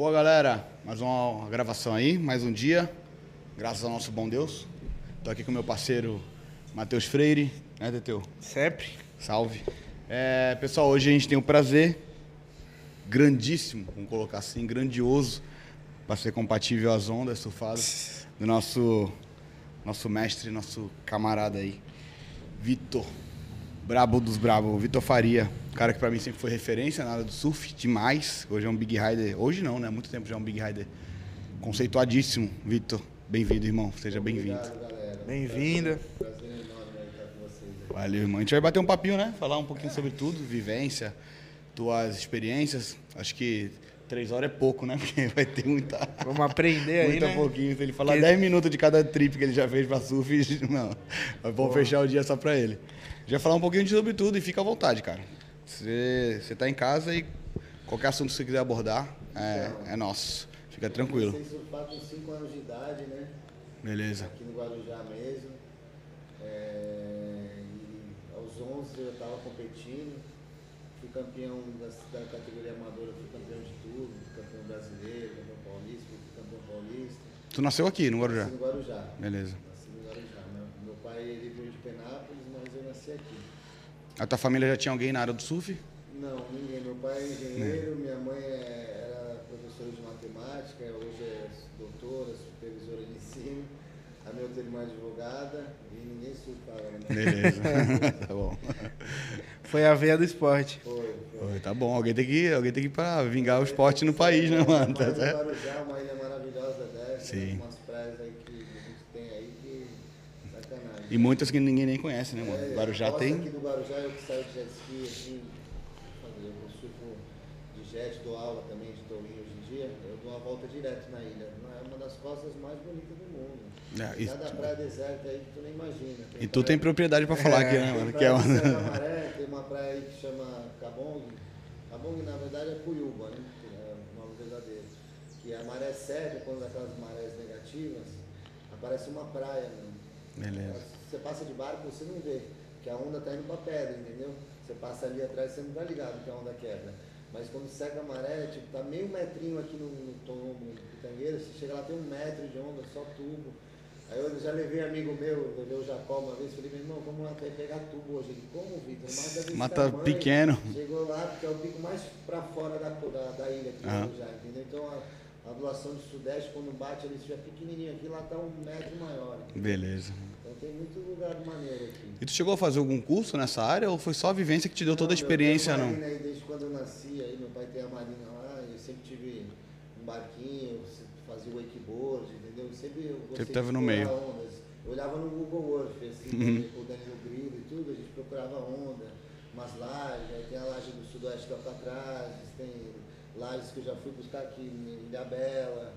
Boa, galera. Mais uma gravação aí, mais um dia. Graças ao nosso bom Deus. Tô aqui com meu parceiro Matheus Freire, né, Teteu? Sempre. Salve. É, pessoal, hoje a gente tem o prazer grandíssimo, vamos colocar assim, grandioso, para ser compatível às ondas surfadas, do nosso, nosso mestre, nosso camarada aí, Vitor. Brabo dos brabo, Vitor Faria. Cara que pra mim sempre foi referência na área do surf, demais. Hoje é um Big Rider. Hoje não, né? Há muito tempo já é um Big Rider conceituadíssimo. Vitor, bem-vindo, irmão. Seja bem-vindo. Bem-vinda. Valeu, irmão. A gente vai bater um papinho, né? Falar um pouquinho sobre tudo, vivência, tuas experiências. Acho que três horas é pouco, né? Porque vai ter muita. Vamos aprender aí, Muito né? pouquinho. Se ele falar Que- 10 minutos de cada trip que ele já fez pra surf, não. Mas vamos fechar o dia só pra ele. Já falar um pouquinho de sobre tudo e fica à vontade, cara. Você, você tá em casa e qualquer assunto que você quiser abordar é, é nosso. Fica tranquilo. Comecei surfar com 5 anos de idade, né? Beleza. Aqui no Guarujá mesmo. É, e aos 11 eu estava competindo. Fui campeão da, da categoria amadora, fui campeão de tudo. Campeão brasileiro, campeão paulista, campeão paulista. Tu nasceu aqui, no Guarujá? Nasci no Guarujá. Beleza. Nasci no Guarujá. Meu, meu pai ele veio de Penápolis, mas eu nasci aqui. A tua família já tinha alguém na área do surf? Não, ninguém. Meu pai é engenheiro, minha mãe é- era professora de matemática, hoje é doutora, supervisora de ensino. A minha outra irmã é advogada e ninguém surfava, né? Beleza. tá bom. Foi a veia do esporte. Foi, foi. Oi, tá bom, alguém tem que ir, alguém tem que ir pra vingar o esporte no país, né, mano? Tá certo? Uma ilha maravilhosa dessa, Sim. umas praias aí que a gente tem aí que sacanagem. E muitas que ninguém nem conhece, né, mano? É, Guarujá tem. aqui do Guarujá, eu que saio de jet ski, assim, eu surfo de jet, dou aula também de tourinho hoje em dia, eu dou uma volta direto na ilha. É uma das costas mais bonitas do mundo. É, e- Cada praia deserta aí que tu nem imagina. E tu tem propriedade pra falar aqui, né, mano? Tem Que é praia uma... Maré, tem uma praia aí que chama Cabong. Cabong, na verdade, é Cuyuba, né? Que é o nome verdadeiro. Que a maré séria, quando aquelas marés negativas, aparece uma praia, né? Beleza. Você passa de barco, você não vê, que a onda tá indo pra pedra, entendeu? Você passa ali atrás, você não tá ligado que a onda quebra. Mas quando seca a maré, tipo, tá meio metrinho aqui no, no tombo, no pitangueiro, você chega lá, tem um metro de onda, só tubo. Aí eu já levei amigo meu, levei o Jacó uma vez, falei, meu irmão, vamos lá pegar tubo hoje. Ele, como, Vitor? Mata tamanho." pequeno. Chegou lá, porque é o pico mais pra fora da, da, da ilha aqui Aham. já, entendeu? Então a, a ondulação do sudeste, quando bate ali, se estiver pequenininho aqui, lá tá um metro maior. Beleza. Então tem muito lugar maneiro aqui. E tu chegou a fazer algum curso nessa área ou foi só a vivência que te deu toda a Não, experiência, tenho não? marina aí desde quando eu nasci, aí meu pai tem a marina lá, eu sempre tive um barquinho, fazia wakeboard, entendeu? Sempre eu gostei Sempre tava no meio. ondas. Eu olhava no Google Earth, assim, Uhum. o Danilo Grilo e tudo, a gente procurava onda, umas lajes, aí tem a laje do sudoeste do Alcatraz, tem lajes que eu já fui buscar aqui em Ilhabela,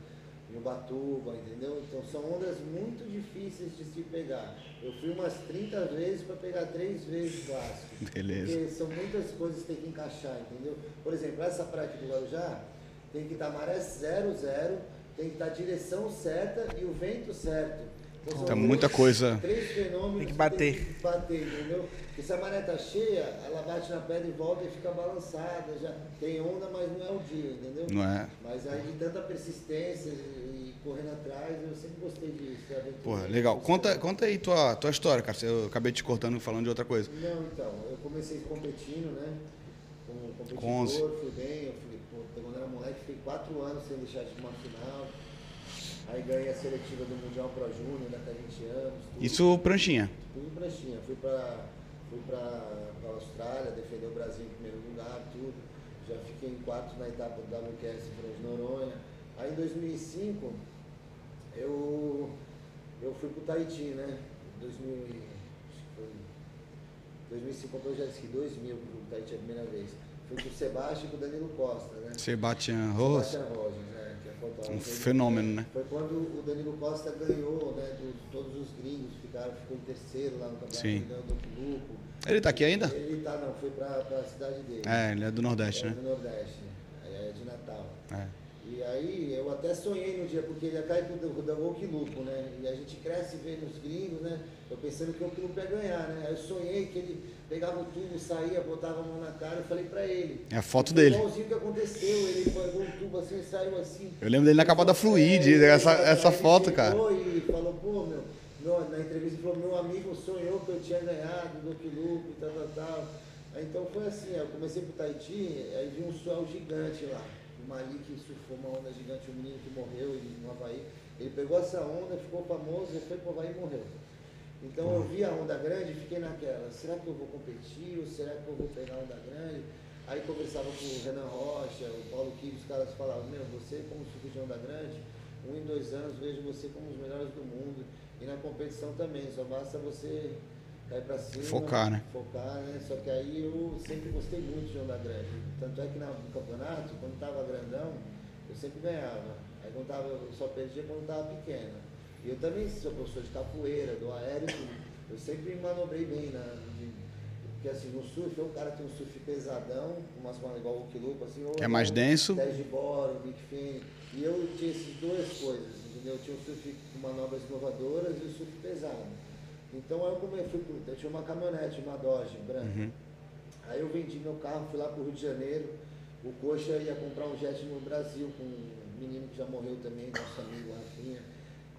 em Ubatuba, entendeu? Então são ondas muito difíceis de se pegar. Eu fui umas 30 vezes para pegar três vezes clássico. Beleza. Porque são muitas coisas que tem que encaixar, entendeu? Por exemplo, essa praia aqui do Guarujá tem que estar maré zero, zero, tem que estar direção certa e o vento certo. Então, Tá muita coisa. Três fenômenos Tem que bater. Tem que bater, entendeu? Porque se a maré tá cheia, ela bate na pedra e volta e fica balançada. Já tem onda, mas não é o dia, entendeu? Não é? Mas aí de tanta persistência e correndo atrás, eu sempre gostei disso. Porra, legal. Conta, conta aí tua, tua história, cara. Eu acabei te cortando falando de outra coisa. Não, então, eu comecei competindo, né? Como competidor, Com 11. fui bem, eu fui, pô, quando era moleque, fiquei quatro anos sem deixar de uma final. Aí ganhei a seletiva do Mundial Pro Júnior daqui a 20 anos. Tudo, Isso, pranchinha. tudo pranchinha. Fui pra, fui pra, pra Austrália, defender o Brasil em primeiro lugar, tudo. Já fiquei em quarto na etapa do WQS Frente Noronha. Aí em 2005, eu, eu fui pro Tahiti, né? 2000, e- acho que foi 2005 comprei o jet ski, 2000 pro Tahiti a primeira vez. Fui com o Sebastião e com o Danilo Costa, né? Sebastian Rojas. Sebastian Rosas, Um fenômeno, né? Foi quando o Danilo Costa ganhou, né? do- todos os gringos ficaram, ficou em terceiro lá no campeonato, Sim. ganhou do Lupo. Ele tá aqui ainda? Ele tá, não, foi pra, pra cidade dele. É, ele é do Nordeste, é né? do Nordeste? Aí é de Natal. É. E aí eu até sonhei no dia, porque ele ia cair com o da Okilupo, né? E a gente cresce vendo os gringos, né? Eu pensando que o Okilupo ia ganhar, né? Aí eu sonhei que ele pegava o tubo, saía, botava a mão na cara e falei pra ele. É a foto dele. Igualzinho que aconteceu, ele pegou um tubo assim e saiu assim. Eu lembro dele na capa da Fluid, É, essa, essa ele foto, cara. E falou, pô, meu, meu, na entrevista ele falou, meu amigo sonhou que eu tinha ganhado do Okilupo e tal, tal, tal. Aí, então foi assim, eu comecei pro Tahiti, aí vi um swell gigante lá. O Malik surfou uma onda gigante, um menino que morreu no Havaí. Ele pegou essa onda, ficou famoso, ele foi pro Havaí e morreu. Então eu vi a onda grande e fiquei naquela, será que eu vou competir ou será que eu vou pegar a onda grande? Aí conversava com o Renan Rocha, o Paulo Kives, os caras falavam, meu, você como surfista de onda grande, um em dois anos vejo você como os melhores do mundo. E na competição também, só basta você cair pra cima. Focar, né? Focar, né? Só que aí eu sempre gostei muito de onda grande. Tanto é que no campeonato, quando tava grandão, eu sempre ganhava. Aí quando tava, eu só perdia quando tava pequena. E eu também sou professor de capoeira, do aéreo, eu sempre me manobrei bem na. de- porque assim, no surf, ou o cara tem um surf pesadão, umas coisas igual o Quilupa, assim, ou é mais denso. 10 de bora, Big Fin. E eu tinha essas duas coisas, entendeu? Eu tinha o surf com manobras inovadoras e o surf pesado. Então aí eu come- fui, pro- eu tinha uma caminhonete, uma Dodge branca. Uhum. Aí eu vendi meu carro, fui lá pro Rio de Janeiro. O Coxa ia comprar um jet no Brasil com um menino que já morreu também, nosso amigo Rafinha,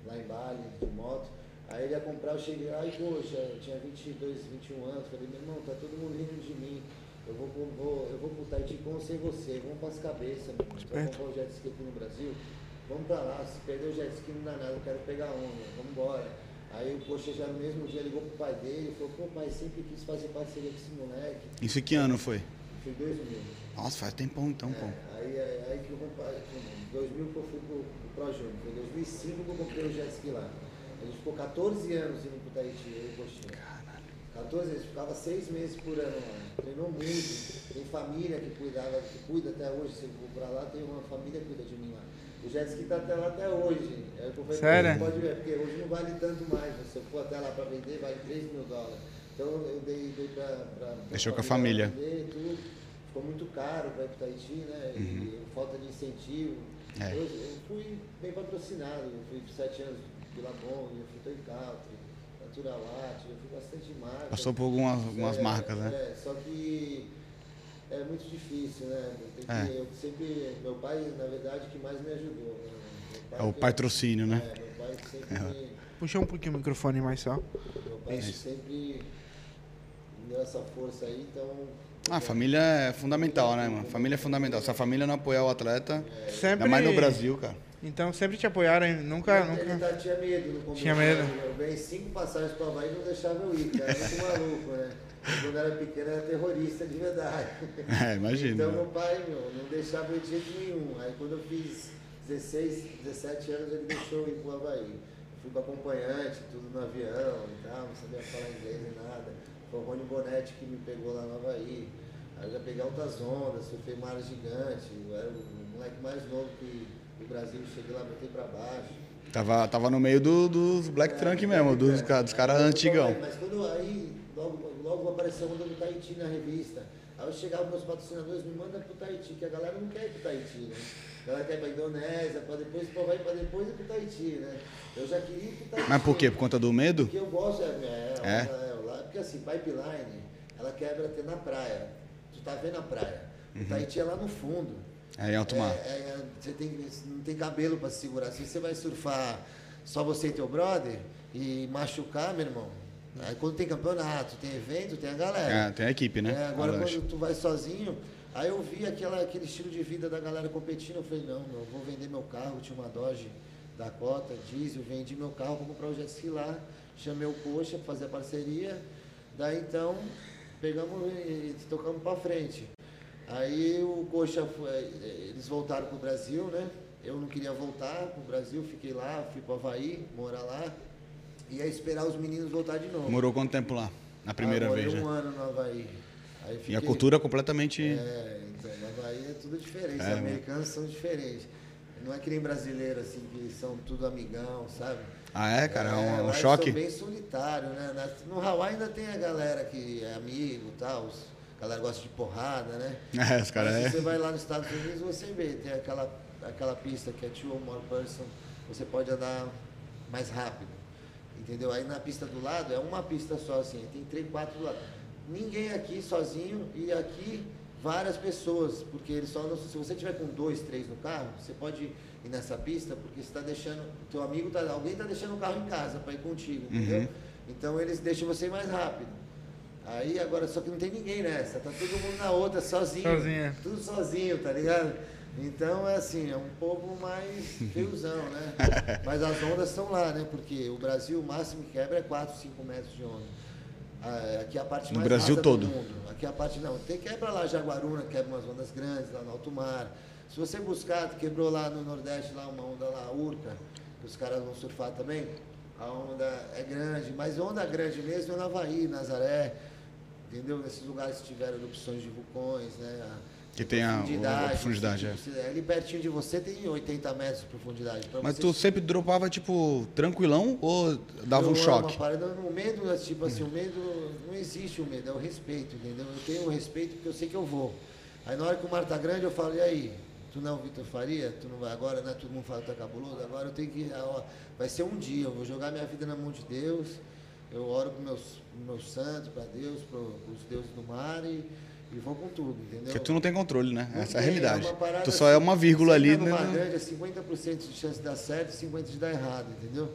lá em Bali, de moto. Aí ele ia comprar, eu cheguei lá e, poxa, eu tinha 22, 21 anos. Falei, meu irmão, tá todo mundo rindo de mim. Eu vou, vou, eu vou pro Tahiti com ou sem você. Vamos pras cabeças, meu irmão. Vai comprar um jet ski aqui no Brasil? Vamos pra lá. Se perder o jet ski não dá nada, eu quero pegar onda. Vamos embora. Aí o Coxa já no mesmo dia ligou pro pai dele e falou, pô, pai, sempre quis fazer parceria com esse moleque. Isso que ano foi? Foi 2000. Nossa, faz tempão então, pô. É, aí, aí, aí que eu comprei, em 2000 que eu fui pro, pro Pro Júnior, foi em 2005 que eu comprei o jet ski lá. A gente ficou 14 anos indo pro Tahiti, eu e o Coxinha. 14 vezes, ficava seis meses por ano lá. Treinou muito, tem família que cuidava, que cuida até hoje. Se eu for pra lá, tem uma família que cuida de mim lá. O jet ski tá até lá até hoje. É o Sério? você, pode ver, porque hoje não vale tanto mais. Se eu for até lá pra vender, vale 3 mil dólares. Então eu dei, dei pra Deixou com a família. vender, tudo. Ficou muito caro para Tahiti, né? E falta de incentivo. Uhum. É. Eu, eu fui bem patrocinado, eu fui sete anos de Labong, eu fui Toy Country, Natural Art, eu fui bastante marca. Passou por algumas, algumas É, marcas, né? É, só que é muito difícil, né? Tem que- É. Eu sempre, meu pai, na verdade, que mais me ajudou. Né? É o patrocínio, né? É, meu pai sempre me, Puxa um pouquinho o microfone mais só. meu pai sempre me deu essa força aí, então. Ah, a família é fundamental, né, mano? Família é fundamental. Se a família não apoiar o atleta, Sempre. ainda mais no Brasil, cara. Então sempre te apoiaram, hein? nunca, Ele nunca. tá- tinha medo no começo. Tinha medo. né? Eu ganhei cinco passagens para Havaí e não deixava eu ir, cara. Muito maluco, né? Quando era pequeno era terrorista de verdade. É, imagina. Então meu pai, meu, não deixava eu de jeito nenhum. Aí quando eu fiz 16, 17 anos, ele deixou eu ir pro Havaí. Eu fui com acompanhante, tudo no avião e tal, não sabia falar inglês nem nada. Foi o Rony Bonetti que me pegou lá no Havaí. Aí eu já peguei altas ondas, surfei mar gigante. Eu era o moleque mais novo que do Brasil, cheguei lá, botei pra baixo. Tava, tava no meio do- dos Black Trunk mesmo, dos, ca- dos caras antigão. Mas quando aí, logo, logo apareceu onda do Tahiti na revista. Aí eu chegava meus patrocinadores, me manda pro Tahiti, que a galera não quer ir pro Tahiti, né? A galera quer ir pra Indonésia, pra depois, pra vai pra depois ir pro Tahiti, né? Eu já queria ir pro Tahiti. Mas por quê? Por conta do medo? Porque eu gosto, é, é, É? é, lá- porque assim, pipeline, ela quebra até na praia. Tu tá vendo a praia. O Tahiti é lá no fundo. É em alto mar. É, é, você tem, não tem cabelo para segurar. Se você vai surfar só você e teu brother e machucar, meu irmão. Aí quando tem campeonato, tem evento, tem a galera. É, tem a equipe, né? É, agora quando tu vai sozinho, aí eu vi aquela, aquele estilo de vida da galera competindo, eu falei, não, eu vou vender meu carro, tinha uma Dodge Dakota, diesel, vendi meu carro, vou comprar o jet ski lá, chamei o Coxa para fazer a parceria, daí então pegamos e tocamos para frente. Aí o Coxa, foi, eles voltaram pro Brasil, né? Eu não queria voltar pro Brasil, fiquei lá, fui para Havaí, morar lá, ia esperar os meninos voltar de novo. Morou quanto tempo lá? Na primeira Ah, morei vez, um né? ano no Havaí. Aí E a fiquei- cultura completamente. É, então, no Havaí é tudo diferente. É, Os mano. americanos são diferentes. Não é que nem brasileiro, assim, que são tudo amigão, sabe? Ah, é, cara? É um, um lá eles choque? Bem solitário, né? No Hawaii ainda tem a galera que é amigo e tal. os- A galera gosta de porrada, né? É, os caras é. se você vai lá nos Estados Unidos, você vê, tem aquela, aquela pista que é two or more person, você pode andar mais rápido. Entendeu? Aí na pista do lado é uma pista só assim, tem três, quatro do lado. Ninguém aqui sozinho e aqui várias pessoas, porque eles só não, se você tiver com dois, três no carro, você pode ir nessa pista porque você está deixando, teu amigo tá, alguém está deixando o carro em casa para ir contigo, entendeu? Uhum. Então eles deixam você ir mais rápido. Aí agora só que não tem ninguém nessa, tá todo mundo na outra, sozinho. Sozinho. Tudo sozinho, tá ligado? Então é assim, é um povo mais feiozão, né? Mas as ondas estão lá, né? Porque o Brasil, o máximo que quebra é 4, 5 metros de onda. Ah, Aqui é a parte No mais Brasil todo. do mundo. Aqui é a parte não. Tem quebra lá Jaguaruna, quebra umas ondas grandes lá no alto mar. Se você buscar, quebrou lá no Nordeste lá uma onda lá, Urca, que os caras vão surfar também. A onda é grande, mas onda grande mesmo é no Havaí, Nazaré, entendeu? Nesses lugares que tiveram erupções de vulcões, né? A- Que tem a- a profundidade, assim, tipo, Ali pertinho de você tem 80 metros de profundidade. Mas tu sempre dropava, tipo, tranquilão ou dava eu um amo choque? parada, o medo, é tipo assim, o medo, não existe o medo, é o respeito, entendeu? Eu tenho o respeito porque eu sei que eu vou. Aí na hora que o mar tá grande, eu falo, e aí? Tu não é o Vitor Faria? Tu não vai agora, né? Todo mundo fala que tá cabuloso, agora eu tenho que. ó, vai ser um dia, eu vou jogar minha vida na mão de Deus. Eu oro para meus, meus santos, para Deus, para os deuses do mar e, e vou com tudo, entendeu? Porque tu não tem controle, né? Não Essa é a tem, realidade. uma tu só é assim, uma vírgula você ali, tá né? grande, é 50% de chance de dar certo e 50% de dar errado, entendeu?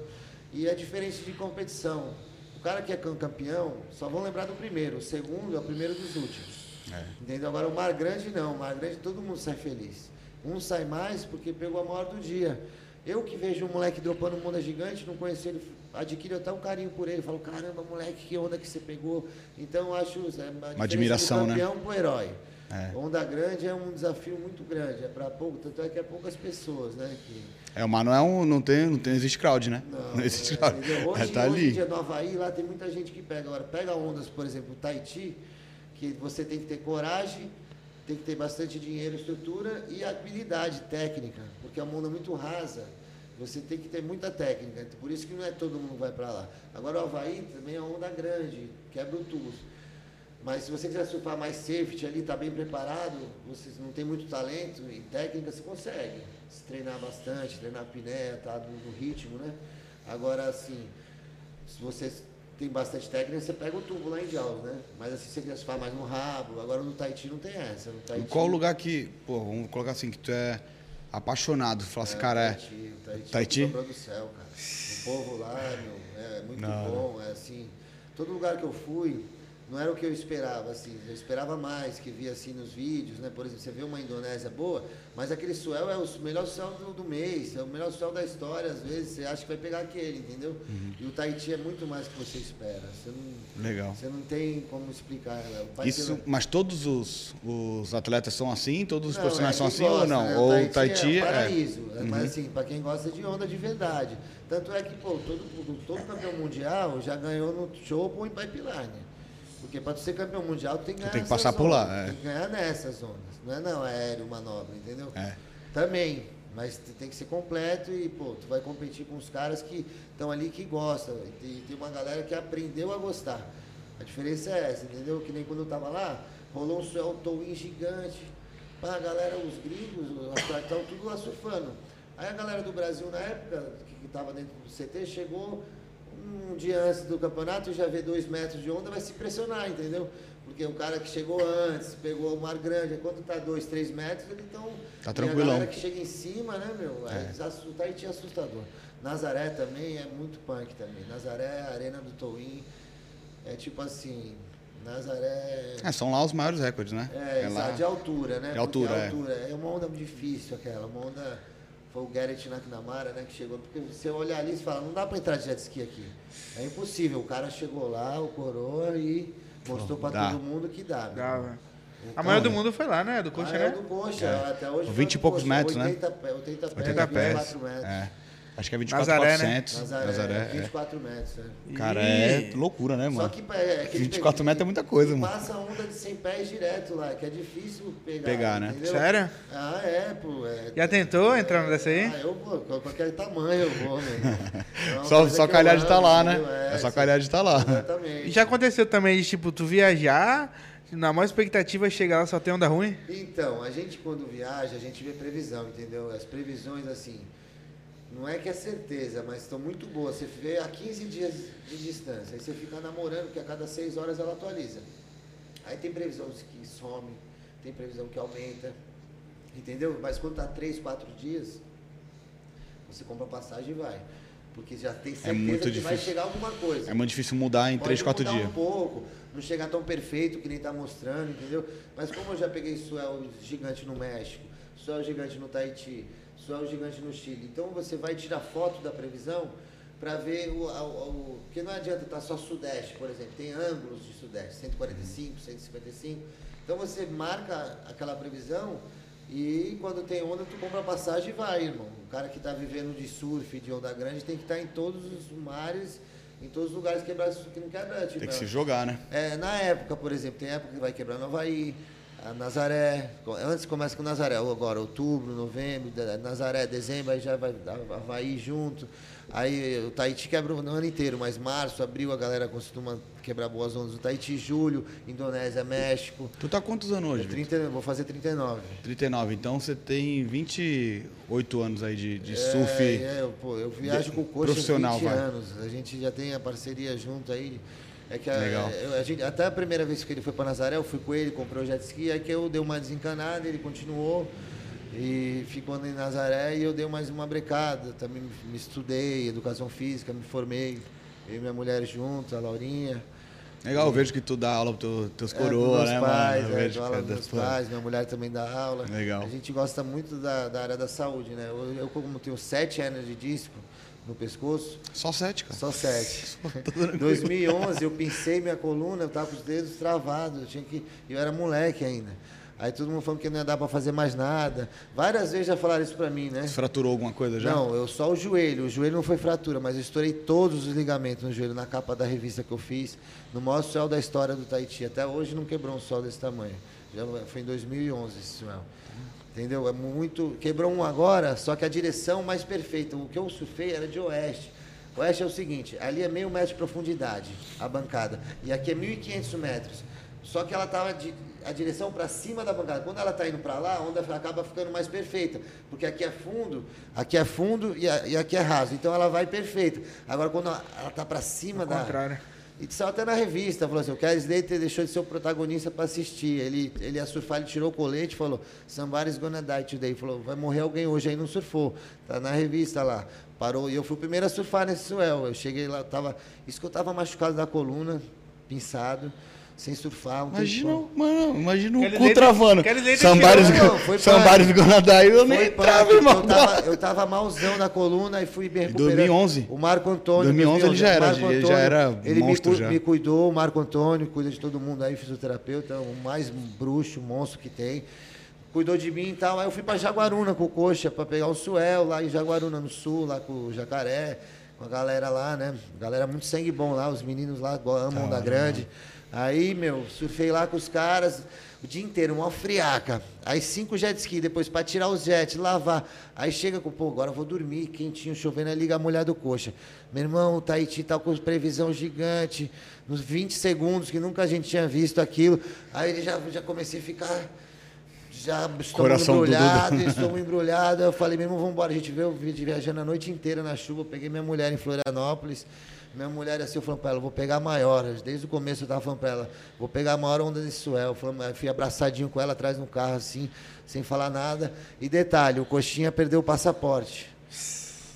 E é diferente de competição. O cara que é cam- campeão, só vão lembrar do primeiro. O segundo é o primeiro dos últimos. É. Entendeu? Agora o Mar Grande não. O Mar Grande todo mundo sai feliz. Um sai mais porque pegou a maior do dia. Eu que vejo um moleque dropando um onda gigante, não conheço ele, adquiro até um carinho por ele. Falo, caramba, moleque, que onda que você pegou. Então eu acho é, uma, admiração, né? do campeão pro herói. É. Onda grande é um desafio muito grande, é para pouco, tanto é que é poucas pessoas, né? Que, É, o mar não é um. Não tem, não tem, existe crowd, né? Não, existe é, crowd. entendeu? Hoje, É, tá hoje em ali. dia no Havaí, lá tem muita gente que pega. Agora, pega ondas, por exemplo, o Tahiti, que você tem que ter coragem, tem que ter bastante dinheiro, estrutura e habilidade técnica, porque a onda é muito rasa. Você tem que ter muita técnica, por isso que não é todo mundo vai para lá. Agora o Havaí também é onda grande, quebra o tubo. Mas se você quiser surfar mais safety ali, tá bem preparado, você não tem muito talento e técnica, você consegue. Se treinar bastante, treinar apneia, tá no, no ritmo, né? Agora, assim, se você tem bastante técnica, você pega o tubo lá em Jaws, né? Mas assim, você surfar mais no rabo, agora no Tahiti não tem essa. No Tahiti, qual o lugar que, pô, vamos colocar assim, que tu é apaixonado? Fala assim, cara, é. Tahiti, Tahiti, Tahiti? é do céu, cara. O povo lá, meu, é muito Não, bom, é assim. Todo lugar que eu fui, não era o que eu esperava, assim. Eu esperava mais, que via assim nos vídeos, né? Por exemplo, você vê uma Indonésia boa, mas aquele suel é o melhor suel do, do mês, é o melhor suel da história, às vezes você acha que vai pegar aquele, entendeu? Uhum. E o Tahiti é muito mais do que você espera. Você não, Legal. você não tem como explicar. né? Isso, ter- mas todos os, os atletas são assim? Todos os não, profissionais é são assim ou gosta, não? né? Ou o Tahiti é um é. paraíso. Uhum. Mas assim, para quem gosta de onda de verdade. Tanto é que, pô, todo, todo campeão mundial já ganhou no Chopo ou em Pipeline. Porque para ser campeão mundial, tem que ganhar tem que passar por lá, é. Tem que ganhar nessas ondas. Não é não, é aéreo, manobra, entendeu? É. Também. Mas tem que ser completo e, pô, tu vai competir com os caras que estão ali que gostam. E tem, tem uma galera que aprendeu a gostar. A diferença é essa, entendeu? Que nem quando eu tava lá, rolou um towing gigante. Pá, a galera, os gringos, os estavam tudo lá surfando. Aí a galera do Brasil, na época, que estava dentro do CT, chegou um dia antes do campeonato e já vê dois metros de onda, vai se impressionar, entendeu? Porque o cara que chegou antes, pegou o mar grande, quando tá dois, três metros, ele então. Tá E tranquilão. a galera que chega em cima, né, meu? É. É. Tahiti é assustador. Nazaré também é muito punk também. Nazaré, a arena do Towin, é tipo assim. Nazaré. É, são lá os maiores recordes, né? É, lá. exato, de altura, né? De altura, Porque a é. altura é. uma onda difícil aquela, uma onda. Foi o Garrett McNamara, né, que chegou. Porque você olhar ali e fala, não dá pra entrar de jet ski aqui. É impossível. O cara chegou lá, o coroa, e mostrou pra Dá. todo mundo que dá. meu. Dava. O A maior do mundo foi lá, né? Do Coxa, ah, é né? do Coxa, É. até hoje. 20 e poucos Coxa, metros, né? 80, pé- 80 pés, 80 pés. 24 metros. É. Acho que é Nazaré, né? 24,400. Nazaré, Nazaré, é. 24 metros, né? Cara, E- é loucura, né, mano? Só que é, aquele 24 pe- metros é muita coisa, mano. Passa onda de 100 pés direto lá, que é difícil pegar. Pegar, né? entendeu? Sério? Ah, é, pô. É, Já tentou entrar nessa aí? Ah, eu vou, qualquer tamanho eu vou, meu. É uma Só, só calhar de estar lá, né? É só calhar de estar lá. Exatamente. E já aconteceu também de, tipo, tu viajar, Na maior expectativa é chegar lá só tem onda ruim? Então, a gente quando viaja, a gente vê previsão, entendeu? As previsões, assim, não é que é certeza, mas estão muito boas. Você vê a 15 dias de distância, aí você fica namorando, que a cada 6 horas ela atualiza. Aí tem previsão que some, tem previsão que aumenta, entendeu? Mas quando tá 3, 4 dias, você compra passagem e vai. Porque já tem certeza muito que difícil. vai chegar alguma coisa. É muito difícil mudar em Pode 3, 4 mudar dias. um pouco, não chegar tão perfeito que nem tá mostrando, entendeu? Mas como eu já peguei suel gigante no México, suel gigante no Tahiti, suel gigante no Chile, então você vai tirar foto da previsão para ver o, a- o, Porque não adianta estar só sudeste, por exemplo, tem ângulos de sudeste, 145, 155. Então você marca aquela previsão e quando tem onda, tu compra passagem e vai, irmão. O cara que está vivendo de surf, de onda grande, tem que estar em todos os mares, em todos os lugares quebrar que não quebra. Tipo, Tem que se jogar, né? é, na época, por exemplo, tem época que vai quebrar no Havaí, a Nazaré. Antes começa com Nazaré, agora outubro, novembro, de- Nazaré, dezembro, aí já vai Havaí junto. Aí o Tahiti quebra o ano inteiro, mas março, abril a galera costuma quebrar boas ondas do Tahiti, julho, Indonésia, México. Tu tá quantos anos hoje? É Vitor? 30, vou fazer 39. 39. Então você tem 28 anos aí de, de É, surf. é, eu, pô, eu viajo com o coach profissional, 20 vai. anos. A gente já tem a parceria junto aí. É que a, eu- a gente, até a primeira vez que ele foi para Nazaré, eu fui com ele, comprei o jet ski, aí que eu dei uma desencanada, ele continuou e ficou em Nazaré e eu dei mais uma brecada. Também me, estudei, educação física, me formei. Eu e minha mulher juntos, a Laurinha. Legal, eu veus que tu dá aula para teus É, dos coroa, meus né, pais, mano? Eu é, vejo aula é dos das meus pais, minha mulher também dá aula. Legal. A gente gosta muito da, da área da saúde, né? Eu, eu, como tenho sete hernias de disco no pescoço, Só sete, cara. só sete. Tranquilo. 2011 eu pincei minha coluna, eu tava com os dedos travados, eu tinha que, eu era moleque ainda. Aí todo mundo falando que não ia dar para fazer mais nada. Várias vezes já falaram isso para mim, né? Você fraturou alguma coisa já? Não, eu só o joelho. O joelho não foi fratura, mas eu estourei todos os ligamentos no joelho na capa da revista que eu fiz, no maior suel da história do Tahiti. Até hoje não quebrou um suel desse tamanho. Já foi em 2011 esse suel. Entendeu? É muito. Quebrou um agora, só que a direção mais perfeita. O que eu surfei era de oeste. Oeste é o seguinte: ali é meio metro de profundidade, a bancada. E aqui é 1.500 metros. Só que ela estava de a direção para cima da bancada. Quando ela está indo para lá, a onda acaba ficando mais perfeita. Porque aqui é fundo, aqui é fundo e, a- e aqui é raso. Então ela vai perfeita. Agora, quando ela está para cima Ao da. contrário. E saiu até na revista, falou assim, o Kelly Slater deixou de ser o protagonista para assistir. Ele, ele ia surfar, ele tirou o colete e falou, somebody's gonna die today. Falou, vai morrer alguém hoje, aí não surfou. Tá na revista lá. Parou, e eu fui o primeiro a surfar nesse suel. Eu cheguei lá, tava, isso que eu tava machucado da coluna, pinçado, sem surfar. Um Imagina, mano, imagina o Kelly cu travando. Go- não, foi Somebody's gonna die. Eu nem entrava, irmão. Eu tava, eu tava malzão na coluna e fui me recuperando. 2011? O Marco Antônio. 2011 ele já era, o Marco ele já era ele me, monstro já. me cuidou, o Marco Antônio cuida de todo mundo aí, fisioterapeuta, o mais bruxo, monstro que tem. Cuidou de mim e tal. Aí eu fui pra Jaguaruna com o Coxa pra pegar o Suel lá em Jaguaruna, no sul, lá com o Jacaré, com a galera lá, né? Galera muito sangue bom lá, os meninos lá amam da grande. Aí, meu, surfei lá com os caras o dia inteiro, uma friaca. Aí cinco jet ski, depois para tirar os jets, lavar. Aí chega com, pô, agora vou dormir, quentinho, chovendo, aí liga a mulher do coxa. Meu irmão, o Tahiti tá com previsão gigante, nos 20 segundos, que nunca a gente tinha visto aquilo. Aí ele já, já comecei a ficar. Já estou Coração embrulhado, estou embrulhado. Eu falei, meu irmão, vamos embora. A gente veio vi- viajando a noite inteira na chuva. Eu peguei minha mulher em Florianópolis. Minha mulher assim, eu falei pra ela, vou pegar maior. Desde o começo eu tava falando pra ela, vou pegar a maior onda desse suel. Eu fui abraçadinho com ela atrás no carro, assim, sem falar nada. E detalhe, o Coxinha perdeu o passaporte.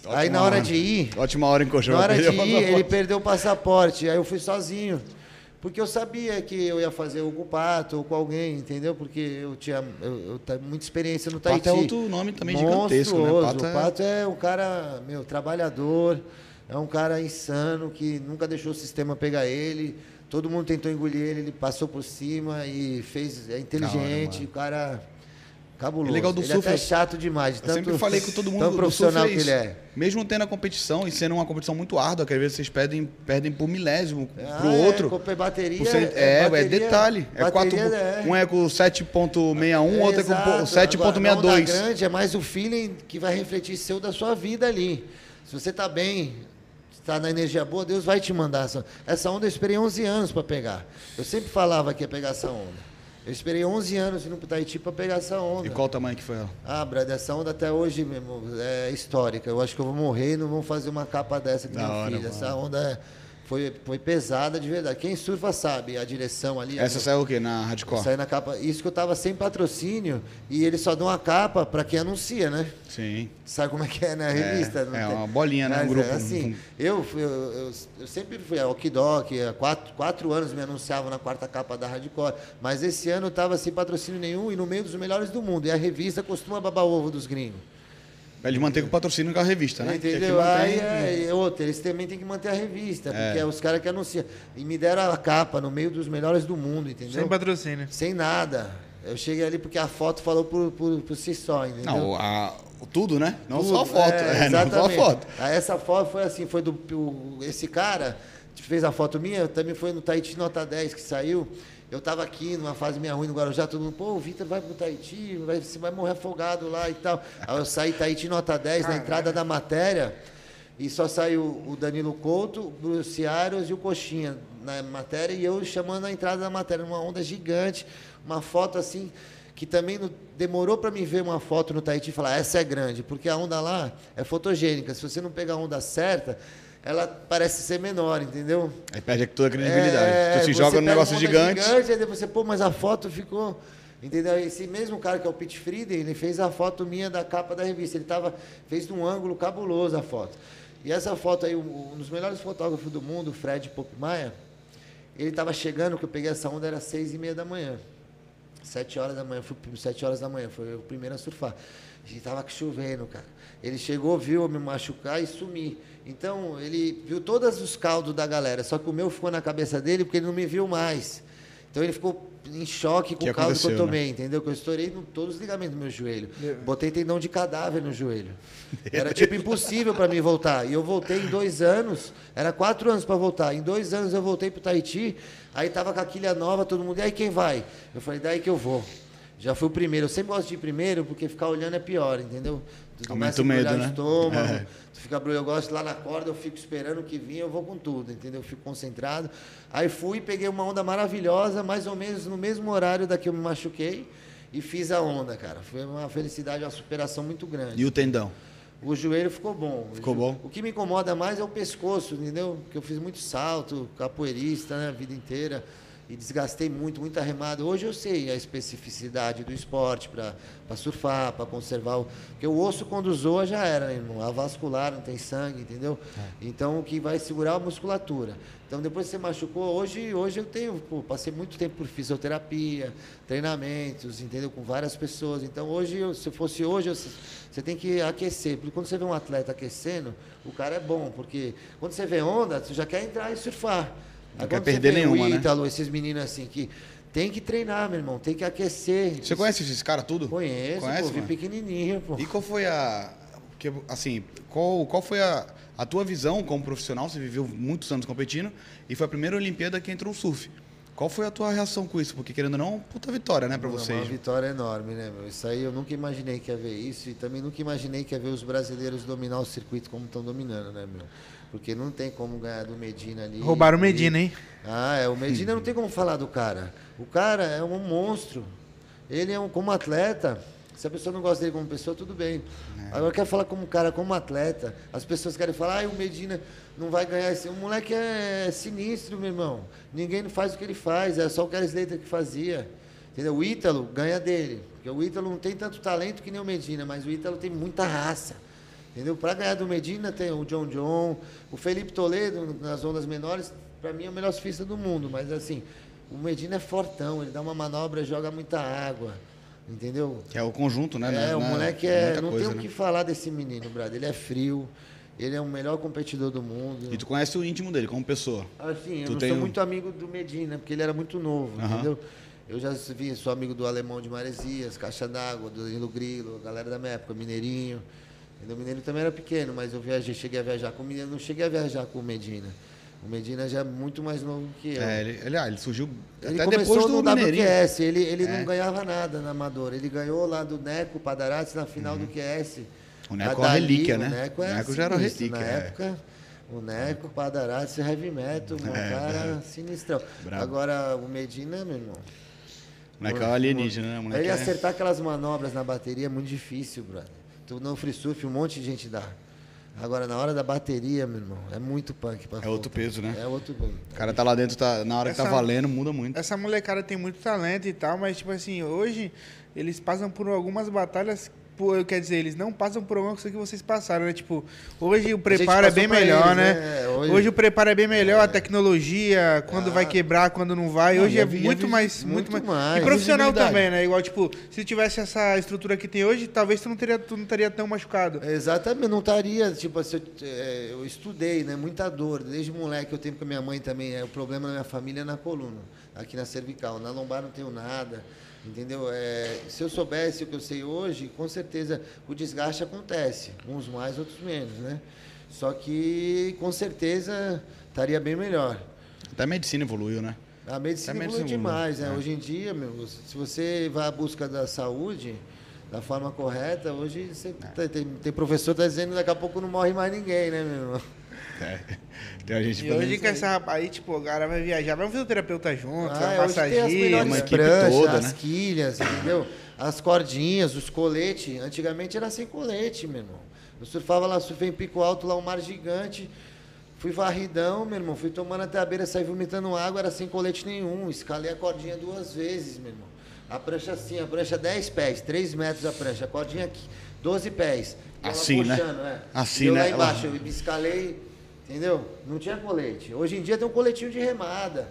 Aí na hora de ir, Ótima hora em colchão. na hora de ir, ele perdeu o passaporte. Aí eu fui sozinho. Porque eu sabia que eu ia fazer o com o Pato ou com alguém, entendeu? Porque eu tinha eu, eu muita experiência no Tahiti. Pato é outro nome também gigantesco, né? Monstruoso. Pato é- O Pato é um cara, meu, trabalhador, é um cara insano que nunca deixou o sistema pegar ele. Todo mundo tentou engolir ele, ele passou por cima e fez. É inteligente, mano. o cara. Cabuloso. O legal do ele surf é até é- chato demais. de Eu Tanto, sempre falei com todo mundo tão profissional surf é que ele é. Mesmo tendo a competição e sendo uma competição muito árdua, que às vezes vocês perdem, perdem por milésimo Ah, pro é, outro. comprar bateria, Por cento- é, é, é, bateria- detalhe. É quatro, bateria é- Um é com 7.61, outro é com Exato. Agora, 7.62. na onda grande é mais o feeling que vai refletir seu da sua vida ali. Se você está bem, está na energia boa, Deus vai te mandar essa. Essa onda eu esperei 11 anos para pegar. Eu sempre falava que ia pegar essa onda. Eu esperei 11 anos indo pro Tahiti pra pegar essa onda. E qual o tamanho que foi ela? Ah, brother, essa onda até hoje mesmo é histórica. Eu acho que eu vou morrer e não vão fazer uma capa dessa que Da minha hora, filha. mano. Essa onda é- foi, foi pesada de verdade. Quem surfa sabe a direção ali. Essa a- saiu o quê? Na Hardcore? Saí na capa. Isso que eu tava sem patrocínio e eles só dão a capa pra quem anuncia, né? Sim. Sabe como é que é na revista? Não é tem- uma bolinha, né? Um Mas, grupo. é assim, eu, eu, eu, eu sempre fui a Okidok, há quatro, quatro anos me anunciavam na quarta capa da Hardcore, mas esse ano eu tava sem patrocínio nenhum e no meio dos melhores do mundo. E a revista costuma babar ovo dos gringos. Eles mantêm com o patrocínio com a revista, né? Entendeu? Aí é, é outra, eles também têm que manter a revista, porque é os caras que anunciam. E me deram a capa no meio dos melhores do mundo, entendeu? Sem patrocínio. Sem nada. Eu cheguei ali porque a foto falou por, por, por si só, entendeu? Não, a- tudo, né? Não Tudo, só a foto. é, É, não só a exatamente. foto. Essa foto foi assim, foi do o- esse cara que fez a foto minha, também foi no Tahiti Nota 10 que saiu. Eu tava aqui numa fase meio ruim no Guarujá, todo mundo, pô, o Vitor vai pro Tahiti, vai, você vai morrer afogado lá e tal. Aí eu saí Tahiti Nota 10 na entrada da matéria e só saiu o Danilo Couto, o Bruce Aros e o Coxinha na matéria e eu chamando a entrada da matéria, uma onda gigante, uma foto assim que também no- demorou para me ver uma foto no Tahiti e falar, essa é grande, porque a onda lá é fotogênica. Se você não pegar a onda certa, ela parece ser menor, entendeu? Aí perde toda a credibilidade. É, tu se você joga num negócio onda gigante. aí depois você, pô, mas a foto ficou. Entendeu? Esse mesmo cara que é o Pete Frieden, ele fez a foto minha da capa da revista. Ele tava, fez num ângulo cabuloso a foto. E essa foto aí, um um dos melhores fotógrafos do mundo, o Fred Popmaia, ele estava chegando, que eu peguei essa onda, era seis e meia da manhã. Sete horas da manhã, fui sete horas da manhã, foi o primeiro a surfar. A gente tava chovendo, cara. Ele chegou, viu eu me machucar e sumir. Então, ele viu todos os caldos da galera, só que o meu ficou na cabeça dele porque ele não me viu mais. Então ele ficou em choque com Que o caldo que eu né? tomei, entendeu? Que eu estourei no, todos os ligamentos do meu joelho. Botei tendão de cadáver no joelho. Era tipo impossível para mim voltar. E eu voltei em dois anos, era quatro anos para voltar. Em dois anos eu voltei pro Tahiti, aí tava com a quilha nova, todo mundo, e aí quem vai? Eu falei, daí que eu vou. Já fui o primeiro. Eu sempre gosto de ir primeiro, porque ficar olhando é pior, entendeu? Tu Aumenta o medo, né? estômago, É. tu fica eu gosto lá na corda, eu fico esperando o que vir, eu vou com tudo, entendeu? Eu fico concentrado. Aí fui, peguei uma onda maravilhosa, mais ou menos no mesmo horário da que eu me machuquei, e fiz a onda, cara. Foi uma felicidade, uma superação muito grande. E o tendão? O joelho ficou bom. Ficou bom? O que me incomoda mais é o pescoço, entendeu? Porque eu fiz muito salto, capoeirista, né, a vida inteira. E desgastei muito, muita remada. Hoje eu sei a especificidade do esporte para surfar, para conservar o. Porque o osso, quando zoa, já era, né, irmão? A vascular não tem sangue, entendeu? Então o que vai segurar é a musculatura. Então depois que você machucou, hoje, hoje eu tenho, pô, passei muito tempo por fisioterapia, treinamentos, entendeu? Com várias pessoas. Então hoje, eu- se fosse hoje, eu- você tem que aquecer. Porque quando você vê um atleta aquecendo, o cara é bom. Porque quando você vê onda, você já quer entrar e surfar. Não Aí quer perder nenhuma, o né? Esses meninos assim, que tem que treinar, meu irmão, tem que aquecer. Você conhece esses caras tudo? Conheço, Conhece, pô, vi pequenininho, pô. E qual foi a. Porque, assim, qual, qual foi a, a tua visão como profissional? Você viveu muitos anos competindo e foi a primeira Olimpíada que entrou o surf. Qual foi a tua reação com isso? Porque, querendo ou não, puta vitória, né, pra Não, vocês. Uma vitória enorme, né, meu? Isso aí eu nunca imaginei que ia ver isso e também nunca imaginei que ia ver os brasileiros dominar o circuito como estão dominando, né, meu? Porque não tem como ganhar do Medina ali. Roubaram o E- Medina, hein? Ah, é, o Medina não tem como falar do cara. O cara é um monstro. Ele é um como atleta. Se a pessoa não gosta dele como pessoa, tudo bem. Agora quer falar como cara, como atleta. As pessoas querem falar, ah, o Medina não vai ganhar esse. O moleque é sinistro, meu irmão. Ninguém faz o que ele faz, é só o Keres Leiter que fazia. Entendeu? O Ítalo ganha dele. Porque o Ítalo não tem tanto talento que nem o Medina, mas o Ítalo tem muita raça. Entendeu? Para ganhar do Medina tem o John John, o Felipe Toledo nas ondas menores, para mim é o melhor surfista do mundo, mas assim, o Medina é fortão, ele dá uma manobra, joga muita água. Entendeu? Que é o conjunto, né? É, né? o né? moleque é. Muita Não coisa, tem o né? que falar desse menino, brother. Ele é frio, ele é o melhor competidor do mundo. E tu conhece o íntimo dele como pessoa. Assim, eu Tu não tem sou um- muito amigo do Medina, porque ele era muito novo, Aham. entendeu? Eu já vi, sou amigo do Alemão de Maresias, Caixa d'Água, do Danilo Grilo, a galera da minha época, Mineirinho. O Mineiro também era pequeno, mas eu viajei, cheguei a viajar com o Mineiro, não cheguei a viajar com o Medina. O Medina já é muito mais novo que eu. É, ele, ele, ah, ele surgiu Ele até começou depois do no Mineirinho. WQS, ele, ele É. não ganhava nada na Amador. Ele ganhou lá do Neco Padarati na final do QS. Uhum. O Neco é uma relíquia, né? O Neco, é O Neco já era relíquia, Na é. época, o Neco, Padarati, Heavy Metal, um É, cara sinistrão. Brabo. Agora, o Medina, meu irmão. moleque é um alienígena, né? Moleque Ele é... acertar aquelas manobras na bateria é muito difícil, brother. Tu no free surf um monte de gente dá. Agora, na hora da bateria, meu irmão, é muito punk pra É outro peso, né? É outro peso. O cara tá lá dentro, tá, na hora que tá Essa- valendo, muda muito. Essa molecada tem muito talento e tal, mas, tipo assim, hoje eles passam por algumas batalhas. Quer dizer, eles não passam por alguma coisa que vocês passaram, né? Tipo, hoje o preparo é bem melhor, eles, né? né? Hoje... Hoje- o preparo é bem melhor, a tecnologia, quando vai Ah. quebrar, quando não vai. Hoje é muito vi- mais. muito Muito mais. mais. E profissional também, né? Igual, tipo, se tivesse essa estrutura que tem hoje, talvez tu não, teria, tu não estaria tão machucado. Exatamente, não estaria, tipo assim, eu, é, eu estudei, né? Muita dor. Desde moleque eu tenho com a minha mãe também. É, o problema na minha família é na coluna, aqui na cervical. Na lombar não tenho nada. Entendeu? É, se eu soubesse o que eu sei hoje, com certeza o desgaste acontece. Uns mais, outros menos, né? Só que com certeza estaria bem melhor. Até a medicina evoluiu, né? A medicina A evolui medicina demais, evolui, né? é. Hoje em dia, meu, se você vai à busca da saúde da forma correta, hoje você tá- tem, tem professor que tá dizendo que daqui a pouco não morre mais ninguém, né, meu irmão? É. Tem a gente E hoje aí. essa rapaz aí, tipo, o cara vai viajar, vai um fisioterapeuta junto, Ah, vai hoje tem as uma equipe pranchas, toda, as né? quilhas, entendeu? As cordinhas, os coletes. Antigamente era sem colete, meu irmão. Eu surfava lá, surfei em Pico Alto, lá um mar gigante. Fui varridão, meu irmão. Fui tomando até a beira, saí vomitando água, era sem colete nenhum. Escalei a cordinha duas vezes, meu irmão. A prancha assim, a prancha 10 pés, 3 metros a prancha. A cordinha aqui, 12 pés. Ela Assim, né? puxando, é. Assim, E eu né? lá Ela- embaixo, eu escalei, entendeu? Não tinha colete. Hoje em dia tem um coletinho de remada.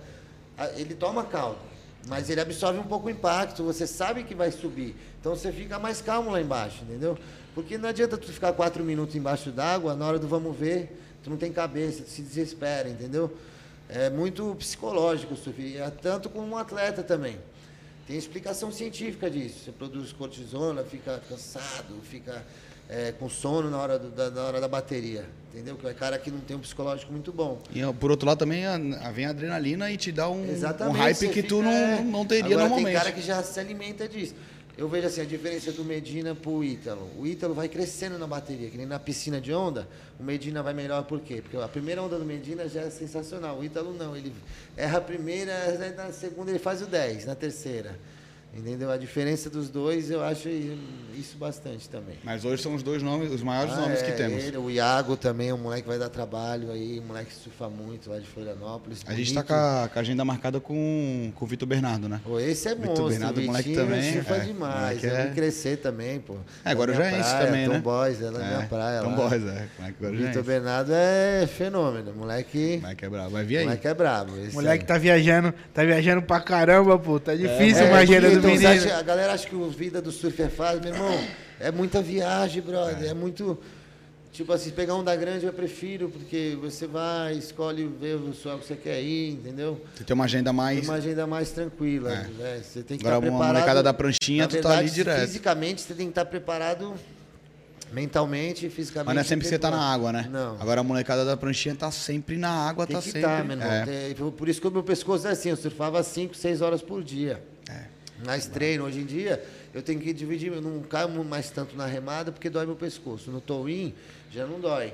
Ah, Ele toma caldo, mas ele absorve um pouco o impacto. Você sabe que vai subir. Então você fica mais calmo lá embaixo, entendeu? Porque não adianta tu ficar quatro minutos embaixo d'água, na hora do vamos ver, tu não tem cabeça, tu se desespera, entendeu? É muito psicológico o é tanto como um atleta também. Tem explicação científica disso. Você produz cortisona, fica cansado, fica é, com sono na hora, do- da, na hora da bateria. Entendeu? Que é cara que não tem um psicológico muito bom. E por outro lado também a- a- vem a adrenalina e te dá um, um hype que tu fica, não, é. não teria Agora, normalmente. Tem cara que já se alimenta disso. Eu vejo assim, a diferença do Medina pro Ítalo. O Ítalo vai crescendo na bateria, que nem na piscina de onda, o Medina vai melhor por quê? Porque a primeira onda do Medina já é sensacional. O Ítalo não, ele erra a primeira, aí na segunda ele faz o 10, na terceira. Entendeu? A diferença dos dois, eu acho isso bastante também. Mas hoje são os dois nomes, os maiores Ah, nomes que é, temos. Ele, o Iago também, é um moleque que vai dar trabalho aí, um moleque que surfa muito lá de Florianópolis. A gente tá bonito. com a, com a agenda marcada com, com o Vitor Bernardo, né? Pô, esse é Vitor monstro, Bernardo, o moleque Vitinho também, surfa é, demais. Eu é- crescer também, pô. É, agora É já é esse praia, também, Tom né? Boys, é na minha praia Tom lá. Boys, é. O agora é Vitor. Bernardo é fenômeno, moleque... Moleque é brabo. Vai vir aí. Moleque é brabo. esse Moleque aí. tá viajando, tá viajando pra caramba, pô. Tá difícil É, uma agenda do então, acha- a galera acha que o vida do surf é fácil, meu irmão. É muita viagem, brother. É, muito. Tipo assim, pegar um da grande eu prefiro, porque você vai, escolhe ver o pessoal que você quer ir, entendeu? Você tem uma agenda mais. Tem uma agenda mais tranquila. É. né? Você tem que Agora, estar preparado. molecada da pranchinha, Na tu tá ali verdade, direto. Fisicamente, você tem que estar preparado mentalmente e fisicamente. Mas não é sempre que você tá na água, né? Não. Agora a molecada da pranchinha tá sempre na água, Tem tá que sempre. estar, meu irmão. é. Por isso que o meu pescoço é assim, eu surfava 5, 6 horas por dia. Mas treino, hoje em dia, eu tenho que dividir, eu não caio mais tanto na remada porque dói meu pescoço. No towin, já não dói.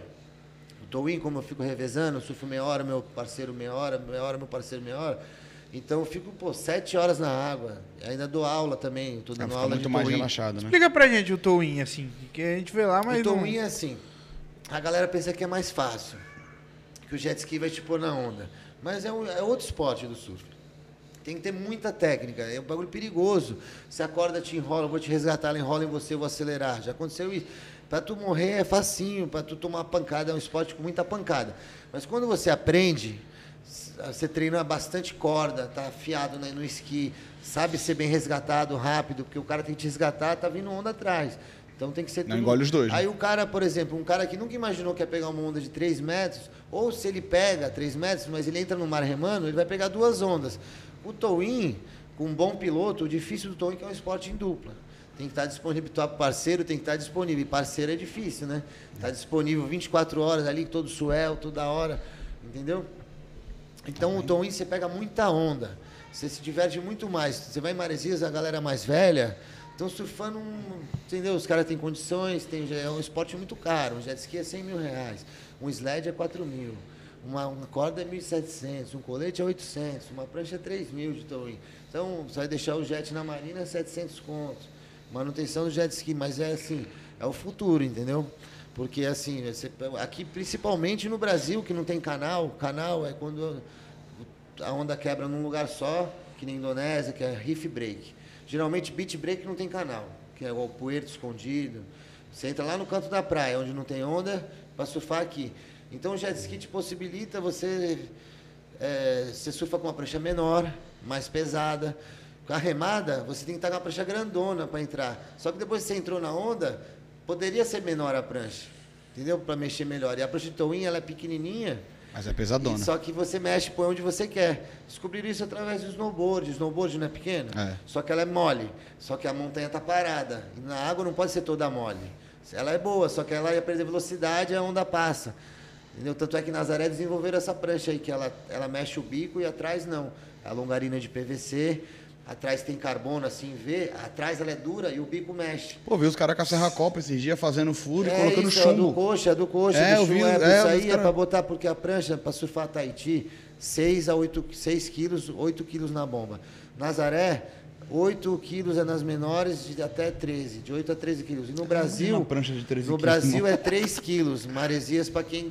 No towin, como eu fico revezando, eu surfo meia hora, meu parceiro meia hora, meia hora, meu parceiro meia hora. Então eu fico, pô, sete horas na água. Ainda dou aula também, tô É, dando fica aula muito de mais towin. relaxado, né? Explica pra gente o Towin, assim, que a gente vê lá, mas o não... towin é assim, a galera pensa que é mais fácil, que o jet ski vai te pôr na onda. Mas é, um- é outro esporte do surf. Tem que ter muita técnica, é um bagulho perigoso. Se a corda te enrola, eu vou te resgatar, ela enrola em você, eu vou acelerar. Já aconteceu isso. Para tu morrer é facinho, para tu tomar pancada, é um esporte com muita pancada. Mas quando você aprende, você treina bastante corda, tá afiado né, no esqui, sabe ser bem resgatado rápido, porque o cara tem que te resgatar, tá vindo onda atrás. Então tem que ser Não tudo- engole os dois, né? Aí o cara, por exemplo, um cara que nunca imaginou que ia pegar uma onda de 3 metros, ou se ele pega 3 metros, mas ele entra no mar remando, ele vai pegar duas ondas. O towin, com um bom piloto, o difícil do towin é que é um esporte em dupla. Tem que estar disponível, tu parceiro tem que estar disponível. E parceiro é difícil, né? Tá disponível 24 horas ali, todo suel, toda hora, entendeu? Então o Tom você pega muita onda. Você se diverte muito mais. Você vai em Maresias, a galera mais velha, estão surfando, um, entendeu? Os caras têm condições, tem, é um esporte muito caro. Um jet ski é 100 mil reais. Um sled é 4 mil. Uma, uma corda é 1.700, um colete é 800, uma prancha é 3.000 de towing. Então, você vai deixar o jet na marina 700 contos. Manutenção do jet ski, mas é assim, é o futuro, entendeu? Porque assim, aqui principalmente no Brasil, que não tem canal, canal é quando a onda quebra num lugar só, que nem Indonésia, que é reef break. Geralmente beach break não tem canal, que é o puerto escondido. Você entra lá no canto da praia, onde não tem onda, para surfar aqui. Então o jet ski te possibilita você é, você surfa com uma prancha menor, mais pesada. Com a remada, você tem que estar com a prancha grandona para entrar. Só que depois que você entrou na onda, poderia ser menor a prancha. Entendeu? Para mexer melhor. E a prancha de towing, ela é pequenininha. Mas é pesadona. Só que você mexe, põe onde você quer. Descobriram isso através do snowboard. O snowboard não é pequeno? É. Só que ela é mole. Só que a montanha está parada. E na água não pode ser toda mole. Ela é boa, só que ela ia perder velocidade e a onda passa. Entendeu? Tanto é que Nazaré desenvolveram essa prancha aí, que ela, ela mexe o bico e atrás não. A longarina de PVC, atrás tem carbono assim, V, atrás ela é dura e o bico mexe. Pô, vi os caras com a Serra Copa esses dias fazendo furo e É colocando isso, é do chumbo. coxa, do coxa, É, do eu vi, chumbo, é, é, isso vi aí é cara- para botar, porque a prancha para surfar Tahiti, 6 a 8, 6 quilos, 8 quilos na bomba. Nazaré, 8 quilos é nas menores, de até 13, de 8 a 13 quilos. E no Brasil, uma prancha de 13 no quilos, Brasil não. é 3 quilos, maresias para quem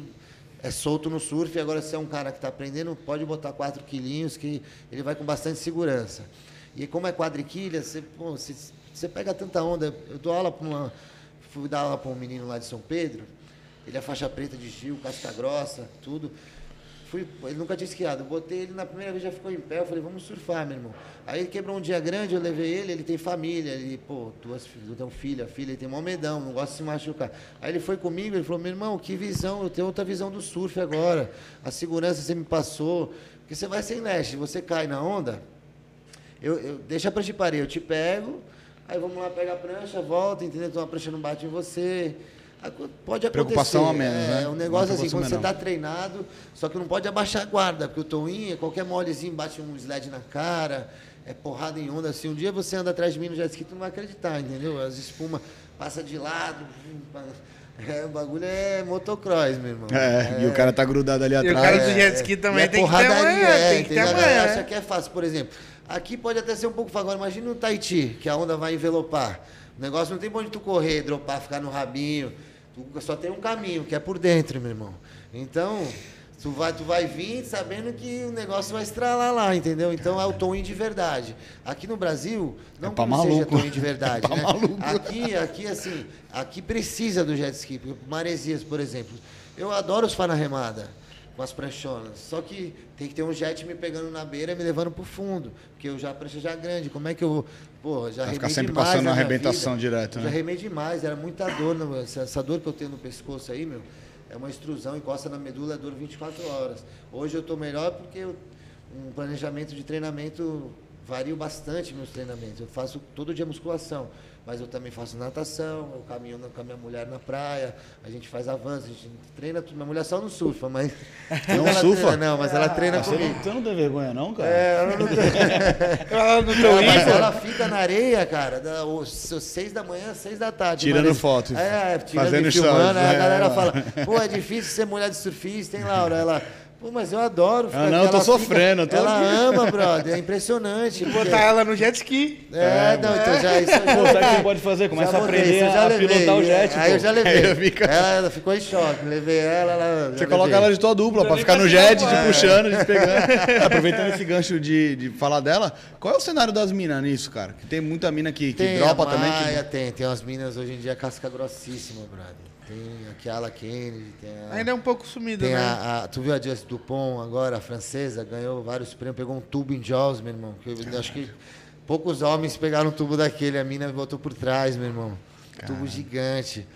é solto no surf. Agora, se é um cara que está aprendendo, pode botar 4 quilinhos, que ele vai com bastante segurança. E como é quadriquilha, você, pô, você, você pega tanta onda. Eu dou aula para uma. Fui dar aula para um menino lá de São Pedro. Ele é faixa preta de Gil, casca grossa, tudo. Fui, ele nunca tinha esquiado. Botei ele na primeira vez, já ficou em pé. Eu falei, vamos surfar, meu irmão. Aí ele quebrou um dia grande, eu levei ele, ele tem família, ele, pô, duas filhas, tem um filho, a filha, ele tem mó medão, não gosta de se machucar. Aí ele foi comigo, ele falou, meu irmão, que visão, eu tenho outra visão do surf agora. A segurança você me passou. Porque você vai sem leste, você cai na onda, eu, eu, deixa a prancha de eu te pego, aí vamos lá, pega a prancha, volta, entendeu? Então a prancha não bate em você. Pode acontecer. Preocupação a menos, é, né? É um negócio assim, quando você está treinado, só que não pode abaixar a guarda, porque o toinho, qualquer molezinho bate um sled na cara, é porrada em onda. Assim, um dia você anda atrás de mim no jet ski, tu não vai acreditar, entendeu? As espumas passam de lado. É, o bagulho é motocross, meu irmão. É, e o cara tá grudado ali E o atrás. cara do É, jet ski é. também é tem que ter porradaria, amanhã, é, tem que ter entendeu? A galera amanhã. acha que é fácil, por exemplo. Aqui pode até ser um pouco fácil. Agora, imagina no Tahiti, que a onda vai envelopar. O negócio não tem pra onde tu correr, dropar, ficar no rabinho. Tu só tem um caminho, que é por dentro, meu irmão. Então, tu vai, tu vai vir sabendo que o negócio vai estralar lá, entendeu? Então é o towing de verdade. Aqui no Brasil, não É como seja towing de verdade, É né? maluco. Aqui, aqui, assim, aqui precisa do jet ski. Maresias, por exemplo. Eu adoro os na remada com as pranchonas. Só que tem que ter um jet me pegando na beira e me levando pro fundo. Porque eu já prancha já é grande. Como é que eu vou. Pô, já Vai ficar sempre demais passando arrebentação vida. direto, né? Já remei demais, era muita dor. Essa, essa dor que eu tenho no pescoço aí, meu, é uma extrusão, encosta na medula, é dor 24 horas. Hoje eu tô melhor porque eu, um planejamento de treinamento vario bastante meus treinamentos. Eu faço todo dia musculação, mas eu também faço natação, eu caminho com a minha mulher na praia, a gente faz avanço, a gente treina tudo. Minha mulher só não surfa, mas. Não ela surfa? Treina, não, mas ela treina Você não, comigo. você não tem vergonha, não, cara? É, ela não Ela no ela, teu mas ela fica na areia, cara, da, os, seis da manhã, seis da tarde. Tirando foto, É, tirando fazendo e filmando. stories, Aí a é, galera fala, pô, é difícil ser mulher de surfista, hein, Laura? Ela, pô, mas eu adoro. Ah, não, eu tô sofrendo, eu tô Ela ama, brother, é impressionante. porque- Botar ela no jet ski. É, não, então já isso já Pô, sabe o que pode fazer? Começa Já a aprender isso eu já a levei. pilotar o jet, Aí pô. eu já levei. Eu fico- Ela, ela ficou em choque. Levei ela, ela. Você coloca levei. ela de tua dupla, pra ficar no jet, pô. te É. puxando, te pegando. Aproveitando esse gancho de, de falar dela, qual é o cenário das minas nisso, cara? Que tem muita mina que, que Tem dropa a também. Maia, Que... tem. Tem umas minas hoje em dia casca grossíssima, brother. Tem a Kiala Kennedy, tem a... Ainda é um pouco sumido, Tem né? a, a- tu viu a Just Dupont agora, a francesa, ganhou vários prêmios, pegou um tubo em Jaws, meu irmão. que eu acho que poucos homens pegaram um tubo daquele, a mina botou por trás, meu irmão. Tubo gigante.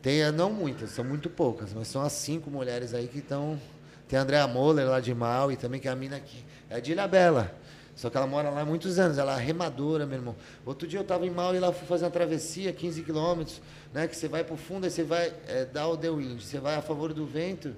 Tem, a- não muitas, são muito poucas, mas são as cinco mulheres aí que estão. Tem a Andrea Moller lá de Mal e também que é a mina aqui. É a de Ilha Bela. Só que ela mora lá há muitos anos, ela é remadora, meu irmão. Outro dia eu estava em Mal e lá fui fazer uma travessia, 15 quilômetros, né? Que você vai pro fundo, aí você vai é, dar o the wind, você vai a favor do vento,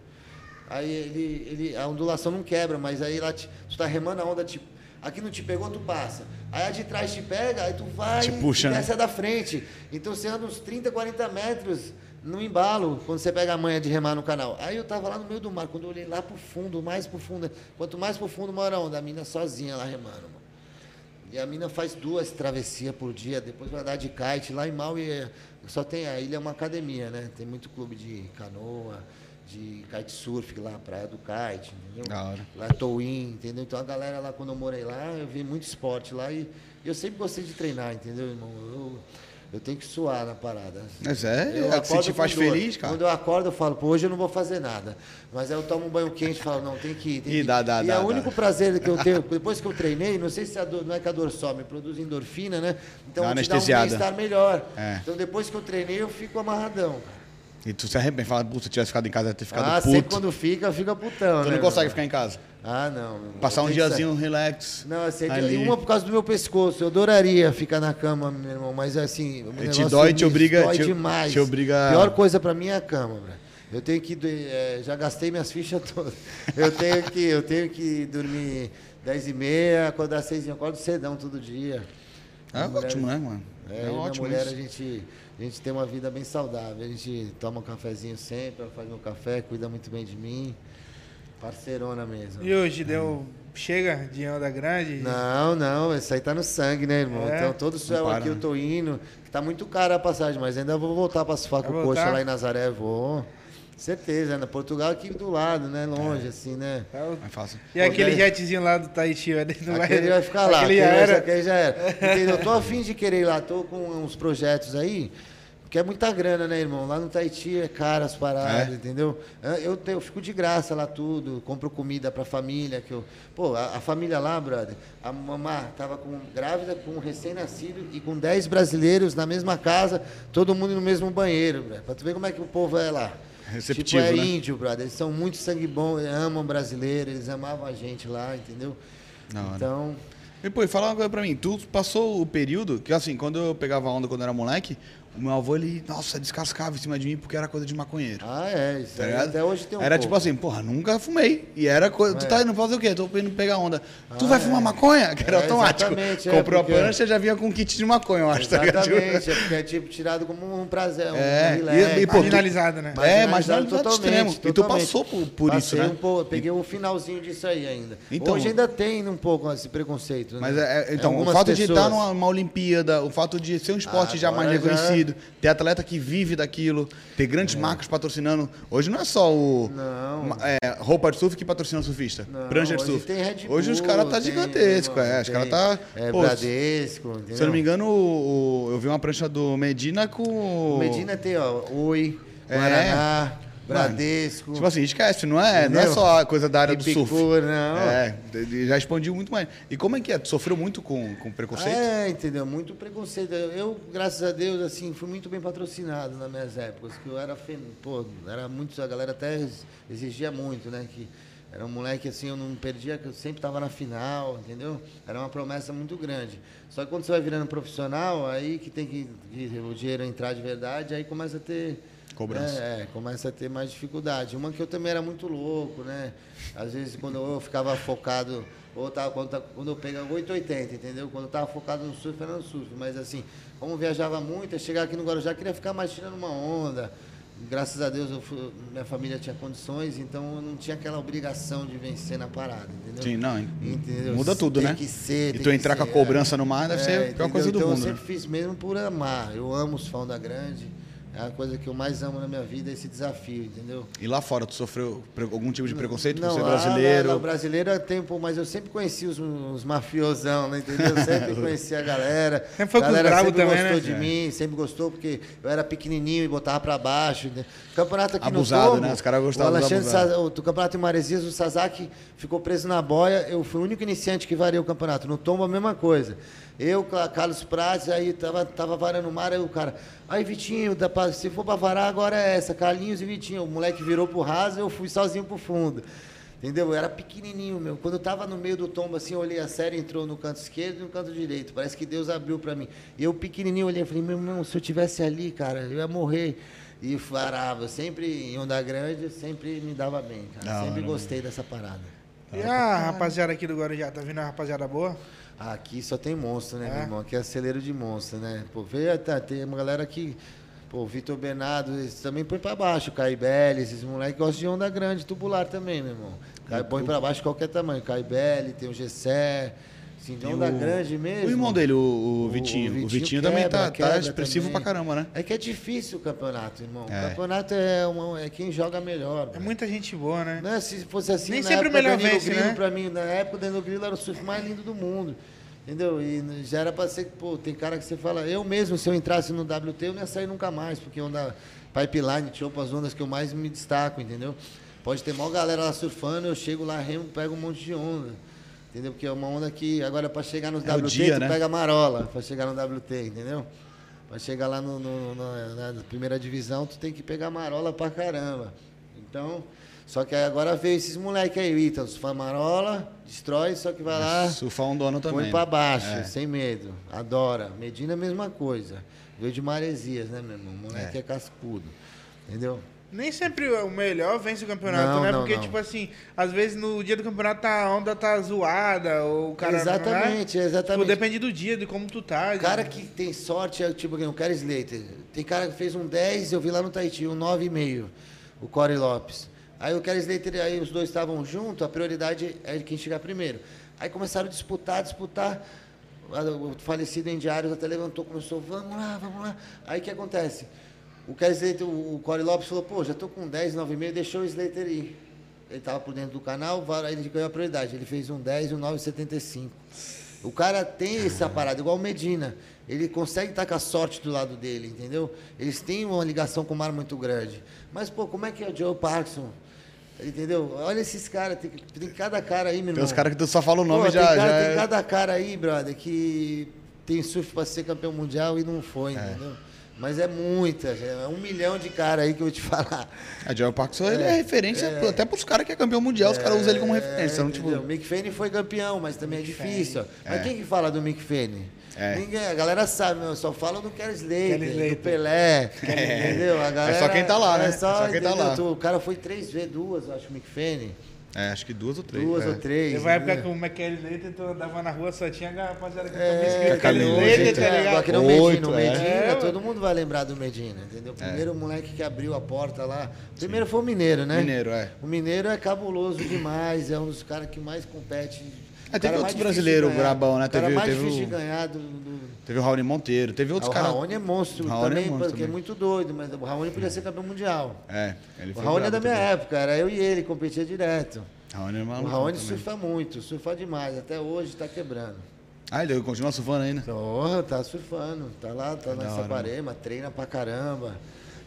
aí ele, ele, a ondulação não quebra, mas aí lá te, tu tá remando a onda, te, aqui não te pegou, tu passa. Aí a de trás te pega, aí tu vai Te puxa, e né? desce a da frente. Então você anda uns 30, 40 metros no embalo, quando você pega a manha de remar no canal. Aí eu tava lá no meio do mar, quando eu olhei lá pro fundo, mais pro fundo, quanto mais pro fundo mora onda, a mina sozinha lá remando, mano. E a mina faz duas travessias por dia, depois vai dar de kite lá em Maui, só tem a ilha é uma academia, né? Tem muito clube de canoa, de kitesurf lá, Praia do Kite, entendeu? Da hora. Lá é Towin, entendeu? Então a galera lá, quando eu morei lá, eu vi muito esporte lá e eu sempre gostei de treinar, entendeu, irmão? Eu, eu tenho que suar na parada. Mas é, Eu é o que se te faz feliz, cara. Quando eu acordo, eu falo, pô, hoje eu não vou fazer nada. Mas aí eu tomo um banho quente e falo, não, tem que ir. Tem Ih, que ir. dá, dá, e dá, é o dá. único prazer que eu tenho, depois que eu treinei, não sei se a dor, não é que a dor some, produz endorfina, né? Então Dá te dá um bem-estar melhor. É. Então depois que eu treinei, eu fico amarradão. cara. E tu se arrepende, fala, puta, se tivesse ficado em casa, ia ter ficado Ah, sempre puto. quando fica, fica putão, Tu né? não consegue meu? ficar em casa. Ah, não. Passar um tenho que diazinho relax. Não, assim, é ali. uma por causa do meu pescoço. Eu adoraria ficar na cama, meu irmão, mas assim. o te dói, te obriga- Dói te- demais. te obriga- A pior coisa pra mim é a cama, velho. Eu tenho que. eh, já gastei minhas fichas todas. Eu tenho que, eu tenho que dormir 10 e meia, acordar 6 e acordo cedão todo dia. É mulher- ótimo, né, mano? É, É, ótimo mulher, isso. a gente, a gente tem uma vida bem saudável. A gente toma um cafezinho sempre, ela faz meu café, cuida muito bem de mim. Parceirona mesmo. E hoje deu. Chega de onda grande? Não, não, isso aí tá no sangue, né, irmão? É? Então, todo o céu para, aqui né? eu tô indo, tá muito cara a passagem, mas ainda vou voltar pra Sofá com Vai coxa lá em Nazaré, vou. Certeza, né? Portugal aqui do lado, né? Longe, É. assim, né? O- Mais fácil. E aquele Pô, jetzinho lá do Tahiti, vai- não vai, Aquele vai ficar lá, Aquele aquele, já era. aquele já era. Entendeu? Eu tô afim de querer ir lá, tô com uns projetos aí, porque é muita grana, né, irmão? Lá no Tahiti é caro as paradas, É? entendeu? Eu, te- eu fico de graça lá tudo, compro comida pra família, que eu... Pô, a, a família lá, brother, a mamá tava com, grávida com um recém-nascido e com 10 brasileiros na mesma casa, todo mundo no mesmo banheiro, brother. Pra tu ver como é que o povo é lá. Receptivo, tipo, é né? índio, brother. Eles são muito sangue bom, eles amam brasileiro, eles amavam a gente lá, entendeu? Hora. Então, E, pô, e fala uma coisa pra mim. Tu passou o período que, assim, quando eu pegava onda quando eu era moleque, o meu avô, ele, nossa, descascava em cima de mim porque era coisa de maconheiro. Ah, é. Isso Tá aí até hoje tem um Era pouco. tipo assim, porra, nunca fumei. E era coisa. Tu É. tá indo fazer o quê? Tô indo pegar onda. tu Ah, vai é. fumar maconha? Que era É, automático. exatamente, é, Comprou porque- a prancha já vinha com kit de maconha, eu acho. tá ligado? Exatamente, é porque é tipo tirado como um prazer, um É, relax. e- e, pô, tu- Marginalizado, né? É, Marginalizado marginalizado extremo. E tu totalmente. passou por- por isso, né? Um pouco, peguei um finalzinho disso aí ainda. Então- Hoje ainda tem um pouco esse preconceito. Mas né? é, é- então, o fato de pessoas. estar numa, numa Olimpíada, o fato de ser um esporte Ah, já mais agora ter atleta que vive daquilo, ter grandes marcas patrocinando. Hoje não é só o Não. é, roupa de surf que patrocina o surfista. Não, prancha de hoje surf. Red hoje os Bull, caras tá gigantesco, é. Os caras tá. É, pô, Bradesco, entendeu? se eu não me engano, o- o- eu vi uma prancha do Medina com. Medina tem, ó, Oi, É. Bradesco. Tipo assim, esquece, não é, não é só a coisa da área do surf. Não. É, já expandiu muito mais. E como é que é? Tu sofreu muito com, com preconceito? É, entendeu? Muito preconceito. Eu, graças a Deus, assim, fui muito bem patrocinado nas minhas épocas, que eu era, pô, era muito, a galera até exigia muito, né, que era um moleque assim, eu não perdia, que eu sempre estava na final, entendeu? Era uma promessa muito grande. Só que quando você vai virando profissional, aí que tem que, que o dinheiro entrar de verdade, aí começa a ter Cobrança. É, é, começa a ter mais dificuldade. Uma que eu também era muito louco, né? Às vezes quando eu ficava focado, ou tava, quando, quando eu pegava 880, entendeu? Quando eu tava focado no surf, era no surf. Mas assim, como eu viajava muito, eu chegava aqui no Guarujá, queria ficar mais tirando uma onda. Graças a Deus, eu fui- minha família tinha condições, então eu não tinha aquela obrigação de vencer na parada, entendeu? Sim, não. Entendeu? Muda tudo, Tem né? que ser, E tu entrar com a ser, cobrança é. no mar deve ser a pior entendeu? coisa do então, mundo. Eu né? sempre fiz mesmo por amar. Eu amo os Fão da Grande. É a coisa que eu mais amo na minha vida, esse desafio, entendeu? E lá fora, tu sofreu algum tipo de preconceito por Não, ser lá- brasileiro? Lá, lá, brasileiro é tempo, mas eu sempre conheci os, os mafiosão, né, entendeu? Eu sempre conheci a galera. Sempre foi a com galera sempre também, gostou né? de É. mim, sempre gostou, porque eu era pequenininho e botava pra baixo. né? Campeonato aqui Abusado, no Tombo, né? Os caras gostavam o Alexandre abusados. Sa- o, do campeonato em Maresias, o Sasaki ficou preso na boia. Eu fui o único iniciante que varei o campeonato. No Tombo, a mesma coisa. Eu, Ca- Carlos Prates, aí tava, tava varando o mar, aí o cara. Aí, Vitinho, dá pra- se for pra varar, agora é essa. Carlinhos e Vitinho. O moleque virou pro raso, eu fui sozinho pro fundo. Entendeu? Eu era pequenininho, meu. Quando eu tava no meio do tombo, assim, eu olhei a série, entrou no canto esquerdo e no canto direito. Parece que Deus abriu pra mim. E eu pequenininho olhei e falei, meu irmão, se eu tivesse ali, cara, eu ia morrer. E varava. Sempre em onda grande, sempre me dava bem, cara. Da sempre hora, gostei dessa parada. E a rapaziada aqui do Guarujá, tá vindo a rapaziada boa? Aqui só tem monstro, né, É? meu irmão? Aqui é celeiro de monstro, né? Pô, vê, tá, tem uma galera que Pô, Vitor Bernardo, eles também põe pra baixo. O Caibelli, esses moleques gostam de onda grande, tubular também, meu irmão. Cai, põe pra baixo qualquer tamanho. Caibelli, tem o Gessé. Assim, E onda o- grande mesmo. O irmão dele, o, o O Vitinho. O Vitinho, Vitinho também quebra, tá, tá quebra expressivo também. pra caramba, né? É que é difícil o campeonato, irmão. O É. campeonato é, uma- é quem joga melhor. É muita gente boa, né? Né? Se fosse assim, Nem sempre o época, melhor Danilo vence, Grilo, né? pra mim, na época, o Danilo Grilo era o surf mais lindo do mundo. Entendeu? E já era pra ser, pô, tem cara que você fala, eu mesmo, se eu entrasse no WT, eu não ia sair nunca mais, porque onda pipeline, chopa, as ondas que eu mais me destaco, entendeu? Pode ter maior galera lá surfando, eu chego lá, remo, pego um monte de onda. Entendeu? Porque é uma onda que, agora pra chegar no É WT, dia, tu né? pega marola, pra chegar no WT, entendeu? Pra chegar lá no, no- na, na primeira divisão, tu tem que pegar marola pra caramba. Então, só que agora veio esses moleques aí, Ítalo, surfa marola, destrói, só que vai lá, Surfar um dono também. põe pra baixo, É. sem medo, adora. Medina, mesma coisa. Veio de Maresias, né, meu irmão? O moleque é, cascudo, entendeu? Nem sempre o melhor vence o campeonato, Não, né? não, Porque, não. tipo assim, às vezes no dia do campeonato tá- a onda tá zoada, ou o cara. exatamente, Né? exatamente. Tipo, depende do dia, de como tu tá. O cara que tem sorte é tipo o Kerry Slater. Tem cara que fez um 10, eu vi lá no Tahiti, um 9,5, o Corey Lopes. Aí o Kerry Slater, aí os dois estavam juntos, a prioridade é quem chegar primeiro. Aí começaram a disputar, disputar. O falecido em diários até levantou, começou, vamos lá, vamos lá. Aí o que acontece? O Slater, o Corey Lopes falou, pô, já tô com 10, 9,5, deixou o Slater ir. Ele estava por dentro do canal, aí ele ganhou a prioridade. Ele fez um 10 e um 9,75. O cara tem essa parada, igual o Medina. Ele consegue estar com a sorte do lado dele, entendeu? Eles têm uma ligação com o mar muito grande. Mas, pô, como é que é o Joe Parkinson? Entendeu? Olha esses caras, tem, tem cada cara aí, meu irmão. Tem uns caras que tu só fala o nome Pô, já. tem, cara- já tem é- cada cara aí, brother, que tem surf para ser campeão mundial e não É. foi, entendeu? Mas é muita, é um milhão de cara aí que eu vou te falar. A Joel Parkinson ele é referência até pros caras que é campeão mundial, os caras usam ele como referência. É, Então, tipo, entendeu? Mick Fanning foi campeão, mas também é difícil. Mas É. quem que fala do Mick Fanning? É. Ninguém, a galera sabe, meu, só fala do Kelly Slater, do Pelé, entendeu? A galera, só quem tá lá, né? É só, É só quem tá entendeu? lá. Tu- O cara foi três vezes, duas, eu acho, Mick Fanning. É, acho que duas ou três. Duas é. ou três. Teve uma época entendeu? que o McKelly Leiter tu andava na rua, só tinha a rapaziada que É, Kelly oito, Leiter, tá é, ligado? Aqui no Medina, Oito, o é. Medina, É, todo mundo vai lembrar do Medina, entendeu? O primeiro moleque que abriu a porta lá. Primeiro foi o Mineiro, né? Mineiro, é. O Mineiro é cabuloso demais, é um dos caras que mais compete. É, O teve cara outros de brasileiros brabão, né? O cara Teve- mais teve difícil o- de ganhar do. do... Teve o Raoni Monteiro, teve outros Ah, o caras. Raoni é monstro Raoni é também, monstro porque é também. muito doido, mas o Raoni podia ser campeão mundial. É, ele O foi Raoni é da minha também. época, era eu e ele, competia direto. Raoni é O maluco Raoni também. surfa muito, surfa demais, até hoje tá quebrando. Ah, ele continua surfando ainda. Porra, tá surfando, tá lá, tá É na hora, Saquarema, treina pra caramba.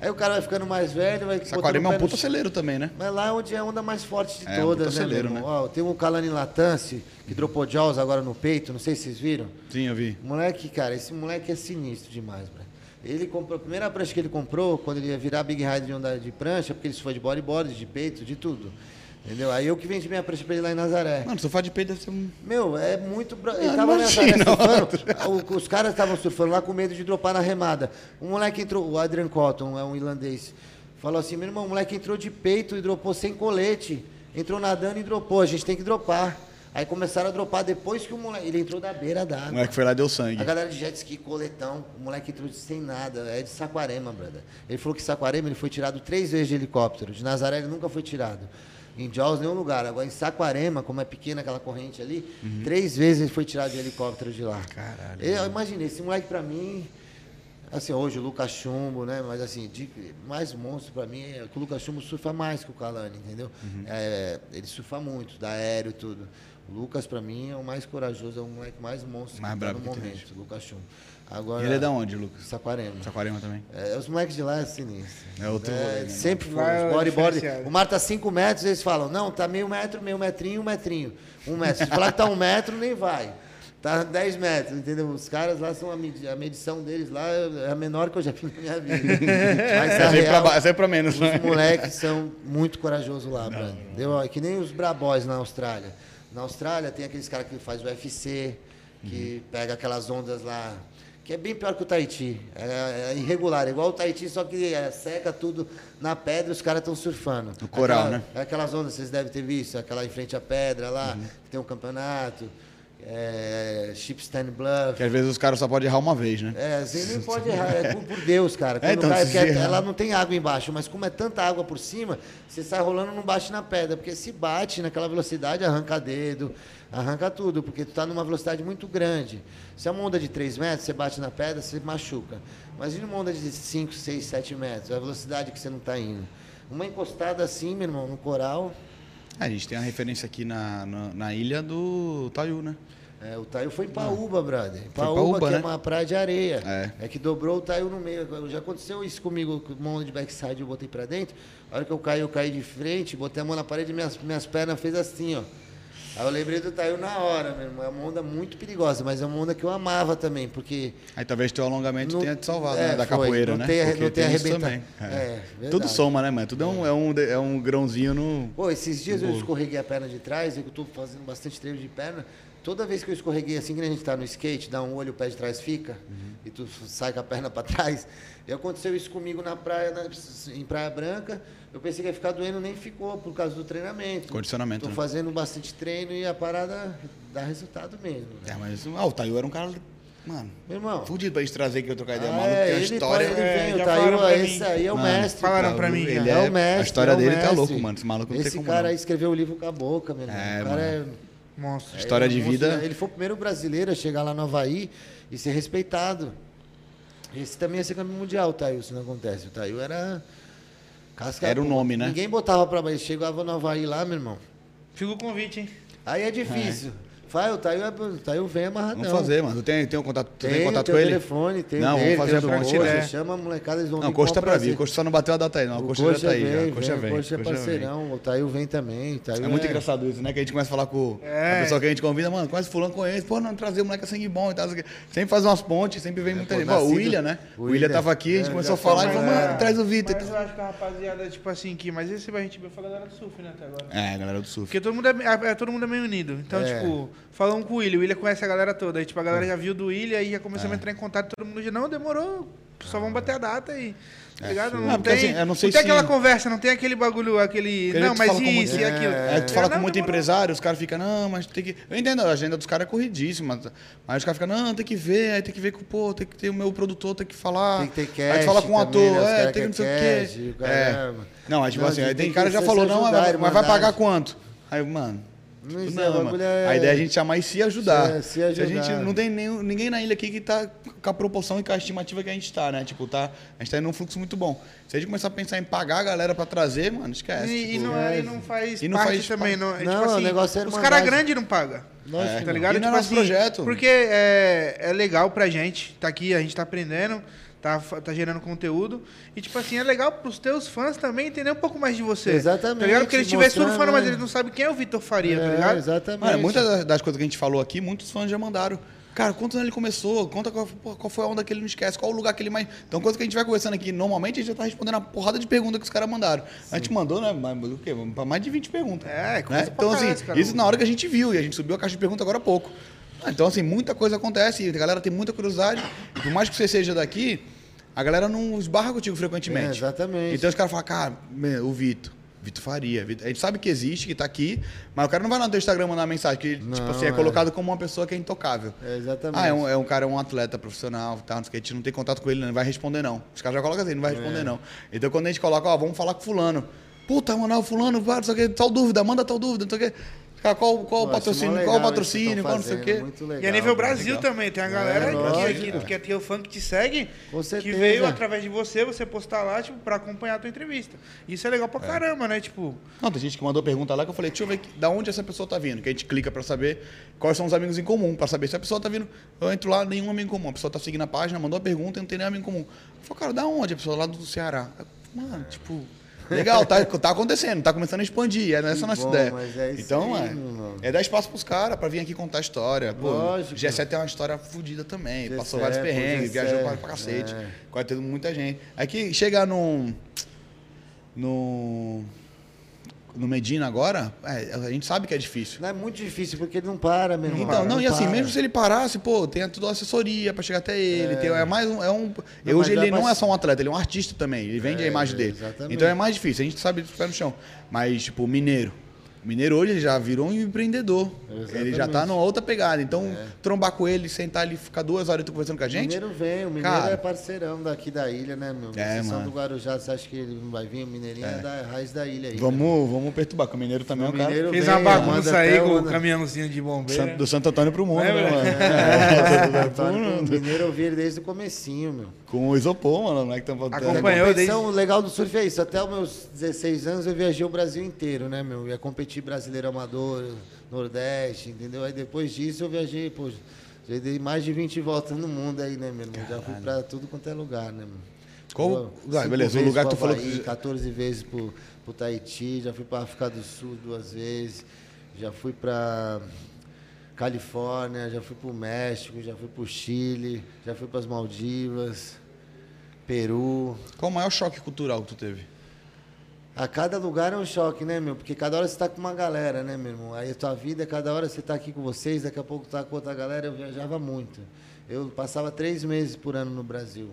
Aí o cara vai ficando mais velho, vai Saquarema é um pé no celeiro também, né? Mas lá é onde é a onda mais forte de É, um todas, puta né, celeiro, irmão? Ó, tem um Kalani Latance, que dropou Jaws agora no peito, não sei se vocês viram. Sim, eu vi. Moleque, cara, esse moleque é sinistro demais, bro. Ele comprou, a primeira prancha que ele comprou, quando ele ia virar Big Ride de onda de prancha, porque ele foi de bodyboard, de peito, de tudo. Entendeu? Aí eu que vendi minha prancha pra ele lá em Nazaré. Mano, surfar de peito deve ser um. Meu, é muito. bra- Ele Ah, tava nessa imagina, surfando. o- Os caras estavam surfando lá com medo de dropar na remada. Um moleque entrou, o Adrian Cotton, é um irlandês, falou assim: meu irmão, o moleque entrou de peito e dropou sem colete. Entrou nadando e dropou. A gente tem que dropar. Aí começaram a dropar depois que o moleque. Ele entrou da beira O d'água. moleque foi lá e deu sangue. A galera de jet ski, coletão, o moleque entrou de sem nada, é de Saquarema, brother. Ele falou que Saquarema ele foi tirado três vezes de helicóptero, de Nazaré ele nunca foi tirado. Em Jaws, nenhum lugar. Agora, em Saquarema, como é pequena aquela corrente ali, três vezes ele foi tirado de helicóptero de lá. Uhum. Caralho. Eu imaginei, esse moleque pra mim, assim, hoje o Lucas Chumbo, né? Mas assim, de- mais monstro pra mim é que o Lucas Chumbo surfa mais que o Kalani, entendeu? Uhum. É, ele surfa muito, dá aéreo e tudo. O Lucas, pra mim, é o mais corajoso, é o moleque mais monstro Mais que tá no momento, o Lucas Chumbo. Agora, E ele é da onde, Lucas? Saquarema. Saquarema também. É, os moleques de lá é sinistro. É outro rolê, né? sempre foram. é Os bodyboard. diferenciado. O mar tá 5 metros, eles falam, não, tá meio metro, meio metrinho, um metrinho. Um metro. Se falar que tá um metro, nem vai. Tá 10 metros, entendeu? Os caras lá são a, medi- a medição deles lá é a menor que eu já vi na minha vida. Mas É pra, real, ba- é sempre pra menos, os né? moleques são muito corajosos lá, mano. É Que nem os Braboys na Austrália. Na Austrália tem aqueles caras que faz o UFC, que pega aquelas ondas lá, que é bem pior que o Tahiti. É, é irregular, é igual o Tahiti, só que é, seca tudo na pedra e os caras estão surfando. No coral, Aquela- né? é Aquelas ondas, vocês devem ter visto, aquela em frente à pedra lá, Uhum. que tem um campeonato. é, Shipstein Bluff. Que às vezes os caras só podem errar uma vez, né? É, você não pode errar, é por, por Deus, cara. Quando É, então, cai, porque ela não tem água embaixo, mas como é tanta água por cima, você sai rolando não bate na pedra, porque se bate naquela velocidade, arranca dedo, arranca tudo, porque tu tá numa velocidade muito grande. Se é uma onda de 3 metros, você bate na pedra, você machuca. Imagina uma onda de 5, 6, 7 metros, é a velocidade que você não tá indo. Uma encostada assim, meu irmão, no coral, É, a gente tem a referência aqui na, na, na ilha do Taiu, né? É, o Taiu foi em Paúba, brother. pra Paúba, Uba, que né? é uma praia de areia. É. que dobrou o Taiu no meio. Já aconteceu isso comigo, com uma onda de backside eu botei pra dentro. A hora que eu caí, eu caí de frente, botei a mão na parede e minhas, minhas pernas fez assim, ó. Aí eu lembrei do Taiu na hora, meu irmão. É uma onda muito perigosa, mas é uma onda que eu amava também, porque... Aí talvez teu alongamento Não- tenha te salvado, é, né? Da foi. capoeira, Não né? tem- Porque não tem isso arrebenta- também. É, verdade. Tudo soma, né, mano? Tudo é um, é um, é um grãozinho no. Pô, esses dias eu Bolo. escorreguei a perna de trás, eu tô fazendo bastante treino de perna. Toda vez que eu escorreguei assim, que a gente tá no skate, dá um olho, o pé de trás fica, Uhum. e tu sai com a perna para trás. E aconteceu isso comigo na praia, na- em Praia Branca. Eu pensei que ia ficar doendo, nem ficou, por causa do treinamento. Condicionamento, Tô né? fazendo bastante treino e a parada dá resultado mesmo. né? É, mas ah, o Taiu era um cara. Mano, Meu irmão. fudido pra gente trazer aqui, eu trocar ideia. ah, maluco, é, ele, história. ele É, vem, o falaram pra esse aí é o Mano, mestre. falaram pra mim, Ele é, é- o mestre. a história é dele tá mestre. louco, mano. Esse maluco não Esse como cara não. aí escreveu o livro com a boca, meu irmão. É, o cara é Monstro. História de ele é um vida. monstro, Ele foi o primeiro brasileiro a chegar lá no Havaí e ser respeitado. Esse também ia ser campeão mundial, o Thail, se não acontece. O Thail era. Casca Era o nome, né? Ninguém botava pra baixo. Chegava no Havaí lá, meu irmão. Fica o convite, hein? Aí é difícil. Vai, o Thail, é, o vem amarradão. Vamos fazer, mano. Tu tem, tem um contato, tem, Tem, contato tem com o ele? telefone, tem Não, o dele, vamos fazer tem o a ponte, Coxa, né? Chama a molecada, eles vão Não, vir o Coxa tá pra vir. O Coxa só não bateu a data aí, não. O Coxa já tá aí. vem, O Coxa vem. O Coxa é parceirão, o Thail vem também. o Thail É muito engraçado isso, né? Que a gente começa a falar com É. a pessoa que a gente convida, mano, conhece fulano, conhece, pô, não, trazer o moleque é sangue bom e tal. o. Sempre faz umas pontes, sempre vem muita gente. Pô, o William, né? o O William tava aqui, a gente É, começou a falar e Mas, falou, é, mano, traz o Vitor. Mas eu acho que a rapaziada, tipo assim, que mais esse a gente viu foi a galera do surf, né, até agora. É, galera do surf. Porque todo mundo é, é- todo mundo é meio unido. Então, É. tipo, falamos com o William, o William conhece a galera toda. Aí, tipo, a galera já viu do William, aí já É. começamos a entrar em contato, todo mundo já, não, demorou, só vamos bater a data e... Tá ligado? Não, É, porque, tem, assim, eu não sei tem se- aquela conversa, não tem aquele bagulho, aquele... Porque não, tu mas isso e aquilo. É, tu Eu, fala não, com muito demorou. empresário, os caras ficam, não, mas tem que. Eu entendo, a agenda dos caras é corridíssima. Mas, mas os caras ficam, não, tem que ver, aí tem que ver com, pô, tem que ter o meu produtor, tem que falar. Tem que ter Aí tu fala com o também, ator, né? É, tem que não sei o quê. É. caramba. Não, mas tipo Não, assim, tem aí tem cara que já falou, não, ajudar, mas, vai- mas vai irmandade. pagar quanto? Aí, mano. Não, Tipo, é, mano. é- A ideia é a gente chamar e se ajudar. É, se ajudar. a gente não tem nenhum- ninguém na ilha aqui que tá com a proporção e com a estimativa que a gente tá, né? Tipo, tá, a gente tá indo num fluxo muito bom. Se a gente começar a pensar em pagar a galera pra trazer, mano, esquece. E, e tipo, não, é, e não faz E não parte faz também. Não, é, Não, tipo o assim, negócio é Os caras grandes não pagam. Lógico É. Tá ligado? E não é Tipo nosso assim, projeto. Porque é, é legal pra gente, tá aqui, a gente tá aprendendo, tá, tá gerando conteúdo. E, tipo assim, é legal pros teus fãs também entender um pouco mais de você. Exatamente, Tá ligado? Porque eles mostrando, surfando, mas eles não sabem quem é o Vitor Faria, tá É, ligado? exatamente. Mano, muitas das- das coisas que a gente falou aqui, muitos fãs já mandaram. Cara, quantos anos ele começou? Conta qual, qual foi a onda que ele não esquece, qual o lugar que ele mais. Então, coisa que a gente vai conversando aqui, normalmente a gente já tá respondendo uma porrada de perguntas que os caras mandaram. A gente mandou, né? mas O quê? Pra mais de 20 perguntas. É, né? Então, assim, cara. isso na hora que a gente viu, e a gente subiu a caixa de perguntas agora há pouco. Ah, Então, assim, muita coisa acontece, e a galera tem muita curiosidade. Por mais que você seja daqui, a galera não esbarra contigo frequentemente. É, exatamente. Então os caras falam, cara, meu, o Vitor. Vitor Faria. Vitor- A gente sabe que existe, que tá aqui, mas o cara não vai lá no teu Instagram mandar mensagem, que tipo Não, assim, é, é. colocado como uma pessoa que é intocável. É, exatamente. Ah, é um, é um cara, é um atleta profissional, tá, não sei a gente não tem contato com ele, não vai responder não. Os caras já colocam assim, não vai É. responder não. Então quando a gente coloca, ó, vamos falar com fulano. Puta, mano, o fulano, pá, não sei o que, tal dúvida, manda tal dúvida, não sei o que. Cara, qual, qual o Pô, patrocínio, qual o patrocínio, qual não sei o quê. muito legal, E a nível. Brasil legal. também, tem a galera É, que, lógico. que, que é teu fã que te segue, que veio através de você, você postar lá, tipo, pra acompanhar a tua entrevista. Isso é legal pra caramba, né? Tipo, Não, tem gente que mandou pergunta lá que eu falei, deixa eu ver que- da onde essa pessoa tá vindo. Que a gente clica pra saber quais são os amigos em comum, pra saber se a pessoa tá vindo. Eu entro lá, nenhum amigo em comum. A pessoa tá seguindo a página, mandou a pergunta e não tem nenhum amigo em comum. Eu falei, cara, da onde? A pessoa lá do Ceará. Mano, tipo. Legal, tá, tá acontecendo, tá começando a expandir, é essa Que a nossa bom, ideia. é então, aí, é, é dar espaço pros caras pra vir aqui contar a história. Pô, Lógico. G7 tem uma história fodida também, G7, passou vários perrengues, G7, viajou pra, pra cacete, é. quase teve muita gente. Aqui, chegar num. no. No Medina agora, é, a gente sabe que é difícil. Não é muito difícil, porque ele não para, meu irmão. Então, não, e assim, para. mesmo se ele parasse, pô, tem toda a assessoria pra chegar até ele. tem- É, mais um. É um Não, hoje ele não pra- é só um atleta, ele é um artista também. Ele vende a É, imagem dele. exatamente. Então é mais difícil, a gente sabe do pé no chão. Mas, tipo, o mineiro. O mineiro hoje ele já virou um empreendedor. Ele já tá numa outra pegada. Então, trombar com ele, sentar ali, ficar duas horas tu conversando com a O gente. Mineiro vem, o Mineiro Cara. é parceirão daqui da ilha, né, meu? É, Vocês mano. do Guarujá, você acha que ele não vai vir? O Mineirinho é, da raiz da ilha aí. né? Vamos, vamos perturbar, que o Mineiro também é um O cara. Fez uma bagunça aí com o caminhãozinho de bombeiro. Santo- do Santo Antônio pro mundo, Lembra? né, mano? É, Antônio, o Mineiro eu vi ele desde o comecinho, meu. Com o isopor, mano. Não é que tá A Acompanhou competição legal do surf é isso. Até os meus 16 anos eu viajei o Brasil inteiro, né, meu? Ia competir brasileiro amador, Nordeste, entendeu? Aí depois disso eu viajei, pô, já dei mais de 20 voltas no mundo aí, né, meu irmão? Já fui pra tudo quanto é lugar, né? Qual- Eu, Ah, beleza, o lugar que tu falou Havaí, que- 14 vezes pro, pro Tahiti, já fui pra África do Sul duas vezes, já fui pra Califórnia, já fui pro México, já fui pro Chile, já fui pras Maldivas, Peru. Qual o maior choque cultural que tu teve? A cada lugar é um choque, né, meu? Porque cada hora você tá com uma galera, né, meu irmão? Aí a tua vida, cada hora você tá aqui com vocês, daqui a pouco tá com outra galera. Eu viajava muito. Eu passava três meses por ano no Brasil,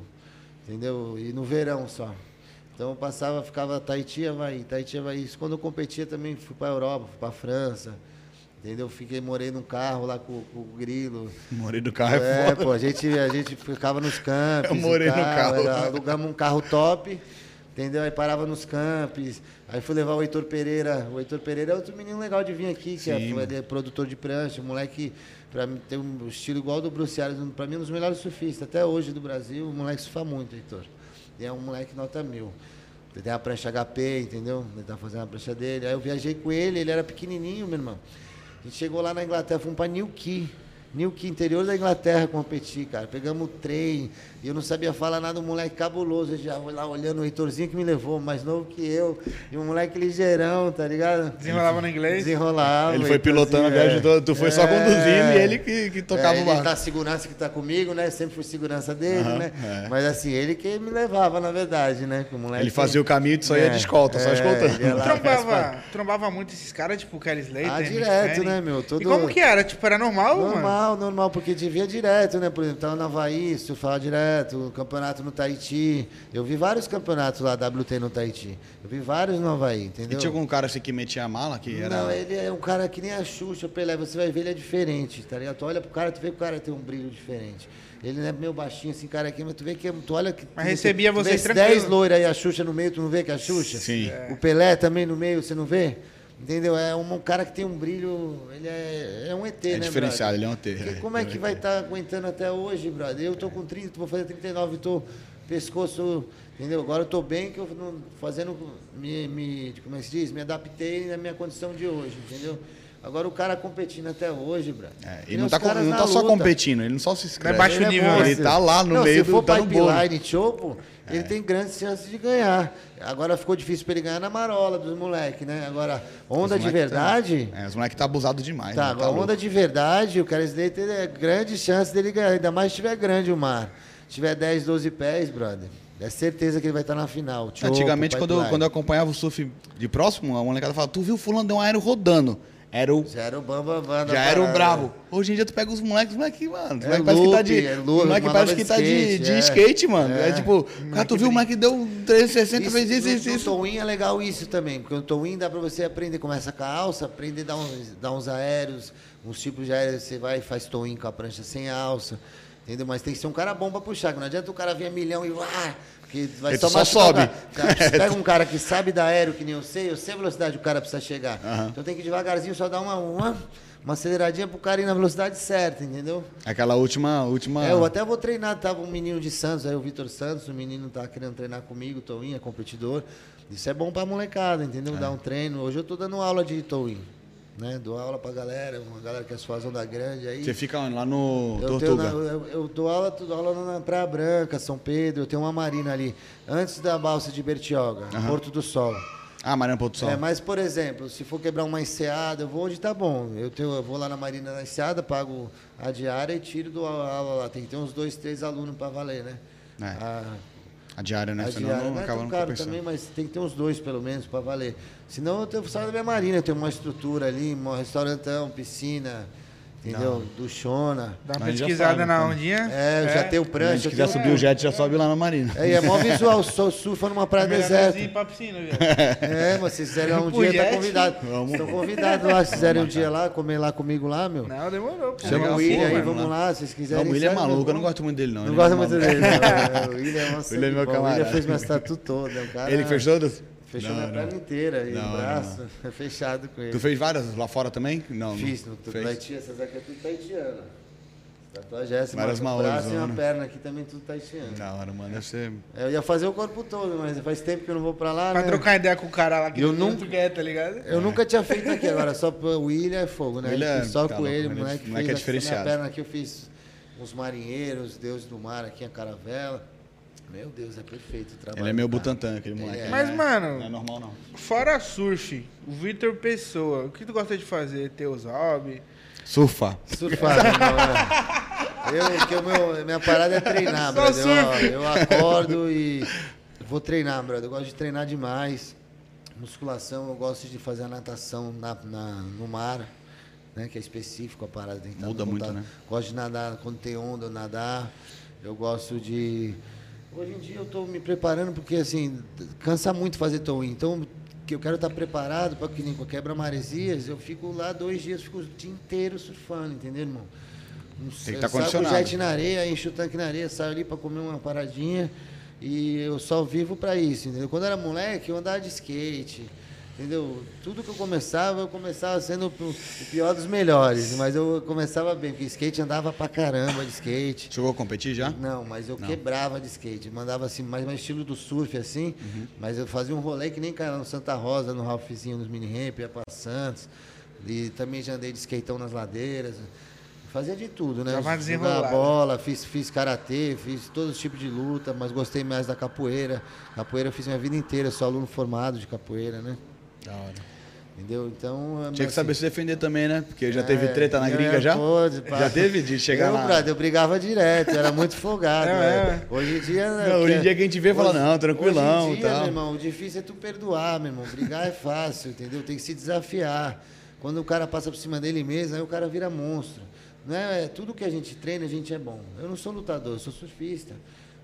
entendeu? E no verão só. Então eu passava, ficava Tahiti, Havaí, Tahiti, Havaí. Isso Quando eu competia também fui para Europa, fui para França, entendeu? Fiquei, morei num carro lá com, com o Grilo. Morei do carro é, É, pô, a gente, a gente ficava nos campos. Eu morei no carro. era- alugamos um carro top, entendeu? Aí parava nos campos. Aí fui levar o Heitor Pereira. O Heitor Pereira é outro menino legal de vir aqui, que Sim, é, ele é produtor de prancha, um moleque, pra mim, tem um estilo igual do Bruce Arias, pra mim um dos melhores surfistas, até hoje do Brasil. O moleque surfa muito, Heitor. E é um moleque nota mil. Ele tem a prancha HP, entendeu? Ele tá fazendo a prancha dele. Aí eu viajei com ele, ele era pequenininho, meu irmão. A gente chegou lá na Inglaterra, fomos para Newquay. Newquay, interior da Inglaterra, competir, cara. Pegamos o trem, e eu não sabia falar nada, um moleque cabuloso. Eu já fui lá olhando o Heitorzinho que me levou, mais novo que eu. E um moleque ligeirão, tá ligado? Desenrolava no inglês? Desenrolava. Ele foi pilotando a viagem é. toda, tu foi só É. conduzindo e ele que, que tocava é, o ele barco. tá a segurança que tá comigo, né? Sempre fui segurança dele, Aham, né? é. Mas assim, ele que me levava, na verdade, né? Que o moleque... Ele fazia o caminho e tu só ia de escolta, só escoltando. ele ia lá, Trombava, trombava muito esses caras, tipo o Kelly Slater. Ah, direto, né, meu? Todo- E como que era? Tipo, era normal, mano? Normal, normal, porque devia direto, né? Por exemplo, tava no Havaí, surfava direto, campeonato no Tahiti. Eu vi vários campeonatos lá, WT no Tahiti. Eu vi vários no Havaí, E entendeu? tinha algum cara assim que metia a mala, que era... Não, ele é um cara que nem a Xuxa, Pelé. Você vai ver, ele é diferente, tá ligado? Tu olha pro cara, tu vê que o cara tem um brilho diferente. Ele não é meio baixinho, assim, cara aqui, mas tu vê que tu olha que. Mas recebia vocês vê tranquilo. 10 loiras aí, a Xuxa no meio, tu não vê que é a Xuxa? Sim. O Pelé também no meio, você não vê? Entendeu? É um, um cara que tem um brilho. Ele é, é um ET, É né? diferenciado, brother? ele é um ET, Porque é. como é que vai estar aguentando até hoje, brother? Eu tô com 30, vou fazer 39, tô pescoço. Entendeu? Agora eu tô bem que eu não, fazendo. Me, me, como é que se diz? Me adaptei na minha condição de hoje, entendeu? Agora o cara competindo até hoje, brother. É, ele não os tá, não tá só competindo, ele não só se inscreve. baixo Ele é nível, né? Ele tá lá no Não, meio se do- for tá no bolo. Pipeline Ele tem grandes chances de ganhar. Agora ficou difícil pra ele ganhar na marola dos moleques, né? Agora, onda de moleque verdade. Tá, é, os moleques tá abusado demais. Tá, né? agora louco. onda de verdade, o Kelly Slater é grande chance dele ganhar, ainda mais se tiver grande o mar. Se tiver 10, 12 pés, brother, é certeza que ele vai estar na final. Choco, Antigamente, quando eu, quando eu acompanhava o surf de próximo, a molecada falava, tu viu fulano deu um aero rodando. Era o, Já era o Bamba Bamba já era o brabo. Hoje em dia tu pega os moleques, os moleques, mano. Os É moleques parece que tá de. é loop, moleque parece que tá de, skate, de é. skate, mano. É, É. tipo, cara, tu viu o moleque deu 360 Isso, vezes isso, no, isso, no. Towin é legal isso também, porque o Towin dá pra você aprender, começa com a alça, aprender a dar uns, dar uns aéreos, uns tipos de aéreos, você vai e faz Towin com a prancha sem alça, entendeu? Mas tem que ser um cara bom pra puxar, que não adianta o cara vir a milhão e uá, porque vai Ele só só sobe. cara. Você pega um cara que sabe dar aéreo, que nem eu sei, eu sei a velocidade que o cara precisa chegar. Aham. Então tem que devagarzinho só dar uma, uma, uma aceleradinha pro cara ir na velocidade certa, entendeu? Aquela última. última... É, eu até vou treinar, tava um menino de Santos, aí o Vitor Santos, o menino tá querendo treinar comigo, Towin, é competidor. Isso é bom pra molecada, entendeu? Dar um treino. Hoje eu tô dando aula de Towin, né? Dou aula pra galera, uma galera que é sua onda grande aí. Você fica onde? lá no Eu, Tortuga. na- eu, eu dou aula, dou aula na Praia Branca, São Pedro, eu tenho uma marina ali, antes da balsa de Bertioga, Aham. Porto do Sol. Ah, Mariana Porto Sol. É, mas, por exemplo, se for quebrar uma enseada, eu vou onde tá bom. Eu, tenho, eu vou lá na Marina na enseada, pago a diária e tiro do aula lá. Tem que ter uns dois, três alunos para valer, né? É. A, A diária, né? a Senão diária não não é acaba não caro compensando. também, mas tem que ter uns dois pelo menos para valer. Senão eu tenho saio da minha marina, eu tenho uma estrutura ali, um restaurantão, piscina, Entendeu? Do Shona. Dá uma Mas já pesquisada sabe, na então. ondinha. É, já tem o Se a prancha. eu quiser tenho- subir o jet, já sobe lá na Marina. É, e é mó visual, só surfa numa praia É deserta. ir pra piscina, viu? É, mas se lá um dia, tá convidado. Vamos. Estão convidados lá, se fizerem um dia lá, comer lá comigo lá, meu. Não, demorou. pô. Chama Legal, o William aí, mano, vamos lá. lá, se vocês quiserem. Não, o William é maluco, meu eu não gosto muito dele, não. Não é muito maluco. dele, não. É, O William é é meu O William camarada. fez todas. é um cara- Ele fez todas? Fechou Não, minha não. perna inteira e Não, o braço. É fechado com ele. Tu fez várias lá fora também? Não. não. Fiz, no Fez? Tahiti, essas aqui é tudo taitiana. Tatuagem é essa, Várias mas o braço e uma perna aqui também tudo taitiano. Da hora, mano. Deve ser. Eu ia fazer o corpo todo, mas faz tempo que eu não vou pra lá, Pra né? trocar ideia com o cara lá que Eu tu nunca- quer, tá ligado? Eu nunca tinha feito aqui, agora só pro William é fogo, né? William só tá com louco, ele, é moleque. moleque fez é essa diferenciado. Minha perna aqui eu fiz uns marinheiros, Deus do mar aqui, a caravela. Meu Deus, é perfeito o trabalho. Ele é cara. Butantan, aquele moleque. é. Mas, Não é- mano- Não é normal, não. Fora surf, o Vitor Pessoa, o que tu gosta de fazer? Teus hobbies? Surfar. Surfar, meu irmão, é. Eu, que o meu, minha parada é treinar, Só brother. Eu, eu acordo e vou treinar, brother. Eu gosto de treinar demais. Musculação, eu gosto de fazer a natação na, na- no mar, né? Que é específico a parada. Estar Muda muito, né? Gosto de nadar quando tem onda, eu nadar. Eu gosto de. Hoje em dia eu estou me preparando porque assim, cansa muito fazer towing. Então, que eu quero estar preparado para que nem com a quebra-maresias, eu fico lá dois dias, fico o dia inteiro surfando, entendeu, irmão? Não sei, que tá saio com o condicionado. jet na areia, encho o tanque na areia, saio ali para comer uma paradinha e eu só vivo para isso, entendeu? Quando eu era moleque, eu andava de skate, entendeu? Tudo que eu começava, eu começava sendo o pior dos melhores, mas eu começava bem, porque skate andava pra caramba de skate. Chegou a competir já? Não, mas eu Não. quebrava de skate. Mandava assim, mais, mais estilo do surf, assim. Mas eu fazia um rolê que nem cara no Santa Rosa, no Ralphzinho, nos mini ramp, ia pra Santos. E também já andei de skateão nas ladeiras. Fazia de tudo, né? Já vai desenrolar, bola, fiz, fiz karatê, fiz todos os tipos de luta, mas gostei mais da capoeira. Capoeira eu fiz minha vida inteira, sou aluno formado de capoeira, né? Da hora. Entendeu? Então. Tinha que assim, saber se defender também, né? Porque já é, teve treta na é, gringa já? pode. Já teve de chegar eu, lá? brother, eu brigava direto, eu era muito folgado. É, né? é. Hoje em dia. né, Não, hoje em que- dia quem te vê fala, não, tranquilão Hoje em dia, tal. meu irmão, o difícil é tu perdoar, meu irmão. Brigar é fácil, entendeu? Tem que se desafiar. Quando o cara passa por cima dele mesmo, aí o cara vira monstro. Não é, é tudo que a gente treina, a gente é bom. Eu não sou lutador, eu sou surfista.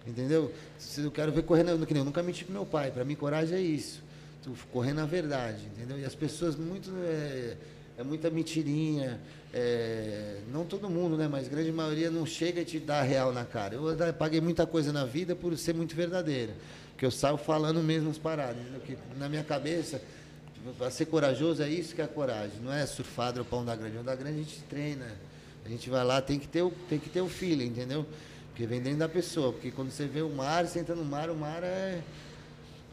Entendeu? Se eu quero ver correndo, que nem eu nunca menti pro meu pai. Para mim, coragem é isso. Tu correr na verdade, entendeu? E as pessoas muito é, é muita mentirinha. é, não todo mundo, né? Mas a grande maioria não chega e te dá a real na cara. Eu paguei muita coisa na vida por ser muito verdadeira. Porque eu saio falando mesmo as paradas. Que na minha cabeça, para ser corajoso é isso que é a coragem. Não é surfar, dropar um da grande. Um da grande a gente treina. A gente vai lá, tem que ter o, tem que ter o feeling, entendeu? Porque vem dentro da pessoa. Porque quando você vê o mar, você entra no mar, o mar é.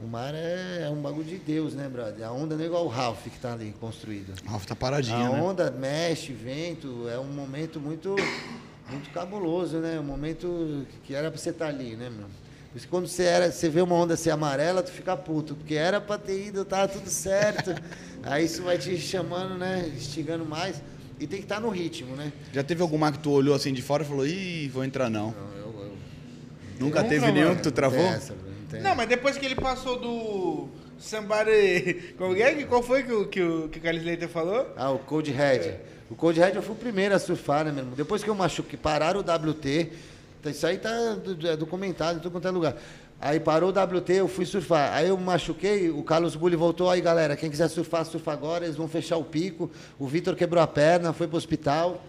O mar é, é um bagulho de Deus, né, brother? A onda não é igual o Ralph que tá ali construído. Ralf tá paradinho, A né? onda mexe, vento, é um momento muito, muito cabuloso, né? Um momento que era pra você estar ali, né, meu? Por isso que quando você, era, você vê uma onda ser amarela, tu fica puto, porque era pra ter ido, tava tudo certo. Aí isso vai te chamando, né? Instigando mais. E tem que estar no ritmo, né? Já teve algum mar que tu olhou assim de fora e falou, ih, vou entrar não. Não, eu, eu, Nunca Nunca, teve nenhum que tu travou? tem essa, velho, não tem. Não, mas depois que ele passou do Somebody... Como é que- Qual foi que o, que o, que o Carlos Leiter falou? Ah, o Cold Red. O Cold Red eu fui o primeiro a surfar, né, meu irmão? Depois que eu machuquei, pararam o WT, tá- isso aí tá do- é documentado em tudo quanto é lugar. Aí parou o WT, eu fui surfar. Aí eu machuquei, o Carlos Bulli voltou. Aí, galera, quem quiser surfar, surfa agora. Eles vão fechar o pico. O Vitor quebrou a perna, foi pro hospital.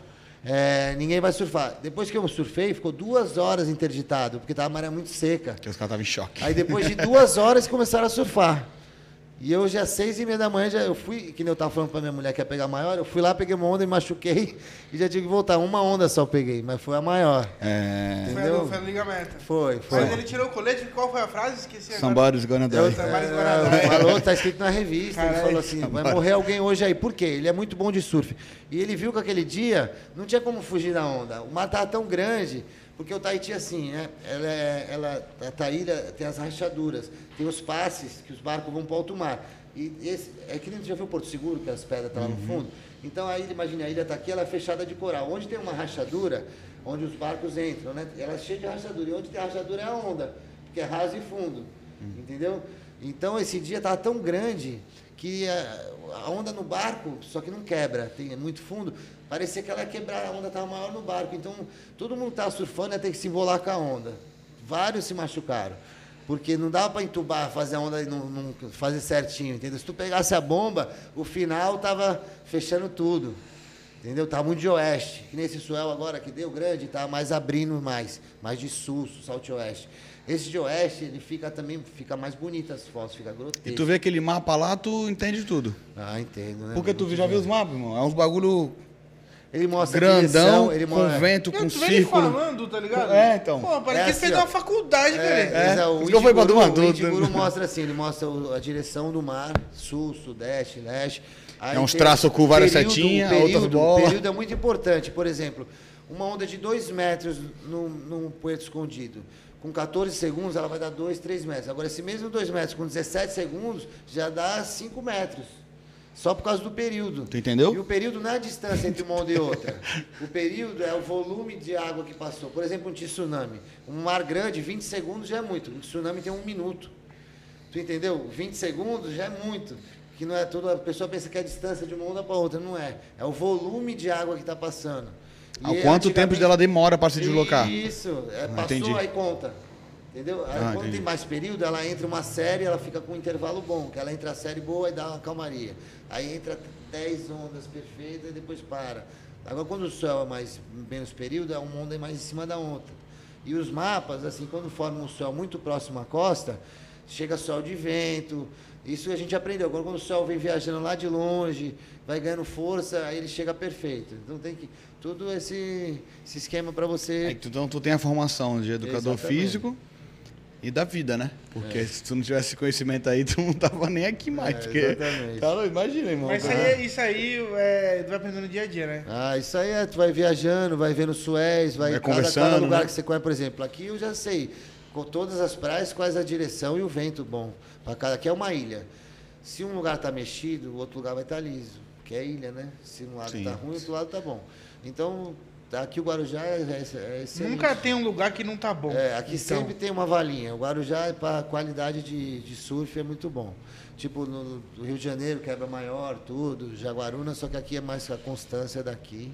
É, ninguém vai surfar. Depois que eu surfei, ficou duas horas interditado, porque tava a maré muito seca. Porque os caras estavam em choque. Aí depois de duas horas começaram a surfar. E eu já às seis e meia da manhã, já, eu fui, que nem eu tava falando pra minha mulher que ia pegar a maior, eu fui lá, peguei uma onda e machuquei e já tive que voltar. Uma onda só eu peguei, mas foi a maior. É. Foi, Entendeu? do, foi do ligamento. Foi, foi. Mas ele tirou o colete, qual foi a frase? Esqueci agora. Somebody's gonna die. Mais é, guardado. falou, tá escrito na revista, ele Caralho. falou assim, vai morrer alguém hoje aí. Por quê? Ele é muito bom de surf. E ele viu que aquele dia não tinha como fugir da onda. O mar estava tão grande, porque o Tahiti assim, né? Ela, é- ela, a Taíra tem as rachaduras, tem os passes que os barcos vão para alto mar. E esse, é que nem já viu o Porto Seguro, que as pedras estão lá no fundo? Então a ilha, imagina, a ilha está aqui, ela é fechada de coral. Onde tem uma rachadura, onde os barcos entram, né? Ela é cheia de rachadura. E onde tem rachadura é a onda, porque é raso e fundo. Entendeu? Então esse dia estava tão grande que a, a onda no barco, só que não quebra, tem é muito fundo, parecia que ela ia quebrar, a onda estava maior no barco. Então, todo mundo estava surfando ia ter que se embolar com a onda. Vários se machucaram. Porque não dava para entubar, fazer a onda e não, não fazer certinho, entendeu? Se tu pegasse a bomba, o final tava fechando tudo. Entendeu? Tava muito de oeste. Que nesse suel agora que deu grande, tá mais abrindo mais, mais de sul, salto oeste. Esse de oeste, ele fica também, fica mais bonito as fotos, fica grotesco. E tu vê aquele mapa lá, tu entende tudo. Ah, entendo, né? Porque tu já viu os mapas, irmão? É uns bagulho Ele mostra a grandão, direção, ele com mostra... vento, Não, com tu vê ele círculo. falando, tá ligado? É, então. Pô, parece É que ele assim, fez uma faculdade, É, velho. é, É, o eu fui pra Indiguru- Dumadru, o Indiguru né? mostra assim, ele mostra o- a direção do mar, sul, sudeste, leste. Aí É uns traços com várias período- setinhas, o período, outras bolas. O período é muito importante. Por exemplo, uma onda de 2 metros num, num puerto escondido. Com 14 segundos, ela vai dar 2, 3 metros. Agora, esse mesmo 2 metros com 17 segundos, já dá 5 metros. Só por causa do período. Tu entendeu? E o período não é a distância entre uma onda e outra. O período é o volume de água que passou. Por exemplo, um tsunami. Um mar grande, 20 segundos já é muito. Um tsunami tem um minuto. Tu entendeu? 20 segundos já é muito. Que não é toda a pessoa pensa que é a distância de uma onda para outra, não é. É o volume de água que está passando. E Há quanto tempo dela demora para se deslocar? Isso, é, passou entendi. aí conta. Entendeu? Aí, Ah, quando entendi. tem mais período, ela entra uma série, ela fica com um intervalo bom, que ela entra a série boa e dá uma calmaria. Aí entra 10 ondas perfeitas e depois para. Agora quando o sol é mais menos período, é uma onda mais em cima da outra. E os mapas, assim, quando formam um sol muito próximo à costa, chega sol de vento. Isso a gente aprendeu. Agora quando o sol vem viajando lá de longe, vai ganhando força, aí ele chega perfeito. Então tem que tudo esse, esse esquema para você Aí, então tu tem a formação de educador Exatamente. físico e da vida, né? Porque se tu não tivesse esse conhecimento aí, tu não tava nem aqui mais. É, porque, exatamente. Tá, imagina, irmão. Mas isso aí, isso aí é, tu vai aprendendo no dia a dia, né? Ah, isso aí é, tu vai viajando, vai vendo Suez, vai, Vai cada, conversando, cada lugar né? que você conhece, por exemplo, aqui eu já sei, com todas as praias, quais a direção e o vento bom. Pra cada, aqui é uma ilha. Se um lugar tá mexido, o outro lugar vai estar liso, que é ilha, né? Se um lado Sim. tá ruim, o outro lado tá bom. Então, aqui o Guarujá é, é, é excelente. Nunca tem um lugar que não tá bom. É, aqui Então, sempre tem uma valinha. O Guarujá, para qualidade de, de surf, é muito bom. Tipo, no, no Rio de Janeiro, quebra maior, tudo. Jaguaruna, só que aqui é mais a constância daqui,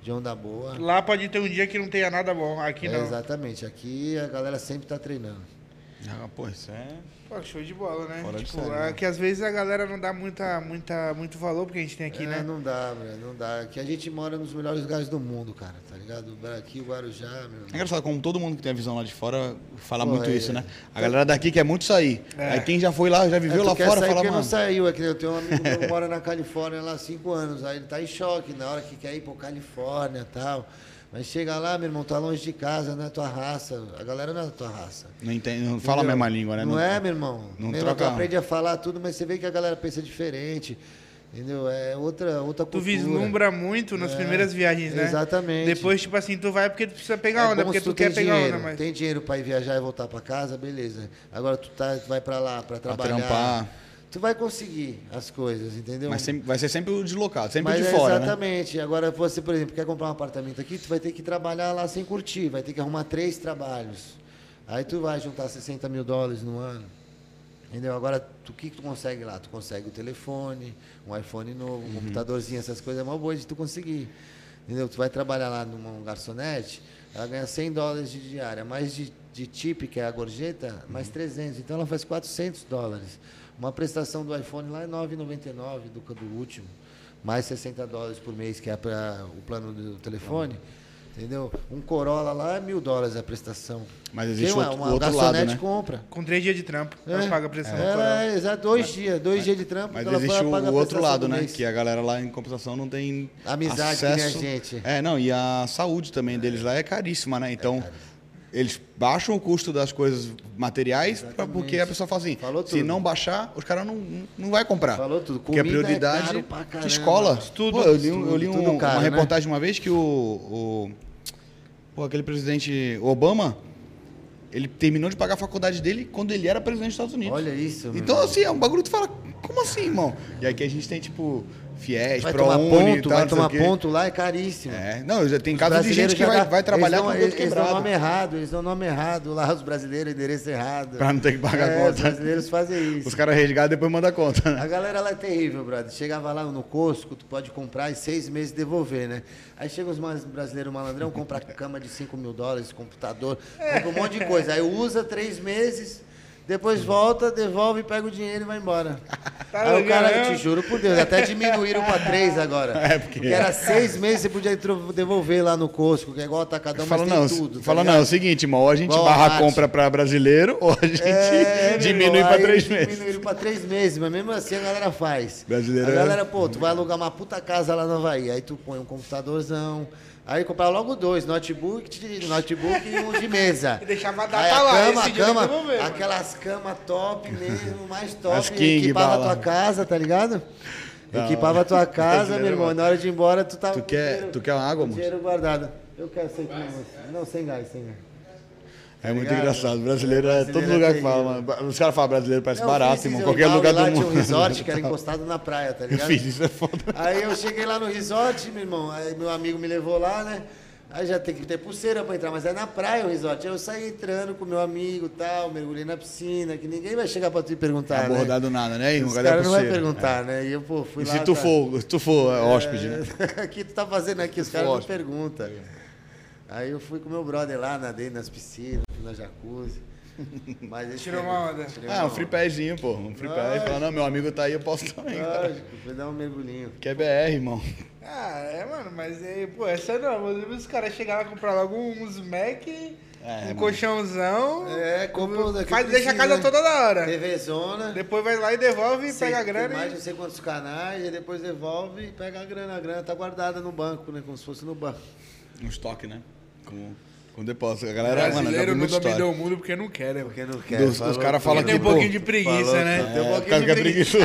de onda boa. Lá pode ter um dia que não tenha nada bom. Aqui É, não. exatamente. Aqui a galera sempre está treinando. Ah, pô, isso é. Pô, show de bola, né? Fora de tipo, série, é né? que às vezes a galera não dá muita, muita, muito valor porque a gente tem aqui, É, né? Não dá, velho, não dá. Aqui a gente mora nos melhores lugares do mundo, cara, tá ligado? Aqui, o Guarujá, meu É irmão. engraçado como todo mundo que tem a visão lá de fora fala Pô, muito é. isso, né? A galera daqui quer muito sair. É. Aí quem já foi lá, já É, viveu tu lá quer fora, sair fala, mano. não saiu. É que eu tenho um amigo meu que mora na Califórnia lá há cinco anos. Aí ele tá em choque na hora que quer ir pro Califórnia e tal. Mas chega lá, meu irmão, tá longe de casa, não é tua raça. A galera não é da tua raça. Não, entende, não fala a mesma língua, né? Não, é, meu irmão. não meu irmão, tu troca- aprende a falar tudo, mas você vê que a galera pensa diferente. Entendeu? É outra, outra Tu cultura. vislumbra muito nas É, primeiras viagens, né? Exatamente. Depois, tipo assim, tu vai porque tu precisa pegar É onda, porque tu, tem quer pegar dinheiro, onda, mas. Tem dinheiro para ir viajar e voltar para casa, beleza. Agora tu, tá, tu vai para lá para trabalhar. trampar. Tu vai conseguir as coisas, entendeu? Mas sempre- vai ser sempre o deslocado, sempre Mas de é fora, né? Exatamente. Agora, você, por exemplo, quer comprar um apartamento aqui, tu vai ter que trabalhar lá sem curtir, vai ter que arrumar três trabalhos. Aí tu vai juntar 60 mil dólares no ano. Entendeu? Agora, tu- o que, que tu consegue lá? Tu consegue o telefone, um iPhone novo, Uhum. um computadorzinho, essas coisas, é uma boa de tu conseguir. Entendeu? Tu vai trabalhar lá numa garçonete, ela ganha 100 dólares de diária, mais de, de tip, que é a gorjeta, mais Uhum. 300. Então ela faz 400 dólares. Uma prestação do iPhone lá é 9,99 do, do último. Mais 60 dólares por mês, que é para o plano do telefone. Entendeu? Um Corolla lá é mil dólares a prestação. Mas existe Quem, uma, outro- uma outro lado, garçonete né? compra. Com três dias de trampo, ela paga a pressão coral. Ela é, exato, dois dias, dois dias de trampo. Mas ela existe paga o, outro prestação lado, do né? mês. Que a galera lá em compensação não tem Amizade que nem a acesso. gente. É, não, e a saúde também deles lá é caríssima, né? Então, eles baixam o custo das coisas materiais pra- porque a pessoa fala assim, Falou se tudo. não baixar, os caras não, não vai comprar. Falou tudo. Porque a Comida é prioridade caro pra caramba. escola. Estudo. Pô, eu li, eu li um- tudo caro, uma né? reportagem uma vez que o, o pô, aquele presidente Obama, ele terminou de pagar a faculdade dele quando ele era presidente dos Estados Unidos. Olha isso. meu Então, irmão. assim, é um bagulho que tu fala, como assim, irmão? E aqui a gente tem, tipo, Fiéis, Vai tomar ProUni e ponto, tal, vai não tomar ponto lá, é caríssimo. É, não, já tem Os casos de gente que vai, dá- vai trabalhar eles com eles, eles dão nome errado, eles dão nome errado lá, os brasileiros, endereço errado. Pra não ter que pagar é, conta. Os brasileiros fazem isso. Os caras resgatam e depois mandam conta, né? A galera lá é terrível, brother. Chegava lá no Costco, tu pode comprar e seis meses devolver, né? Aí chega os brasileiros malandrão, compra cama de 5 mil dólares, computador, compra um monte de coisa. Aí usa três meses, depois volta, devolve, pega o dinheiro e vai embora. Tá Aí o cara, eu te juro por Deus, até diminuíram pra três agora. É, porque- era seis meses, você podia devolver lá no Costco, que é igual atacadão, mas Fala, tem não, tudo. tá fala, ligado? não, é o seguinte, irmão, ou a gente barra a compra pra brasileiro, ou a gente É, meu diminui aí três meses. Diminuíram pra três meses, mas mesmo assim a galera faz. Brasileiro a é- galera, pô, tu vai alugar uma puta casa lá no Havaí, aí tu põe um computadorzão, aí comprar logo dois, notebook, notebook e um de mesa. E deixava a Aí data a lá, cama, a cama, mano. aquelas camas top mesmo, mais top, As king equipava a bala. tua casa, tá ligado? Da Equipava a tua casa, meu irmão, mano. na hora de ir embora tu tava Tu com quer, dinheiro- tu quer uma água, com moço? dinheiro guardado. Eu quero sem Não, sem gás, sem gás. É muito ligado? engraçado. Brasileiro é todo é lugar que fala, mano. Os caras falam brasileiro parece Eu barato, irmão. Qualquer eu lugar tava do lá, mundo. Tinha um resort que era encostado na praia, tá Eu ligado? fiz, isso é foda. Aí eu cheguei lá no resort, meu irmão, aí meu amigo me levou lá, né? Aí já tem que ter pulseira pra entrar, mas é na praia o resort. Aí eu saí entrando com meu amigo e tal, mergulhei na piscina, que ninguém vai chegar pra tu e perguntar, né? Abordado nada, né, irmão? Os caras não vão pulseira? perguntar, né? E eu, pô, fui E lá... se tu tá- for, se tu for é, hóspede, né? o que tu tá fazendo aqui? Os caras não perguntam. Aí eu fui com meu brother lá, nadei nas piscinas, fui na jacuzzi. Mas esse Tirou uma onda. Ah, uma um free pezinho, pô. Um free pé. Fala, não, meu amigo tá aí, eu posso também. Lógico, fui dar um mergulhinho. Que é BR, irmão. Ah, é, mano, mas aí, pô, essa não. Os caras chegaram a comprar logo uns Mac, um mano. colchãozão. É, compra que faz, deixa a casa toda da hora. TV Zona. Depois vai lá e devolve e Sei- pega a tem grana. mais e- não sei quantos canais, e depois devolve e pega a grana. A grana tá guardada no banco, né? Como se fosse no banco. Um estoque, né? Com, com depósito. A galera, mano, já Brasileiro vi não história. o mundo porque não quer, né? mano? Porque não quer. Dos- os falou cara tudo. fala Tem um que, pouquinho de preguiça, falou né? É, Tem um o pouquinho de que é preguiça.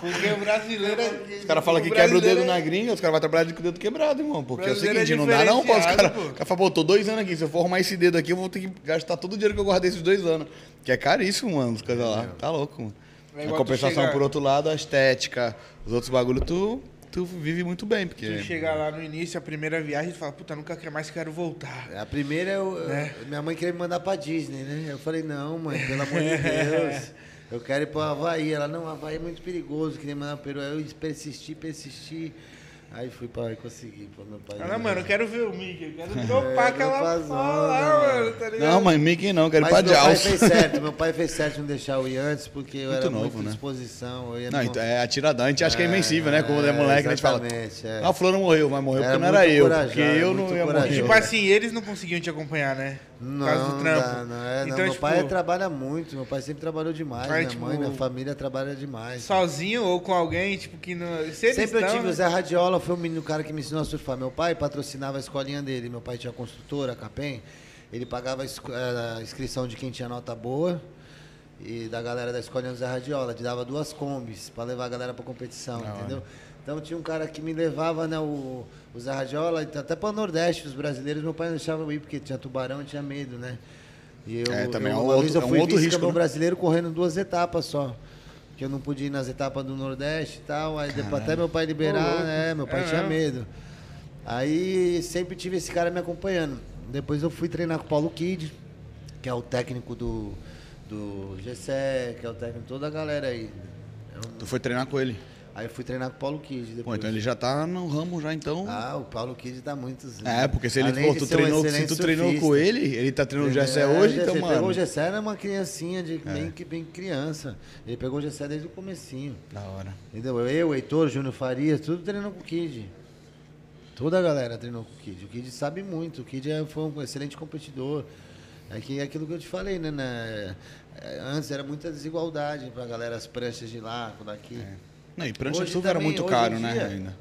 Porque o brasileiro é... Os caras falam que quebra o dedo na gringa, os caras vão trabalhar com o dedo quebrado, irmão. Porque é o é seguinte, não dá não, pô. Os caras o cara fala, pô, tô dois anos aqui, se eu for arrumar esse dedo aqui, eu vou ter que gastar todo o dinheiro que eu guardei esses dois anos. Que é caríssimo, mano, as coisas lá. Tá louco, mano. É a compensação, chegar- por outro lado, a estética, os outros bagulho, tu, tu vive muito bem, porque... Tu chega lá no início, a primeira viagem, tu fala, puta, nunca mais quero voltar. A primeira, eu, Né? minha mãe queria me mandar pra Disney, né? Eu falei, não, mãe, pelo amor de Deus. Eu quero ir pro Havaí. Ela, não, Havaí é muito perigoso, queria me mandar pro Peru. Aí eu persisti, persisti. Aí fui pra lá e consegui, pô, meu pai. Ah, não, mano, eu quero ver o Mickey, eu quero dropar aquela dropar fala mano, tá ligado? Não, mas Mickey não, quero ir pra meu pai Jaws. fez certo, meu pai fez certo em não deixar eu ir antes, porque eu Muito era novo, muito né? disposição. Eu ia Não, então é atiradão, a gente acha que é invencível, né? Como é moleque, a gente fala. exatamente, é. Ah, o fulano morreu, mas morreu Era porque não era eu, porque eu não ia morrer. Tipo assim, eles não conseguiam te acompanhar, né? Não, causa do não trampo. dá, não, é, não. então, meu tipo, pai trabalha muito, meu pai sempre trabalhou demais, Aí, minha tipo, mãe, minha família trabalha demais. sozinho ou com alguém, tipo, que não... Se Sempre eu estão, tive, né? o Zé Radiola foi o menino cara que me ensinou a surfar. Meu pai patrocinava a escolinha dele, meu pai tinha construtora, a Capem, ele pagava a eh, a inscrição de quem tinha nota boa e da galera da escolinha do Zé Radiola, ele dava duas combis para levar a galera pra competição, hora. entendeu? Então tinha um cara que me levava, né, o, o Radiola, até para o Nordeste, os brasileiros, meu pai não deixava eu ir, porque tinha tubarão e tinha medo, né? E eu, É, também eu, é um uma outro- vez eu é um fui outro risco, né? brasileiro correndo duas etapas só. Que eu não podia ir nas etapas do Nordeste e tal. Aí depois até meu pai liberar, né? Meu pai É tinha medo. Aí sempre tive esse cara me acompanhando. Depois eu fui treinar com o Paulo Kid, que é o técnico do, do GC, que é o técnico de toda a galera aí. Eu- Tu foi treinar com ele. Aí eu fui treinar com o Paulo Kid. Depois. Pô, então ele já tá no ramo já, então. Ah, o Paulo Kid tá muito. É, porque se ele Além pô, tu ser um treinou, se tu treinou surfista. com ele, ele tá treinando o Gessé É, hoje, então, Gessé Pegou o mano. Gessé, era uma criancinha, de, bem, que- bem criança. Ele pegou o Gessé desde o comecinho. Da hora. Entendeu? Eu, o Heitor, o Júnior Farias, tudo treinando com o Kid. Toda a galera treinou com o Kid. O Kid sabe muito. O Kid é, foi um excelente competidor. É que é aquilo que eu te falei, né? né? É, Antes era muita desigualdade pra galera, as pranchas de lá, daqui. Não, e prancha de Hoje surf era também, muito hoje caro, né? dia. Ainda.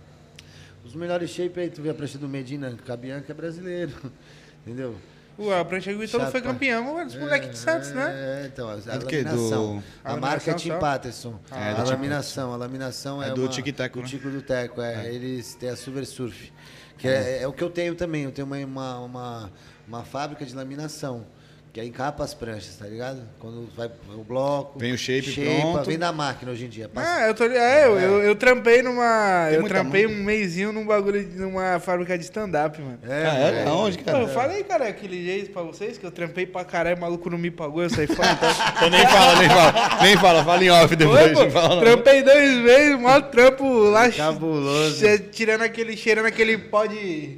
Os melhores shape aí, tu vê a prancha do Medina Cabian, que é brasileiro. Entendeu? Ué, a prancha Chato, foi campeão, os moleques de Santos, né? É, então, a, a É do laminação. Do- A, A marca é Tim? Patterson. Ah, é a laminação. A laminação é, É do uma- Tic Teco, do né? Tico do Teco, é. Eles têm a Silver Surf. Que é, é o que eu tenho também. Eu tenho uma, uma, uma, uma fábrica de laminação. Que aí encapa as pranchas, tá ligado? Quando vai o bloco. Vem o shape shape pronto. Vem da máquina hoje em dia. Passa- Ah, eu tô é, eu, eu, eu trampei numa. Tem eu trampei mão. um mêsinho num bagulho, de- numa fábrica de stand-up, mano. É, ah, é? Aonde, Pô, cara? eu falei, cara, aquele jeito pra vocês que eu trampei pra caralho, o maluco não me pagou, eu saí fora. Então... Então nem fala, nem fala. Nem fala, fala em off depois. Oi, pô, não fala, trampei dois meses, mó trampo lá, Cabuloso. tirando aquele, cheirando aquele pó de...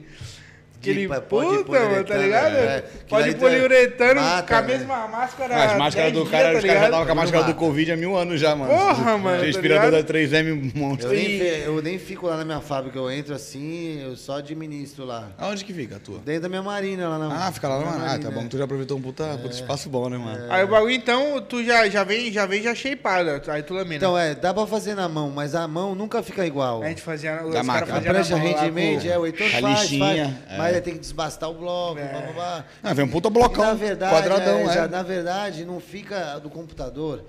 Aquele de puta, mano, tá poliuretano, ligado? é. Pó de Aquilo aí poliuretano mata, com a né? mesma máscara As máscaras 10 do cara, tá os caras já estavam com a máscara do. Covid há mil anos já, mano. Porra, mano, tá Respirador da ligado? 3M um monte. Eu E- eu nem fico lá na minha fábrica, eu entro assim, eu só administro lá. Aonde que fica a tua? Dentro da minha marina lá na Ah, fica lá no na Ah, tá marina, bom. é. Tu já aproveitou um puta, puta espaço bom, né, mano? Aí o bagulho, então, tu já, já vem já, vem já shapeado, aí tu lamina. Então, é, dá pra fazer na mão, mas a mão nunca fica igual. a gente fazia, os Da caras máquina. A na prancha handmade, é, o Heitor A faz, faz, lixinha, é. mas aí tem que desbastar o bloco, É. blá, blá, blá. Ah, vem um puta E, blocão, na verdade, quadradão, é, é. já- na verdade, não fica do computador.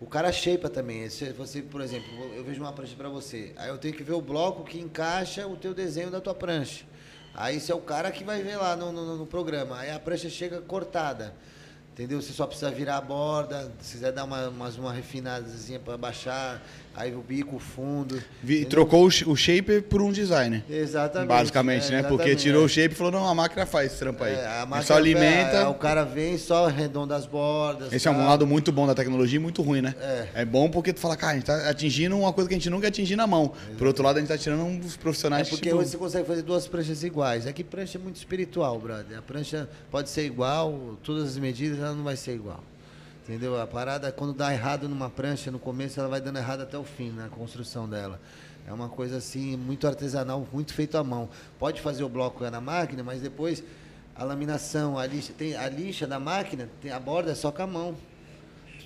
O cara shapeia também. Se você, por exemplo, eu vejo uma prancha pra você, aí eu tenho que ver o bloco que encaixa o teu desenho da tua prancha. Aí esse é o cara que vai ver lá no, no- no programa. Aí a prancha chega cortada. Entendeu? Você só precisa virar a borda, se quiser dar uma, umas- uma refinadazinha para baixar, aí o bico, o fundo. Vi- trocou o sh- o shaper por um designer. Exatamente. Basicamente, é, né? Porque exatamente, tirou é. o shape e falou, não, a máquina faz esse trampo aí. É, a só alimenta. é, o cara vem só arredonda as bordas. Esse é um lado muito bom da tecnologia e muito ruim, né? É. bom porque tu fala, cara, a gente tá atingindo uma coisa que a gente nunca atingir na mão. Por outro lado, a gente tá tirando uns É profissionais porque tipo, hoje você consegue fazer duas pranchas iguais. É que prancha é muito espiritual, brother. A prancha pode ser igual, todas as medidas ela não vai ser igual. Entendeu? A parada, quando dá errado numa prancha, no começo ela vai dando errado até o fim, na construção dela. É uma coisa assim, muito artesanal, muito feito à mão. Pode fazer o bloco na máquina, mas depois a laminação, a lixa, tem, a lixa da máquina, tem, a borda é só com a mão.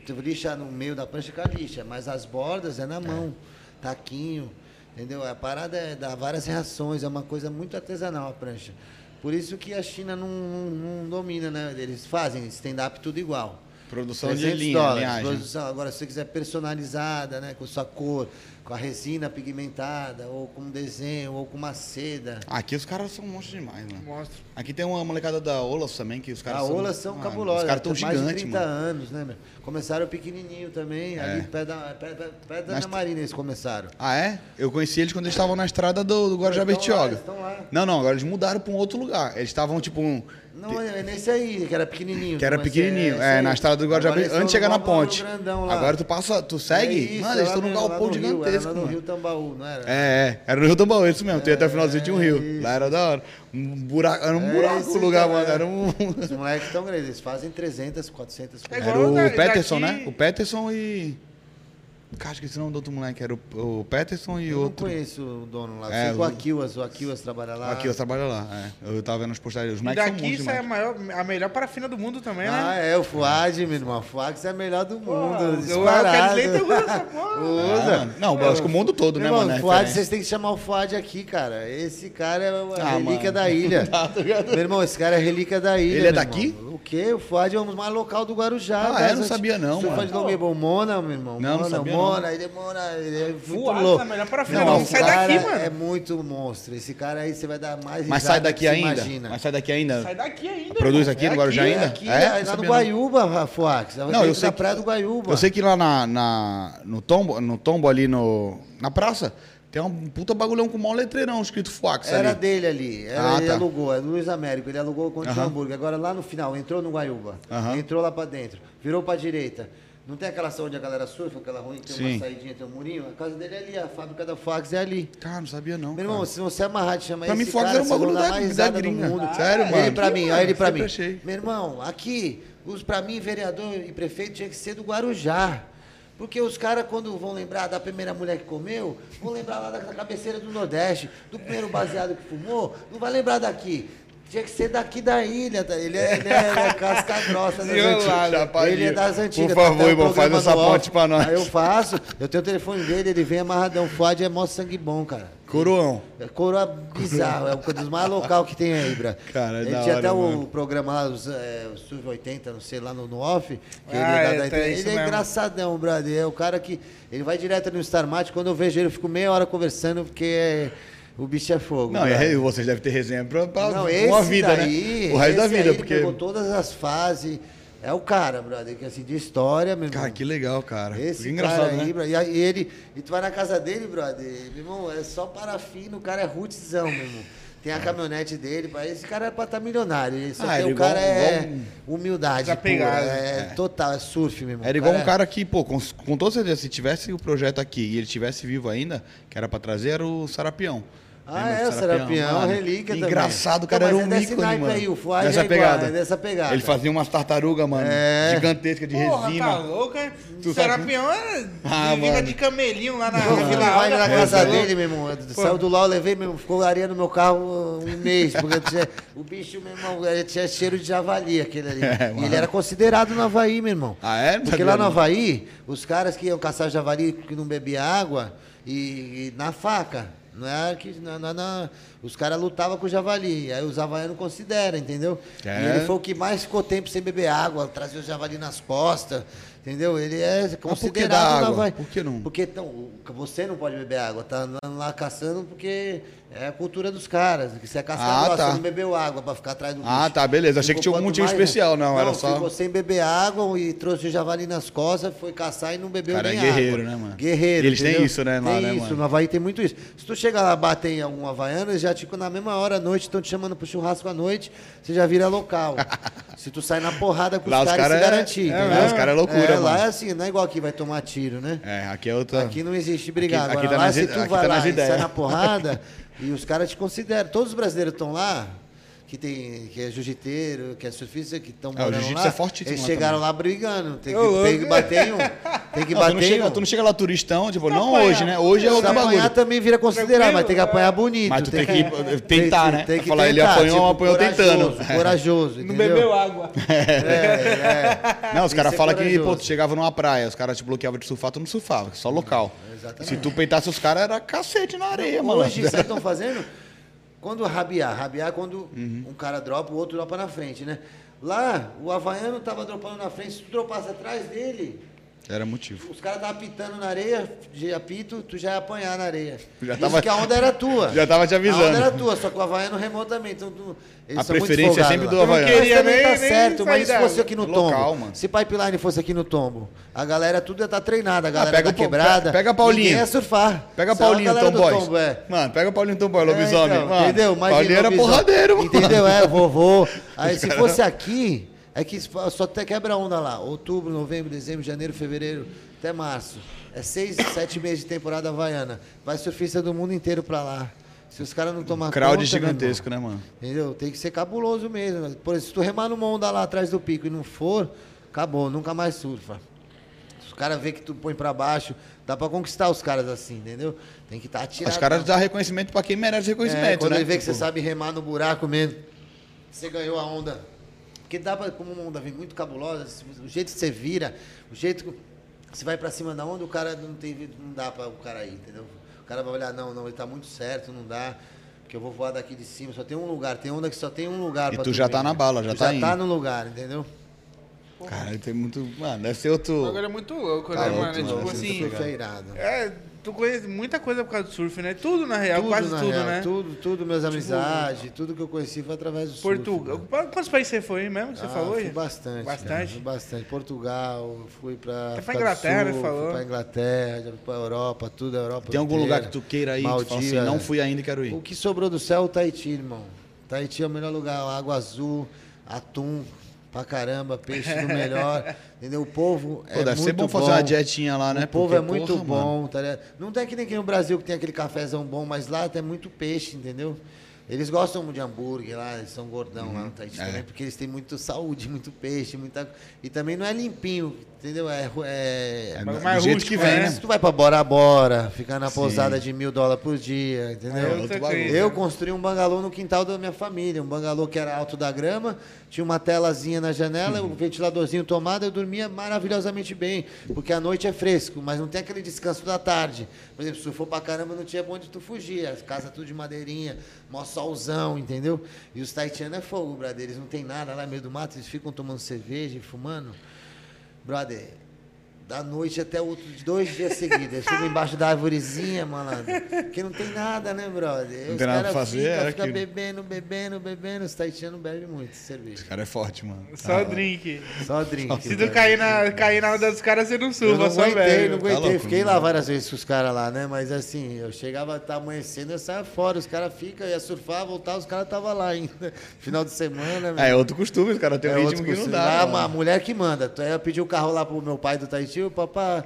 Tu lixa no meio da prancha com a lixa, mas as bordas é na mão, taquinho, entendeu? A parada é dá várias reações, é uma coisa muito artesanal a prancha. Por isso que a China não, não- não domina, né? Eles fazem stand-up tudo igual. Produção de 300 linha, dólares, produção. Agora, se você quiser personalizada, né? Com sua cor, com a resina pigmentada, ou com um desenho, ou com uma seda. Aqui os caras são um monstro demais, mano. Monstro. Aqui tem uma molecada da Olaf também, que os caras a são... Olas são Mano, cabulosas. Os caras tão tem mais de gigantes, 30 mano. anos, né, meu? Começaram pequenininho também, ali perto da, perto, perto- da Ana Marina eles começaram. Ah, é? Eu conheci eles quando eles estavam na estrada do, do Guarujá estão lá, Bertioga. eles estão lá. Não, não, agora eles mudaram pra um outro lugar. Eles estavam, tipo, um... Não, é nesse aí, que era pequenininho. Que era Mas pequenininho, esse é, aí. na estrada do Guarujá antes de chegar na ponte. grandão lá. Agora tu passa, tu segue, É isso, mano, é eles estão num galpão gigantesco, Era no mano. Rio Tambaú, não era? É, é, era no Rio Tambaú, isso mesmo. Tu ia até o finalzinho tinha um rio. isso. Lá era da hora. Um buraco, era um É, buraco esse o lugar, cara, mano. é. Era um. Os moleques estão grandes, eles fazem 300, 400 É. Era o Peterson, daqui- né? O Peterson e. Cara, esqueci o nome do outro moleque. Era o, o Peterson e Eu não outro. conheço o dono lá. É, Sei que o o- Aquilas, o Aquilas trabalha lá. Aqui, eu trabalho lá. É. Eu tava vendo as postagens. Os E são daqui isso é a, maior, a melhor parafina do mundo também, Ah, né? é, o Fuad, meu irmão. O Fuad é a melhor do Porra, mundo. o disparado. Quer usa essa porra. Ah, Usa. mano. Não, eu acho que o mundo todo, né, Meu irmão, mano? é o Fuad, vocês têm que chamar o Fuad aqui, cara. Esse cara é a Ah, relíquia mano. da ilha. Tá, tá ligado? meu irmão, esse cara é a relíquia da ilha. Ele é daqui? irmão. O quê? O Fuad é o mais local do Guarujá. Ah, é? Não sabia não, Você mano. faz nome bom, Mona, meu irmão. Não, não sabia Ele é Mona, ele é muito Fuad, louco. a melhor parafina Não, do mundo. o Sai daqui, mano. É muito monstro. Esse cara aí você vai dar mais Mas sai daqui ainda? Imagina. Mas sai daqui ainda? Sai daqui ainda. Produz aqui É no Guarujá É ainda? aqui, É? é, Não lá no não. Guaiúba, Fuax. Não, eu sei na que- praia do Guaiúba. Eu sei que lá na, na- no, tombo, no tombo ali no, na praça tem um puta bagulhão com um maior letreirão escrito Fox Era ali. dele ali. Era, Ah, ele tá. alugou, é do Luiz Américo. Ele alugou o Conde. Hamburgo. Agora lá no final, entrou no Guaiúba. Entrou lá pra dentro. Virou pra direita. Não tem aquela sala onde a galera surfa, aquela que tem Sim. uma saidinha, tem um murinho? A casa dele é ali, a fábrica da Fox é ali. Cara, não sabia não. Meu irmão, cara. se você amarrar de chamar Pra esse mim, Fox cara, era um vocês vão bagulho da- da gringa. mundo. Sério, Ele mano? pra mim, olha ele pra mim. achei. Meu irmão, aqui, os, pra mim, vereador e prefeito tinha que ser do Guarujá. Porque os caras, quando vão lembrar da primeira mulher que comeu, vão lembrar lá da cabeceira do Nordeste, do primeiro baseado que fumou, não vai lembrar daqui. Tinha que ser daqui da ilha. tá? Ele é, ele é, ele é casca grossa das Desenrolado. antigas. Ele é das antigas. Por Tem favor, irmão, faz essa off. ponte pra nós. Aí eu faço, eu tenho o telefone dele, ele vem amarradão. Fuad é mó sangue bom, cara. Coroão. É coroa bizarro, é um dos mais local que tem aí, Bra. Cara, é Ele da tinha hora, até mano. o programa lá, os, é, o Sub 80, não sei, lá no, no off. Que Ah, ele, é, dá- dá- tem ele é mesmo. engraçadão, brother. É o cara que. Ele vai direto no Star Mate, quando eu vejo ele, eu fico meia hora conversando, porque é- o bicho é fogo. Não, brother. aí vocês devem ter resenha Não, uma vida, daí, né? O resto da vida, aí, ele porque. pegou todas as fases, É o cara, brother, que assim, de história, meu irmão. Cara, que legal, cara. Esse que cara engraçado, aí, né? bro, e, ele, e tu vai na casa dele, brother, meu irmão, é só parafina, o cara é rootzão, meu irmão. Tem a caminhonete dele, esse cara é pra estar milionário. ele- Só Ah, que ele o cara igual- é igual humildade. Pura, É, total, é surf, meu irmão. Era igual cara um cara que, pô, com, com toda certeza, se tivesse o projeto aqui e ele tivesse vivo ainda, que era pra trazer, era o Sarapião. Ah, é, o Serapião, Mano, relíquia também. Engraçado, o Então, cara era mas um é desse ícone, naipe mano. aí, o Fuad dessa é igual, pegada. é dessa pegada. Ele fazia umas tartarugas, mano, É. gigantescas de Porra, resina. tá louco, é? Tu Serapião é Ah, mano. de camelinho lá na, Pô, na Vila vai na Alta. casa É, dele, meu irmão. Saiu do LOL, eu levei, meu irmão, ficou areia no meu carro um mês. Porque tinha- o bicho, meu irmão, tinha cheiro de javali, aquele ali. É, e ele era considerado no Havaí, meu irmão. Ah, é? Porque lá no Havaí, os caras que iam caçar javali que não bebia água e, e na faca. Não é que. Não, não, não. Os caras lutavam com o javali. Aí os havaianos consideram, entendeu? É. E ele foi o que mais ficou tempo sem beber água, trazia o javali nas costas. Entendeu? Ele é por que considerado dá no água? Por que não? Porque então, você não pode beber água, tá andando lá caçando porque é a cultura dos caras. Que você é caçador, Ah, tá. você não bebeu água pra ficar atrás do bicho. Ah, tá, beleza. Achei que tinha algum motivo mais- especial, não, era não só- Ficou sem beber água e trouxe o javali nas costas, foi caçar e não bebeu Cara, nem é guerreiro, água. né, mano? Guerreiro. E eles têm entendeu? isso, né, lá, Tem né, isso, mano? no Havaí tem muito isso. Se tu chegar lá, bater em algum havaiano, eles já ficam na mesma hora à noite, estão te chamando pro churrasco à noite, você já vira local. Se tu sai na porrada com Lá os caras cara se é- garantir. é, lá os cara é loucura, Lá mano. é assim, não é igual aqui vai tomar tiro, né? É, aqui é outra. Aqui não existe brigar. Aqui- Agora, tá lá, nas se tu vai tá lá e sai na porrada, e os caras te consideram. Todos os brasileiros estão lá, que, tem, que é jiu-jiteiro, que é surfista, que estão É, o morando jiu-jitsu lá. é fortíssimo Eles lá chegaram também. lá brigando. Tem que, tem que bater em um. Tem que Não, tu, não bater em chega, um. tu não chega lá turistão, tipo, não apanhar. hoje, né? Hoje é outro apanhar bagulho. também vira considerado, Tranquilo, mas tem que apanhar é. bonito. Mas tu tem que tentar, tem- né? Tem que Falar, ele tentar, apanhou, tipo, apanhou corajoso, tentando. Corajoso, Não entendeu? bebeu água. É, é. Não, os Tem caras falam que, pô, tu chegava numa praia, os caras te bloqueavam de surfar, tu não surfava, só local. Exatamente. Se tu peitasse os caras, era cacete na areia, mano. Hoje, vocês estão fazendo? Quando rabiar, rabiar é quando Uhum. um cara dropa, o outro dropa na frente, né? Lá, o Havaiano tava dropando na frente, se tu dropasse atrás dele, Era motivo. os caras estavam apitando na areia, de apito, tu já ia apanhar na areia. Já Isso tava- que a onda era tua. Já tava te avisando. A onda era tua, só que o Havaiano remou também. Então, tu, eles A são muito preferência é sempre do Eu não Havaiano. queria Mas também nem- tá nem certo, mas se fosse aqui no Local, tombo? mano. Se Pipeline fosse aqui no tombo, a galera tudo ia estar treinada, a galera pega da o Pa- quebrada. pega Paulinho. Ninguém ia surfar. Pega a Paulinho, galera Tom Boys. tombo, é. Mano, pega Paulinho Tom Boy, É, lobisomem. então, mano. entendeu? Imagina Paulinho era porradeiro, mano. Entendeu? É, vovô. Aí se fosse aqui, é que só até quebra onda lá. Outubro, novembro, dezembro, janeiro, fevereiro, até março. É seis, sete meses de temporada havaiana. Vai surfista do mundo inteiro pra lá. Se os caras não tomar Crowd conta, meu gigantesco, irmão, né, mano? Entendeu? Tem que ser cabuloso mesmo. Por exemplo, se tu remar numa onda lá atrás do pico e não for, acabou, nunca mais surfa. Se os caras vê que tu põe pra baixo, dá pra conquistar os caras assim, entendeu? Tem que estar tá atirado. Os caras dão reconhecimento pra quem merece É, reconhecimento, quando né? ele vê que você Tipo, sabe remar no buraco mesmo, você ganhou a onda. Porque dá pra, como uma onda vem muito cabulosa, o jeito que você vira, o jeito que você vai pra cima da onda, o cara não tem não dá para o cara ir, entendeu? O cara vai olhar, não, não, ele tá muito certo, não dá. Porque eu vou voar daqui de cima, só tem um lugar, tem onda que só tem um lugar E tu já tá na bala, já Tu tá já tá indo. no lugar, entendeu? Cara, tem muito. Mano, deve ser O outro. bagulho é muito louco, Tá né, louco, mano? É mano. tipo assim. É irado. É, tu conhece muita coisa por causa do surf, né? Tudo na real, quase na tudo, real, né? Tudo, tudo, meus amizades, tudo que eu conheci foi através do Portugal. surf. Pra Quantos países você foi mesmo que você Ah, falou? Fui aí? bastante. Bastante? cara, fui bastante. Portugal, fui pra. Até pra Inglaterra, Sul, né, falou? Fui pra Inglaterra, já fui pra Europa, tudo a Europa. Tem algum inteira. lugar que tu queira ir? Assim, Maldivas. não fui ainda e quero ir. O que sobrou do céu é o Tahiti, irmão. Tahiti é o melhor lugar. Água azul, atum pra caramba, peixe do melhor. entendeu? O povo Pô, é deve muito ser bom fazer uma dietinha lá, né? O povo Porque, é muito porra, bom, mano. tá ligado? Não tem que nem aqui no Brasil que tem aquele cafezão bom, mas lá tem muito peixe, entendeu? Eles gostam de hambúrguer lá, eles são gordão lá no Tahiti é. também, porque eles têm muito saúde, muito peixe, muita. E também não é limpinho, entendeu? É. é... É Mas do mais jeito rústico, que vem, né? né? Se tu vai pra Bora Bora, ficar na Sim. pousada de mil dólares por dia, É entendeu? outro outra bagulho. Eu construí um bangalô no quintal da minha família, um bangalô que era alto da grama, tinha uma telazinha na janela, Uhum. um ventiladorzinho tomado, eu dormia maravilhosamente bem, porque a noite é fresco, mas não tem aquele descanso da tarde. Por exemplo, se tu for pra caramba, não tinha pra onde tu fugir, as casas tudo de madeirinha, mó solzão, entendeu? E os taitianos é fogo, brother, eles não tem nada lá no meio do mato, eles ficam tomando cerveja e fumando. Brother, Da noite até outros dois dias seguidos. Eu fico embaixo da árvorezinha, malandro. Porque não tem nada, né, brother? Não Os tem nada pra fazer, Fica, era fica aquilo. bebendo, bebendo, bebendo. Os taitianos bebem muito cerveja. Esse cara é forte, mano. Só Ah, drink. Só drink. Se tu cair na, cair na onda dos caras, você não Eu surfa, não só aguentei, velho. não Tá aguentei. louco, Fiquei não. lá várias vezes com os caras lá, né? Mas assim, eu chegava, tá amanhecendo, eu saia fora. Os caras ficam, ia surfar, voltar, os caras estavam lá ainda. Final de semana, É, é outro costume, os caras têm um É ritmo outro que não costume. dá. Lá, mano. a mulher que manda. Tu- Eu pedi o carro lá pro meu pai do Tahiti, o papá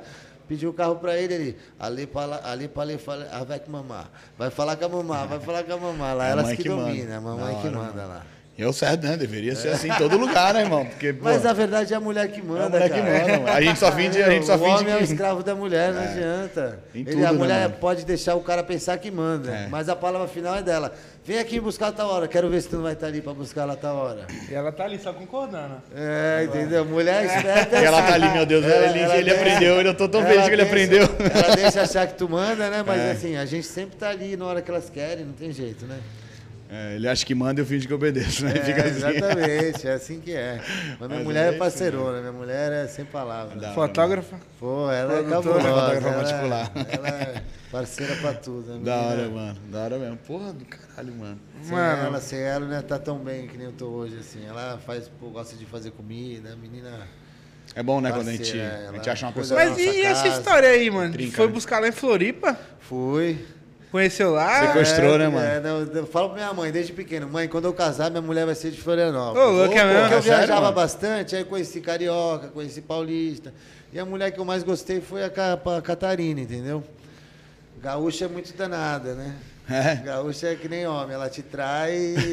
pediu o carro pra ele, ali pra lá, ali pra ali, fala, ah, vai com mamar. Vai falar com a mamá, vai falar com a mamá. Lá É elas que, que dominam, a mamãe que manda lá. E é o certo, né? Deveria ser assim em todo lugar, né, irmão? Porque, pô, Mas na verdade é a mulher que manda, é a mulher que cara. manda, mano. A gente só finge, a gente só o finge homem é o que... escravo da mulher, não adianta. Em Ele- tudo, a né, mulher mano? pode deixar o cara pensar que manda, É. mas a palavra final é dela. Vem aqui buscar tal hora, quero ver se tu não vai estar ali pra buscar lá tal hora. E ela tá ali só concordando. É, entendeu? Mulher esperta. é E ela tá assim. ali, meu Deus, Ela- ele, ela ele deixa- aprendeu, eu tô tão ela feliz que ele deixa- aprendeu. Ela deixa achar que tu manda, né? Mas É. assim, a gente sempre tá ali na hora que elas querem, não tem jeito, né? É, ele acha que manda e eu finge que obedeço, né? É, Fica assim. exatamente, é assim que é. Mas minha Mas mulher é é parceirona, minha mulher é sem palavras. Fotógrafa. Pô, ela é cabulosa. fotógrafa Ela, particular. ela é parceira pra tudo. a Da hora, mano. Da hora mesmo. Porra do caralho, mano. Sem Mano. ela, sem ela, não ia tá tão bem que nem eu tô hoje, assim. Ela faz, pô, gosta de fazer comida, a menina. É bom, né, quando a gente, Parceira, a gente ela acha uma pessoa... Mas e, e essa casa. história aí, mano? Trinca, Foi né? buscar lá em Floripa? Fui. Conheceu lá? Sequestrou, né, É, mano? é, não, eu falo pra minha mãe desde pequeno, mãe, quando eu casar, minha mulher vai ser de Florianópolis. Ô, louco, é mesmo? Porque eu É sério, viajava mano? bastante, aí conheci carioca, conheci paulista. E a mulher que eu mais gostei foi a, Ca- a Catarina, entendeu? Gaúcha é muito danada, né? É. Gaúcha é que nem homem, ela te trai e,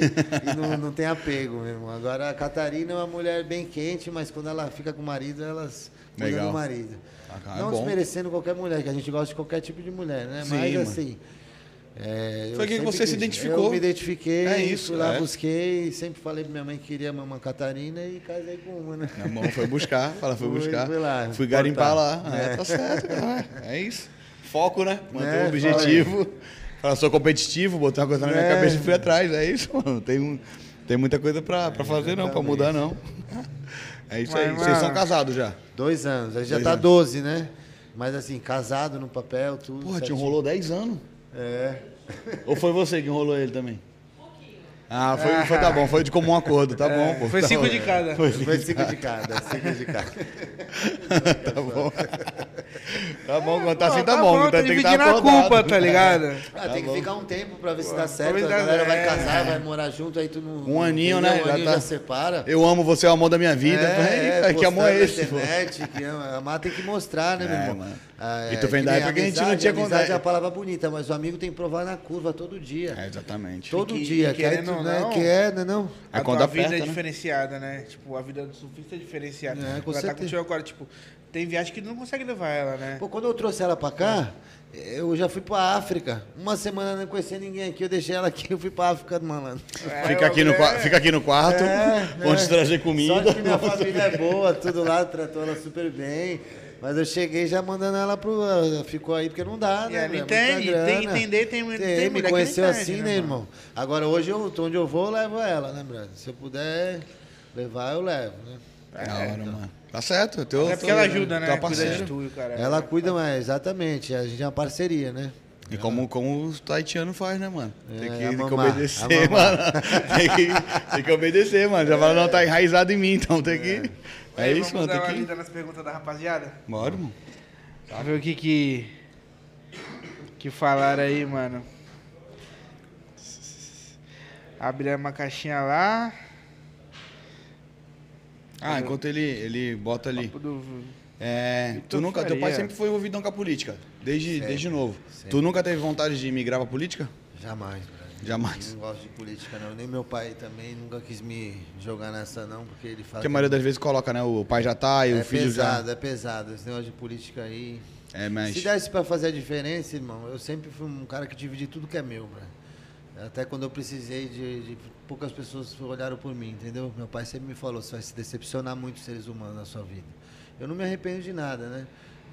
e não, não tem apego, meu irmão. Agora a Catarina é uma mulher bem quente, mas quando ela fica com o marido, elas cuidam do marido. Ah, é não bom. desmerecendo qualquer mulher, que a gente gosta de qualquer tipo de mulher, né? Sim, mas mano. É, Foi que você se identificou. Eu me identifiquei, É isso, fui lá, é. busquei, sempre falei pra minha mãe que queria mamãe Catarina e casei com uma, né? Na mão, foi buscar, fala, foi buscar. fui lá, Fui garimpar lá. É, É. tá certo, cara. É isso. Foco, né? Manter É, o objetivo. Fala, sou competitivo, botei uma coisa na minha É. cabeça e fui atrás. É isso, mano. Tem, um, tem muita coisa pra, pra fazer, não, pra mudar, não. É isso aí. Mas, Vocês são casados já. Dois anos, aí já Dois tá anos. 12, né? Mas assim, casado no papel, tudo. Porra, te certinho. enrolou 10 anos. É. Ou foi você que enrolou ele também? Ah, foi, foi tá bom, foi de comum acordo, tá bom, pô. Foi tá cinco bom. de cada. Foi Foi cinco de cada, cinco de cada. Tá bom. Tá bom, quando tá assim Pô, tá, bom. tá Tá, tem que estar dividindo a acordado. culpa, tá ligado? Ah, tem que ficar um tempo pra ver se dá pra certo. A galera vai é. casar, vai morar junto, aí tu não. Um aninho, né? Um Já aninho tá- já separa. Eu amo você, é o amor da minha vida. É, que amor é esse, internet, que ama. Amar tem que mostrar, né, meu É, irmão? mano. Ah, E tu vem da época que a gente não tinha Amizade é a palavra bonita, mas o amigo tem que provar na curva todo dia. É, exatamente. Todo que- dia. Que querendo tu, ou né, não, que é, né, não? É a tua vida aperta, é né? diferenciada, né? Tipo, a vida do surfista é diferenciada. É, com Ela tá contigo agora, tipo, tem viagem que tu não consegue levar ela, né? Pô, quando eu trouxe ela pra cá, eu já fui pra África. Uma semana não conhecia ninguém aqui, eu deixei ela aqui, eu fui pra África, malandro. Fica aqui, no, qua- fica aqui no quarto, É, te é. trazer comida. que minha família é boa, tudo lá, tratou ela super bem. Mas eu cheguei já mandando ela pro. Ficou aí porque não dá, E né? ela velho? entende, Muita tem que entender, tem, tem, Tem, mulher me conheceu entende, assim, né, irmão? Agora hoje eu, onde eu vou, eu levo ela, né, brother? Se eu puder levar, eu levo, né? Da hora, mano. Tá certo, eu tô, É porque ela ajuda, né? Tua Cuida de parceira. tudo, cara. Ela cuida, mas exatamente, a gente é uma parceria, né? E como, como o taitiano faz, né, mano? Tem É, que, a tem que obedecer, mano. tem, que, tem que obedecer, mano. Já fala, não, tá enraizado em mim, então tem que. É, Aí, isso, vamos mano. dar uma que. lida nas perguntas da rapaziada? Bora, mano. Vamos ver o que que... Que falaram aí, mano. Abre uma caixinha lá. Ah, enquanto ele, ele bota ali. Do... É, tu nunca, teu pai sempre foi envolvido com a política, desde, Sempre, desde novo. sempre. Tu nunca teve vontade de migrar pra política? Jamais. Jamais. Não gosto de política, não. Nem meu pai também nunca quis me jogar nessa, não, porque ele fala. Porque a maioria das vezes coloca, né? O pai já tá e é o filho pesado, é pesado. Esse negócio de política aí. já. É, mas. Se desse pra fazer a diferença, irmão, eu sempre fui um cara que dividi tudo que é meu, brother. Até quando eu precisei de, de- Poucas pessoas olharam por mim, entendeu? Meu pai sempre me falou: você vai se decepcionar muito seres humanos na sua vida. Eu não me arrependo de nada, né?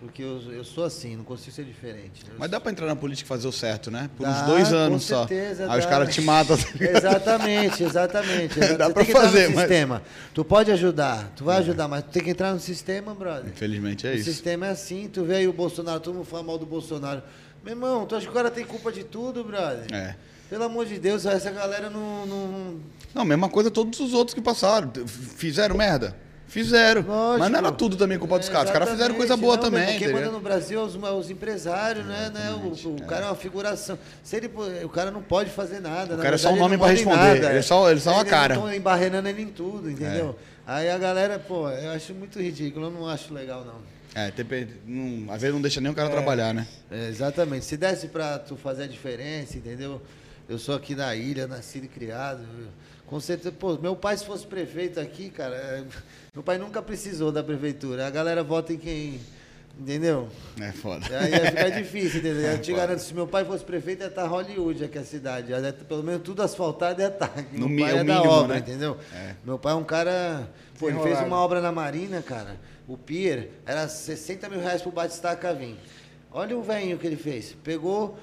Porque eu, eu sou assim, não consigo ser diferente. Eu Mas dá pra entrar na política e fazer o certo, né? Por uns Dá, dois com anos só. certeza Aí os caras te matam. tá? Exatamente, exatamente. Dá entrar fazer, mas- sistema. Tu pode ajudar, tu vai ajudar, mas tu tem que entrar no sistema, brother. Infelizmente é o isso. sistema é assim, tu vê aí o Bolsonaro, todo mundo fala mal do Bolsonaro. Meu irmão, tu acha que o cara tem culpa de tudo, brother? É. Pelo amor de Deus, essa galera não. não- Não, mesma coisa todos os outros que passaram. Fizeram merda? Fizeram. Lógico. Mas não era tudo também culpa dos É, caras. Os caras fizeram coisa boa Não, também. Quem manda no Brasil é os, os empresários, né? né? O, o cara é uma figuração. Se ele, o cara não pode fazer nada. O na cara é só verdade, um nome em responder, nada, ele é só- ele é só uma Eles cara. Estão embarrenando ele em tudo, entendeu? Aí a galera, pô, eu acho muito ridículo, eu não acho legal, não. É, tem- não- às vezes não deixa nem o cara trabalhar, né? É, exatamente. Se desse pra tu fazer a diferença, entendeu? Eu sou aqui da ilha, nascido e criado. eu- Com certeza, pô, meu pai se fosse prefeito aqui, cara, é, meu pai nunca precisou da prefeitura. A galera vota em quem, entendeu? É foda. Aí ia ficar difícil, entendeu? Eu te É, foda. garanto, se meu pai fosse prefeito, ia estar Hollywood aqui a cidade. Ia pelo menos tudo asfaltado ia estar. No meu pai é é da mínimo, obra, né? entendeu? É. Meu pai é um cara. Pô, ele fez uma obra na Marina, cara. O Pier era 60 mil reais pro Batistaca vir. Olha o velhinho que ele fez. Pegou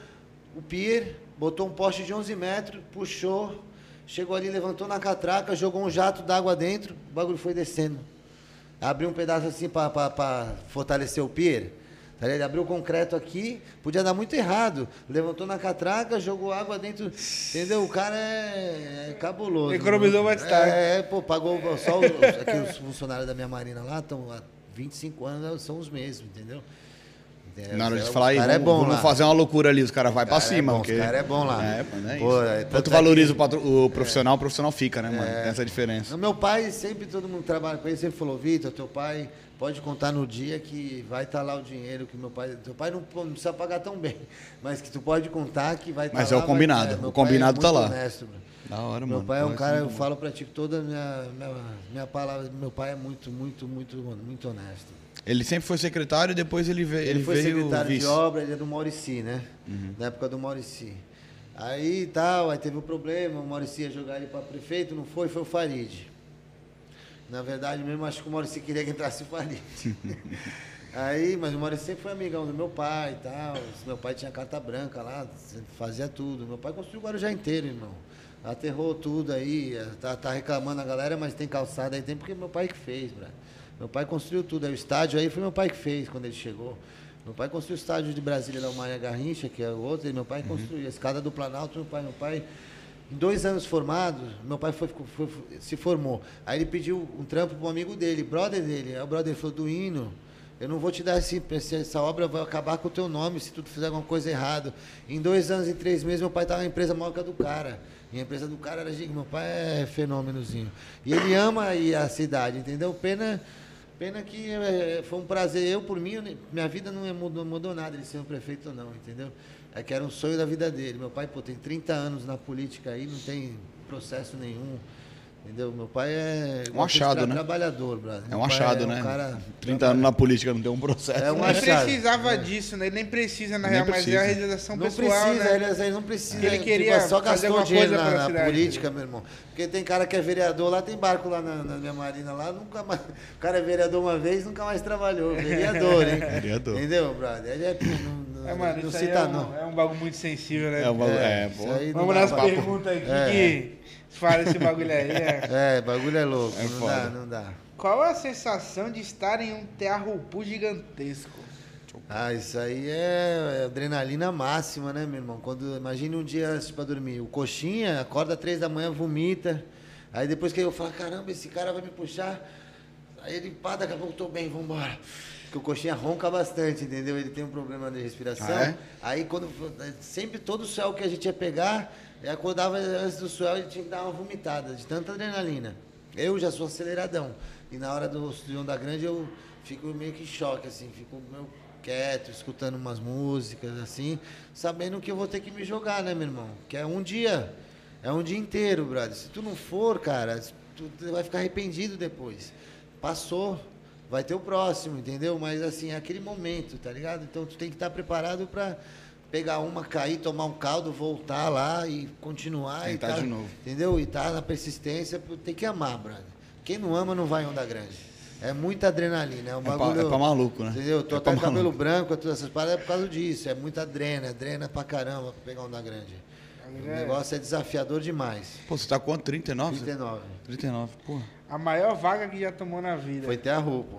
o Pier, botou um poste de 11 metros, puxou, chegou ali, levantou na catraca, jogou um jato d'água dentro, o bagulho foi descendo. Abriu um pedaço assim para fortalecer o pier. Tá? Ele abriu o concreto aqui, podia dar muito errado. Levantou na catraca, jogou água dentro. Entendeu? O cara é, é cabuloso. Economizou mano. bastante. É, pô, pagou só os, aqui os funcionários da minha marina lá, estão há 25 anos, são os mesmos, entendeu? É, Na hora de falar cara vamos, é bom vamos lá. fazer uma loucura ali, os caras vão pra cara é cima. bom, porque... os cara é bom lá. É, mano, é Pô, isso. é, é valoriza que- o, o profissional, o profissional fica, né, mano? É. Tem essa diferença. O meu pai, sempre todo mundo trabalha com ele, sempre falou, Vitor, teu pai pode contar no dia que vai estar lá o dinheiro que meu pai. Teu pai não, não precisa pagar tão bem, mas que tu pode contar que vai estar Mas lá. é o vai- combinado, meu o combinado é tá muito lá. Honesto. Da hora, Meu mano. pai é um cara, eu falo pra ti toda a minha, minha, minha palavra, meu pai é muito, muito, muito, muito honesto. Ele sempre foi secretário e depois ele veio, Ele, ele foi veio secretário vice. de obra, ele é do Maurici, né? Na época do Maurici. Aí tal, aí teve o problema, o Maurici ia jogar ele para prefeito, não foi, foi o Farid. Na verdade mesmo, acho que o Maurici queria que entrasse o Farid. aí, mas o Maurici sempre foi amigão do meu pai e tal. Meu pai tinha carta branca lá, fazia tudo. Meu pai construiu o Guarujá inteiro, irmão. Aterrou tudo aí, tá, tá reclamando a galera, mas tem calçada aí, tem porque meu pai que fez, brother. Meu pai construiu tudo. Aí o estádio aí foi meu pai que fez quando ele chegou. Meu pai construiu o estádio de Brasília da Maria Garrincha, que é o outro, e meu pai construiu a escada do Planalto, meu pai, meu pai, em dois anos formado, meu pai foi, foi- foi- se formou. Aí ele pediu um trampo para um amigo dele, brother dele. Aí o brother falou, do hino, eu não vou te dar esse- essa obra, vai acabar com o teu nome se tu fizer alguma coisa errada. Em dois anos e três meses, meu pai estava na empresa maior que a do cara. E a empresa do cara era gigante. Meu pai é fenômenozinho. E ele ama aí a cidade, entendeu? Pena, pena que é, foi um prazer. Eu, por mim, minha vida não é- mudou, mudou nada ele ser o prefeito ou não, entendeu? É que era um sonho da vida dele. Meu pai, pô, tem 30 anos na política aí, não tem processo nenhum. Entendeu? Meu pai é Um achado, né? trabalhador, brother. É um achado, é um né? Cara, 30 anos na política não tem um processo. É um achado. precisava disso, né? Ele nem precisa, na Nem real, mas é precisa. a realização Não pessoal, precisa, né? ele, ele não precisa. Ele tipo, queria só fazer gastou dinheiro coisa na, na cidade. política, meu irmão. Porque tem cara que é vereador lá, tem barco lá na, na minha marina lá, nunca mais. O cara é vereador uma vez, nunca mais trabalhou. Vereador, hein? Vereador. Entendeu, brother? Ele é. Não, É, mano, não isso aí cita, é um, não. é um bagulho muito sensível, né? É, uma, é, isso pô. aí não Vamos nas perguntas aqui É. que fala esse bagulho aí. é. É, bagulho é louco. É não foda. dá, não dá. Qual é a sensação de estar em um terrupu gigantesco? Ah, isso aí é adrenalina máxima, né, meu irmão? Quando imagine um dia antes pra dormir, o coxinha acorda às três da manhã, vomita. Aí depois que eu falo, caramba, esse cara vai me puxar. Aí ele, pá, daqui a pouco tô bem, vambora. Porque o coxinha ronca bastante, entendeu? Ele tem um problema de respiração. Ah, é? Aí quando sempre todo suel que a gente ia pegar, eu acordava antes do suel e tinha que dar uma vomitada de tanta adrenalina. Eu já sou aceleradão. E na hora do, do Onda Grande eu fico meio que em choque, assim, fico meio quieto, escutando umas músicas, assim, sabendo que eu vou ter que me jogar, né, meu irmão? Que é um dia, é um dia inteiro, brother. Se tu não for, cara, tu vai ficar arrependido depois. Passou, vai ter o próximo, entendeu? Mas assim, é aquele momento, tá ligado? Então tu tem que estar preparado para pegar uma, cair, tomar um caldo, voltar lá e continuar Tentar e tá, de novo. Entendeu? E tá na persistência, tem que amar, brother. Quem não ama não vai em onda grande. É muita adrenalina. É um É pra, bagulho. é pra maluco, né? Entendeu? Eu tô é até pra com cabelo maluco. branco, todas essas paradas é por causa disso. É muita drena, drena pra caramba pra pegar onda grande. O É. negócio é desafiador demais. Pô, você tá quanto? 39? 39. 39, porra. A maior vaga que já tomou na vida. Foi até a roupa.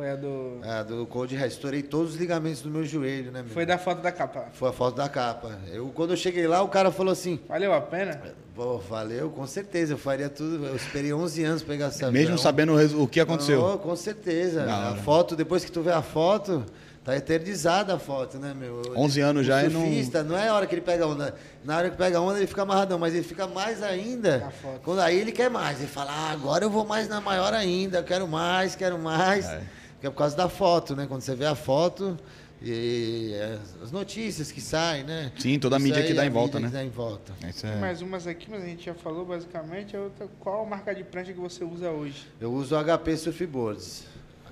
Foi a do. É, do Cold. Estourei todos os ligamentos do meu joelho, né, meu? Foi da foto da capa. Foi a foto da capa. Eu, quando eu cheguei lá, o cara falou assim: Valeu a pena? Pô, valeu, com certeza. Eu faria tudo. Eu esperei 11 anos pra pegar essa Mesmo sabendo o, o que aconteceu. Oh, com certeza. A hora. foto, depois que tu vê a foto, tá eternizada a foto, né, meu? 11 anos O já e não- surfista, não... é a hora que ele pega onda. Na hora que pega onda, ele fica amarradão, mas ele fica mais ainda. Quando aí ele quer mais. Ele fala, ah, agora eu vou mais na maior ainda, eu quero mais, quero mais. É. Que é por causa da foto, né? Quando você vê a foto e é, as notícias que saem, né? Sim, toda a Isso mídia que aí dá é em volta, mídia né? que dá em volta. Isso Tem é. mais umas aqui, mas a gente já falou basicamente. A outra, qual a marca de prancha que você usa hoje? Eu uso o HP Surfboards.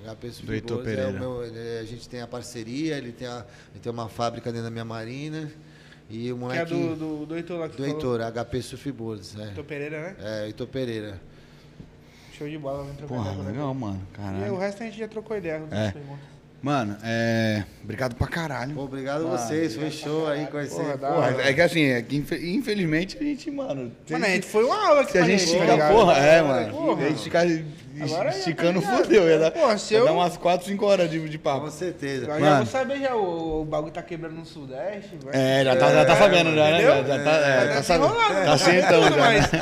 HP Surfboards é o Pereira. meu, ele- a gente tem a parceria, ele tem, a, ele tem uma fábrica dentro da minha marina. E o Que é moleque do, do, do Heitor lá que do falou. Heitor, HP Surfboards. É, Heitor Pereira, né? é Heitor Pereira. Show de bola, trocar Porra, ideia com legal, mano. ele. E Caralho. o resto a gente já trocou ideia. É. É. Perguntas. Mano, é. Obrigado pra caralho. Pô, obrigado a vocês, foi show aí conhecer. Porra, da Porra, hora. é que assim, é que infe- infelizmente a gente, mano. Mano, a gente foi uma aula que Se a gente falei, tá porra, é, mano. Porra. A gente ficar Agora esticando, tá fodeu. Ia dar, Porra, se ia eu- dar umas 4, 5 horas de, de Com papo. certeza. Eu já vou saber já, o, o bagulho tá quebrando no Sudeste. vai. É, já tá, já tá sabendo, já, né? Já, já tá, é, Tá tá sabendo. desenrolado, Tá sentando já. mas, né?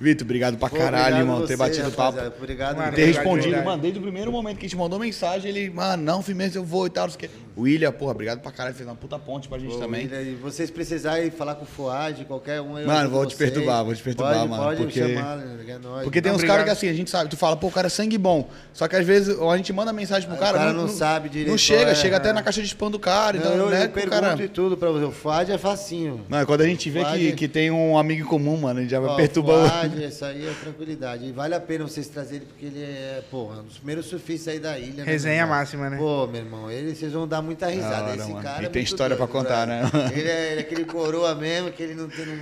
Vitor, obrigado pra Pô, caralho, obrigado irmão, a ter você, batido papo. rapaziada. Obrigado, Mano, ter obrigado. respondido, mano, desde o primeiro momento que a gente mandou mensagem, ele, mano, não, firmeza, eu vou e tal, não sei o quê. O William, porra, obrigado pra caralho, fez uma puta ponte pra gente Pô, também. William, e vocês precisarem falar com o Fuad, qualquer um eu Mano, vou te perturbar, vou te perturbar, pode, mano, Pode porque- me chamar, né? é nóis. Porque tem uns Obrigado. caras que assim, a gente sabe, tu fala, pô, o cara é sangue bom. Só que às vezes a gente manda mensagem pro Aí o cara. cara não sabe direito Não chega, é, chega até é. na caixa de spam do cara. Não, Então, eu, né, eu pergunto cara. e tudo pra você. O Fuad é facinho. Não, quando a gente vê que, Fuad- que tem um amigo em comum, mano, a gente já vai Ó, perturbar o. Fuad, isso aí é tranquilidade. E vale a pena vocês trazerem, porque ele é, porra, um dos primeiros surfistas aí da ilha. né, Resenha máxima, né? Pô, meu irmão, ele, vocês vão dar muita risada. hora, Esse mano. cara Ele é tem história pra doido, contar, né? Ele é, ele é aquele coroa mesmo, que ele não tem... Não,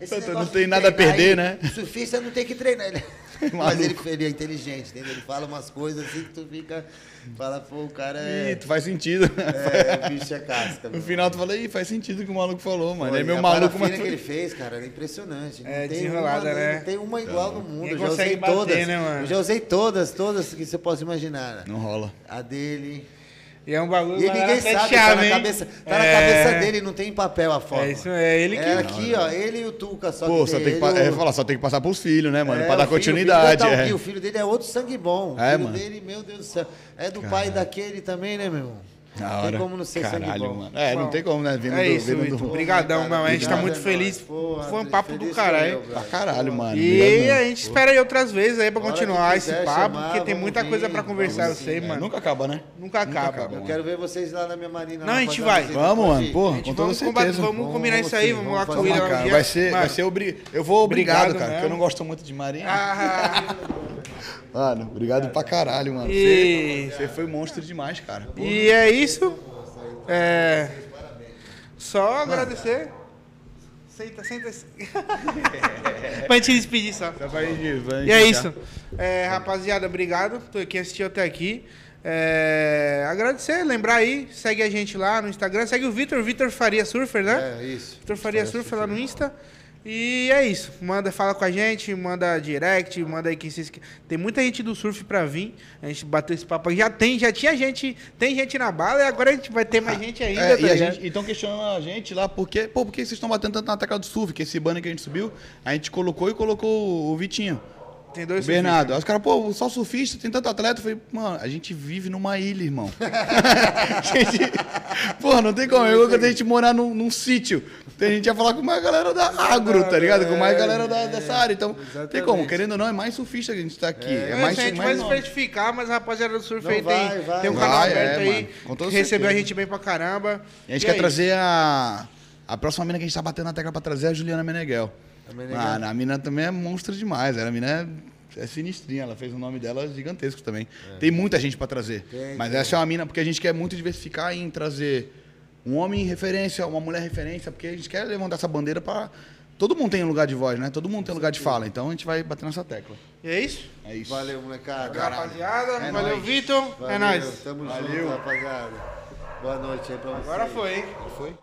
esse Não tem negócio de nada a perder, aí, né? o Surfista não tem que treinar. Ele... Mas Maluco. ele, ele é inteligente, entendeu? Ele fala umas coisas assim que tu fica... Fala, pô, o cara Ih, é... tu faz sentido. É, o bicho é casca. No meu. final tu fala, ih, faz sentido o que o maluco falou, mano. Pô, é e meu a maluco, mas. que ele fez, cara, era impressionante. Não É, tem desenrolada, uma, né? Não tem uma igual no mundo. Eu já usei bater, todas. né, mano? Eu já usei todas, todas que você possa imaginar. Não rola. A dele. E é um bagulho E ninguém sabe, chave, tá na hein? cabeça, tá na É. cabeça dele, não tem em papel a foto. É isso, é ele que. É aqui, ó, ele e o Tuca, só Pô, que só tem que, ele, pa- o- é, falar, só tem que passar pros filhos, né, mano? É, pra dar filho- continuidade. O filho, é. dele tá o filho dele é outro sangue bom. O É, filho mano. dele, meu Deus do céu. É do pai daquele também, né, meu irmão? Não hora. tem como não ser sangue Caralho, bom. mano. É, não tem como, né? Vindo é do, isso, vindo do... Obrigadão, meu. A gente tá muito é feliz. Foi um papo do caralho. Pra caralho, mano. E Obrigado, a gente espera aí outras vezes aí pra continuar esse papo, chamar, porque tem muita coisa pra conversar, eu sei. É, mano. nunca acaba, né? Nunca acaba. acaba, Eu mano. quero ver vocês lá na minha marina. Não, a gente vai. Vamos, mano. Porra, com toda certeza. vamos combinar isso aí, vamos lá com vai ser, vai Mano, ser. Eu vou obrigado, cara, porque eu não gosto muito de marinha. Mano, obrigado pra caralho, mano. E- Você, você foi monstro demais, cara. Pô, e é isso. É. Só agradecer. Senta, senta. pra gente despedir só. Só pra gente- pra E é isso. É, rapaziada, obrigado. Tô quem assistiu até aqui. É, agradecer, lembrar aí, segue a gente lá no Instagram, segue o Vitor, Vitor Faria Surfer, né? É, isso. Vitor Faria Surfer lá no Insta. E é isso. Manda, fala com a gente, manda direct, manda aí quem vocês Tem muita gente do surf pra vir. A gente bateu esse papo. Já tem, já tinha gente, tem gente na bala e agora a gente vai ter mais gente ainda. É, tá e gente, estão questionando a gente lá, porque, pô, por que vocês estão batendo tanto na tecla do surf? Que esse banner que a gente subiu, a gente colocou e colocou o Vitinho, Tem dois Bernardo. Aí os caras, pô, só surfista, tem tanto atleta. Eu falei, mano, a gente vive numa ilha, irmão. a gente, pô, não tem como. É igual quando a gente morar num, num sítio. Então a gente ia falar com mais galera da agro, tá ligado? Com mais galera da- dessa área. Então, tem como. exatamente. Querendo ou não, é mais surfista que a gente tá aqui. É, É, mais, a gente vai mais se nome. certificar, mas a rapaziada do surf Não, aí vai, tem, vai, tem um vai. canal Vai, aberto é, aí. recebeu a certeza. gente bem pra caramba. E a gente E quer é trazer a. A próxima mina que a gente tá batendo na tecla pra trazer é a Juliana Meneghel. Mano, a mina também é monstro demais. Ela, a mina é, é sinistrinha. Ela fez o nome dela gigantesco também. Tem muita gente pra trazer. Tem, Mas tem. essa é uma mina, porque a gente quer muito diversificar em trazer um homem referência, uma mulher referência, porque a gente quer levantar essa bandeira pra, todo mundo tem um lugar de voz, né? Todo mundo tem um lugar de fala. Então a gente vai bater nessa tecla. E é isso? É isso. Valeu, molecada. Valeu, rapaziada. É Valeu, nóis. Vitor. É Valeu, nóis. Tamo Valeu. junto, rapaziada. Boa noite aí pra vocês. Agora foi, hein? Foi?